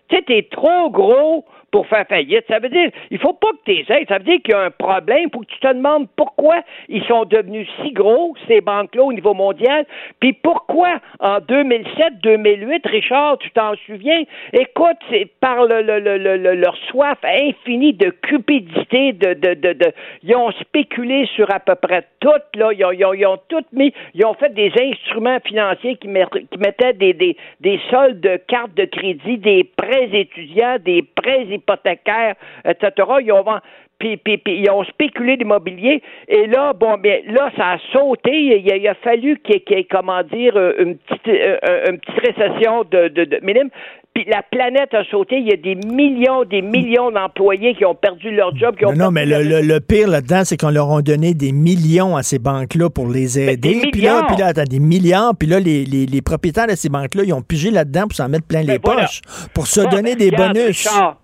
Tu sais, t'es trop gros pour faire faillite. Ça veut dire, il faut pas que tu aides. Ça veut dire qu'il y a un problème. Faut que tu te demandes pourquoi ils sont devenus si gros, ces banques-là, au niveau mondial. Puis pourquoi, en 2007-2008, Richard, tu t'en souviens? Écoute, c'est par le, le- le- le- le- leur soif infinie de cupidité, de, de, de, ils ont spéculé sur à peu près tout, là. Ils ont, ils ont, tout mis, ils ont fait des instruments financiers qui, met- qui mettaient des soldes de cartes de crédit, des prêts étudiants, des prêts hypothécaires, etc. Ils ont vend- puis, puis, puis ils ont spéculé l'immobilier. Et là, bon, bien, là, ça a sauté. Il a, il a fallu qu'il y ait, qu'il y ait, comment dire, euh, une petite, euh, euh, une petite récession de, de, de minime. Puis la planète a sauté. Il y a des millions, des millions d'employés qui ont perdu leur job, qui ont Mais non, mais le, le- le pire là-dedans, c'est qu'on leur a donné des millions à ces banques-là pour les aider. des Puis là, puis là, attends, des milliards. Puis là, les, les- les propriétaires de ces banques-là, ils ont pigé là-dedans pour s'en mettre plein les Ben voilà. poches, pour se Bon, donner ben, des bonus. Richard,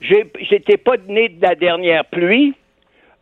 J'étais pas né de la dernière pluie.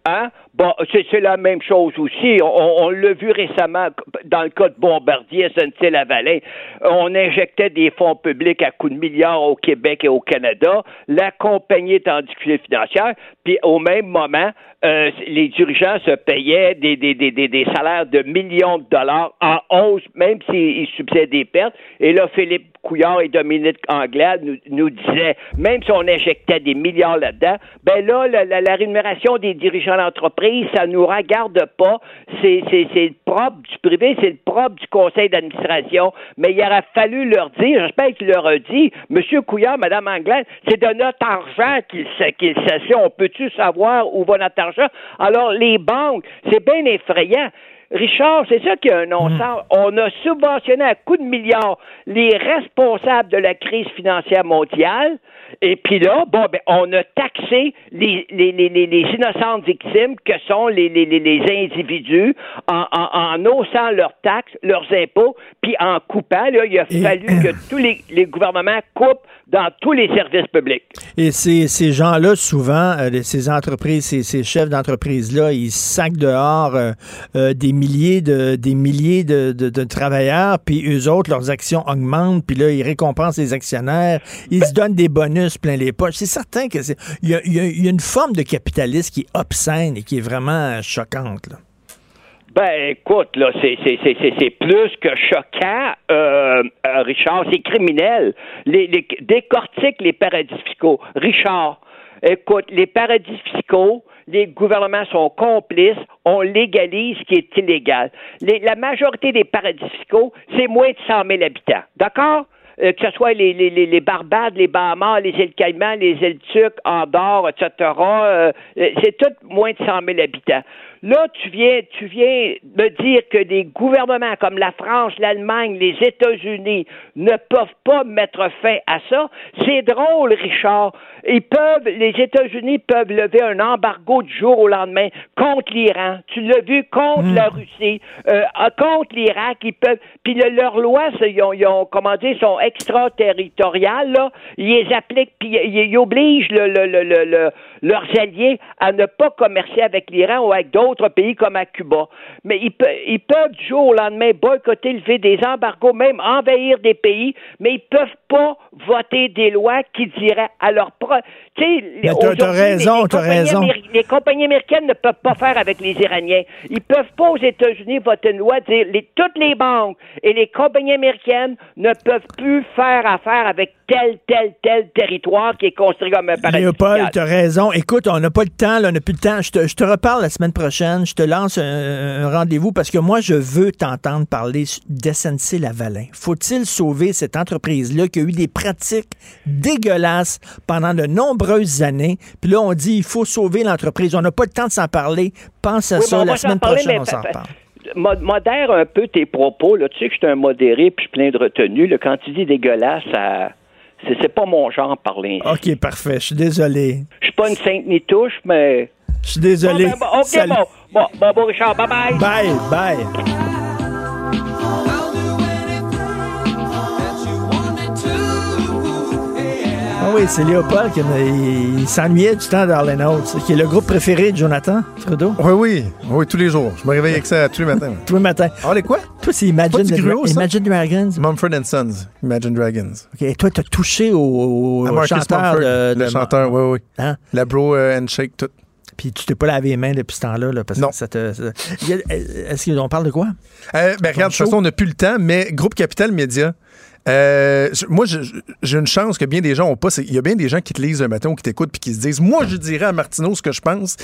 Hein? Bon, c'est la même chose aussi. On, on l'a vu récemment dans le cas de Bombardier, SNC-Lavalin. On injectait des fonds publics à coups de milliards au Québec et au Canada. La compagnie est en difficulté financière. Puis au même moment, euh, les dirigeants se payaient des, des, des, des, salaires de millions de dollars en hausse, même s'ils subsidaient des pertes. Et là, Philippe Couillard et Dominique Anglade nous, nous disaient, même si on injectait des milliards là-dedans, ben là, la, la- la rémunération des dirigeants d'entreprise, ça nous regarde pas. C'est, c'est, c'est le propre du privé, c'est le propre du conseil d'administration. Mais il aurait fallu leur dire, j'espère qu'il leur a dit, Monsieur Couillard, Madame Anglade, c'est de notre argent qu'il, qu'il s'assure. On peut-tu savoir où va notre argent? Alors, les banques, c'est bien effrayant. Richard, c'est ça qui est un non-sens. On a subventionné à coups de milliards les responsables de la crise financière mondiale. Et puis là, bon, ben, on a taxé les, les, les, les, les innocentes victimes que sont les, individus en, en, en haussant leurs taxes, leurs impôts, puis en coupant. Là, il a Et- fallu que tous les, les gouvernements coupent dans tous les services publics. Et ces, ces gens-là, souvent, euh, ces entreprises, ces, ces chefs d'entreprise-là, ils sacent dehors euh, euh, des milliers de des milliers de, de- de travailleurs, puis eux autres, leurs actions augmentent, puis là, ils récompensent les actionnaires, ils se donnent des bonus plein les poches. C'est certain que c'est il y y y a une forme de capitalisme qui est obscène et qui est vraiment euh, choquante. là. Ben, écoute, là, c'est, plus que choquant, euh, euh, Richard. C'est criminel. Les, les, décortique les paradis fiscaux. Richard, écoute, les paradis fiscaux, les gouvernements sont complices, on légalise ce qui est illégal. Les- la majorité des paradis fiscaux, c'est moins de 100 000 habitants. D'accord? Euh, que ce soit les, les, les, Barbades, les Bahamas, les îles Caïmans, les îles Turques, Andorre, etc., euh, euh, c'est tout moins de 100 000 habitants. Là, tu viens, tu viens me dire que des gouvernements comme la France, l'Allemagne, les États-Unis ne peuvent pas mettre fin à ça. C'est drôle, Richard. Ils peuvent, les États-Unis peuvent lever un embargo du jour au lendemain contre l'Iran. Tu l'as vu contre la Russie, euh, contre l'Irak. Ils peuvent. Puis le- leurs lois, ils ont, ils ont, comment dire, sont extraterritoriales. Là. Ils les appliquent, puis ils, ils obligent le- le- le- le- le- leurs alliés à ne pas commercer avec l'Iran ou avec d'autres pays comme à Cuba. Mais ils, pe- ils peuvent du jour au lendemain boycotter, lever des embargos, même envahir des pays, mais ils peuvent pas voter des lois qui diraient à leur propre. Tu sais, t'as- raison, t'as raison. les compagnies américaines ne peuvent pas faire avec les Iraniens. Ils peuvent pas aux États-Unis voter une loi dire les, toutes les banques et les compagnies américaines ne peuvent plus faire affaire avec tel, tel, tel territoire qui est construit comme un paradis Léopold, fiscal. tu as raison. Écoute, on n'a pas le temps, là, on n'a plus le temps. Je te, je te reparle la semaine prochaine. Je te lance un, un rendez-vous parce que moi, je veux t'entendre parler d'SNC Lavalin. Faut-il sauver cette entreprise-là qui a eu des pratiques dégueulasses pendant de nombreuses années? Puis là, on dit il faut sauver l'entreprise. On n'a pas le temps de s'en parler. Pense à Oui, ça. on La semaine parler, prochaine, on s'en. Mo- Modère un peu tes propos. Là. Tu sais que je suis un modéré puis je suis plein de retenue. Là. Quand tu dis dégueulasse, ça... c'est, pas mon genre parler. ainsi. OK, parfait. Je suis désolé. Je suis pas une sainte ni touche, mais. Je suis désolé. Bon, ben, bon, OK, Salut. bon. Bon, bon, bon, Richard, bye bye. Bye, bye. Oui, c'est Léopold qui s'ennuyait du temps d'Arlen Oates, qui est le groupe préféré de Jonathan Trudeau. Oui, oui. Oui, tous les jours. Je me réveille avec ça tous les matins. Tous les matins. Ah, les quoi? Toi, c'est Imagine, Pas du the- gruau, ça? Imagine Dragons. Mumford and Sons, Imagine Dragons. OK, et toi, t'as touché au, chanteur Mumford, de, le de- chanteur, oui, oui. Hein? La bro euh, handshake, tout. Puis tu t'es pas lavé les mains depuis ce temps-là, là, parce Non. que ça te... ça- a- Est-ce qu'on parle de quoi? Euh, ben, regarde, de toute façon, on n'a plus le temps, mais Groupe Capital Média. Euh, moi, j'ai une chance que bien des gens ont pas. Il y a bien des gens qui te lisent un matin ou qui t'écoutent puis qui se disent Moi, je dirais à Martineau ce que je pense.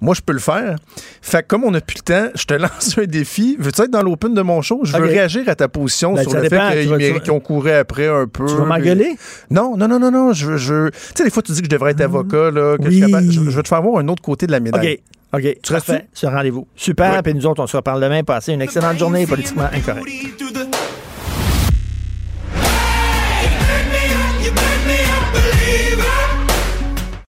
Moi, je peux le faire. Fait que comme on n'a plus le temps, je te lance un défi. Veux-tu être dans l'open de mon show? Je veux réagir à ta position Ben, sur le dépend. fait Tu qu'ils qu'ils ont couru après un peu. Tu vas m'engueuler? Non, non, non, non, non. Je Tu sais, des fois, tu dis que je devrais être avocat, là, que Oui. je, je veux te faire voir un autre côté de la médaille. OK. OK. Tu? Parfait. Ce rendez-vous. Super. Oui. Puis nous autres, on se reparle demain. Passez une excellente journée politiquement incorrecte. to the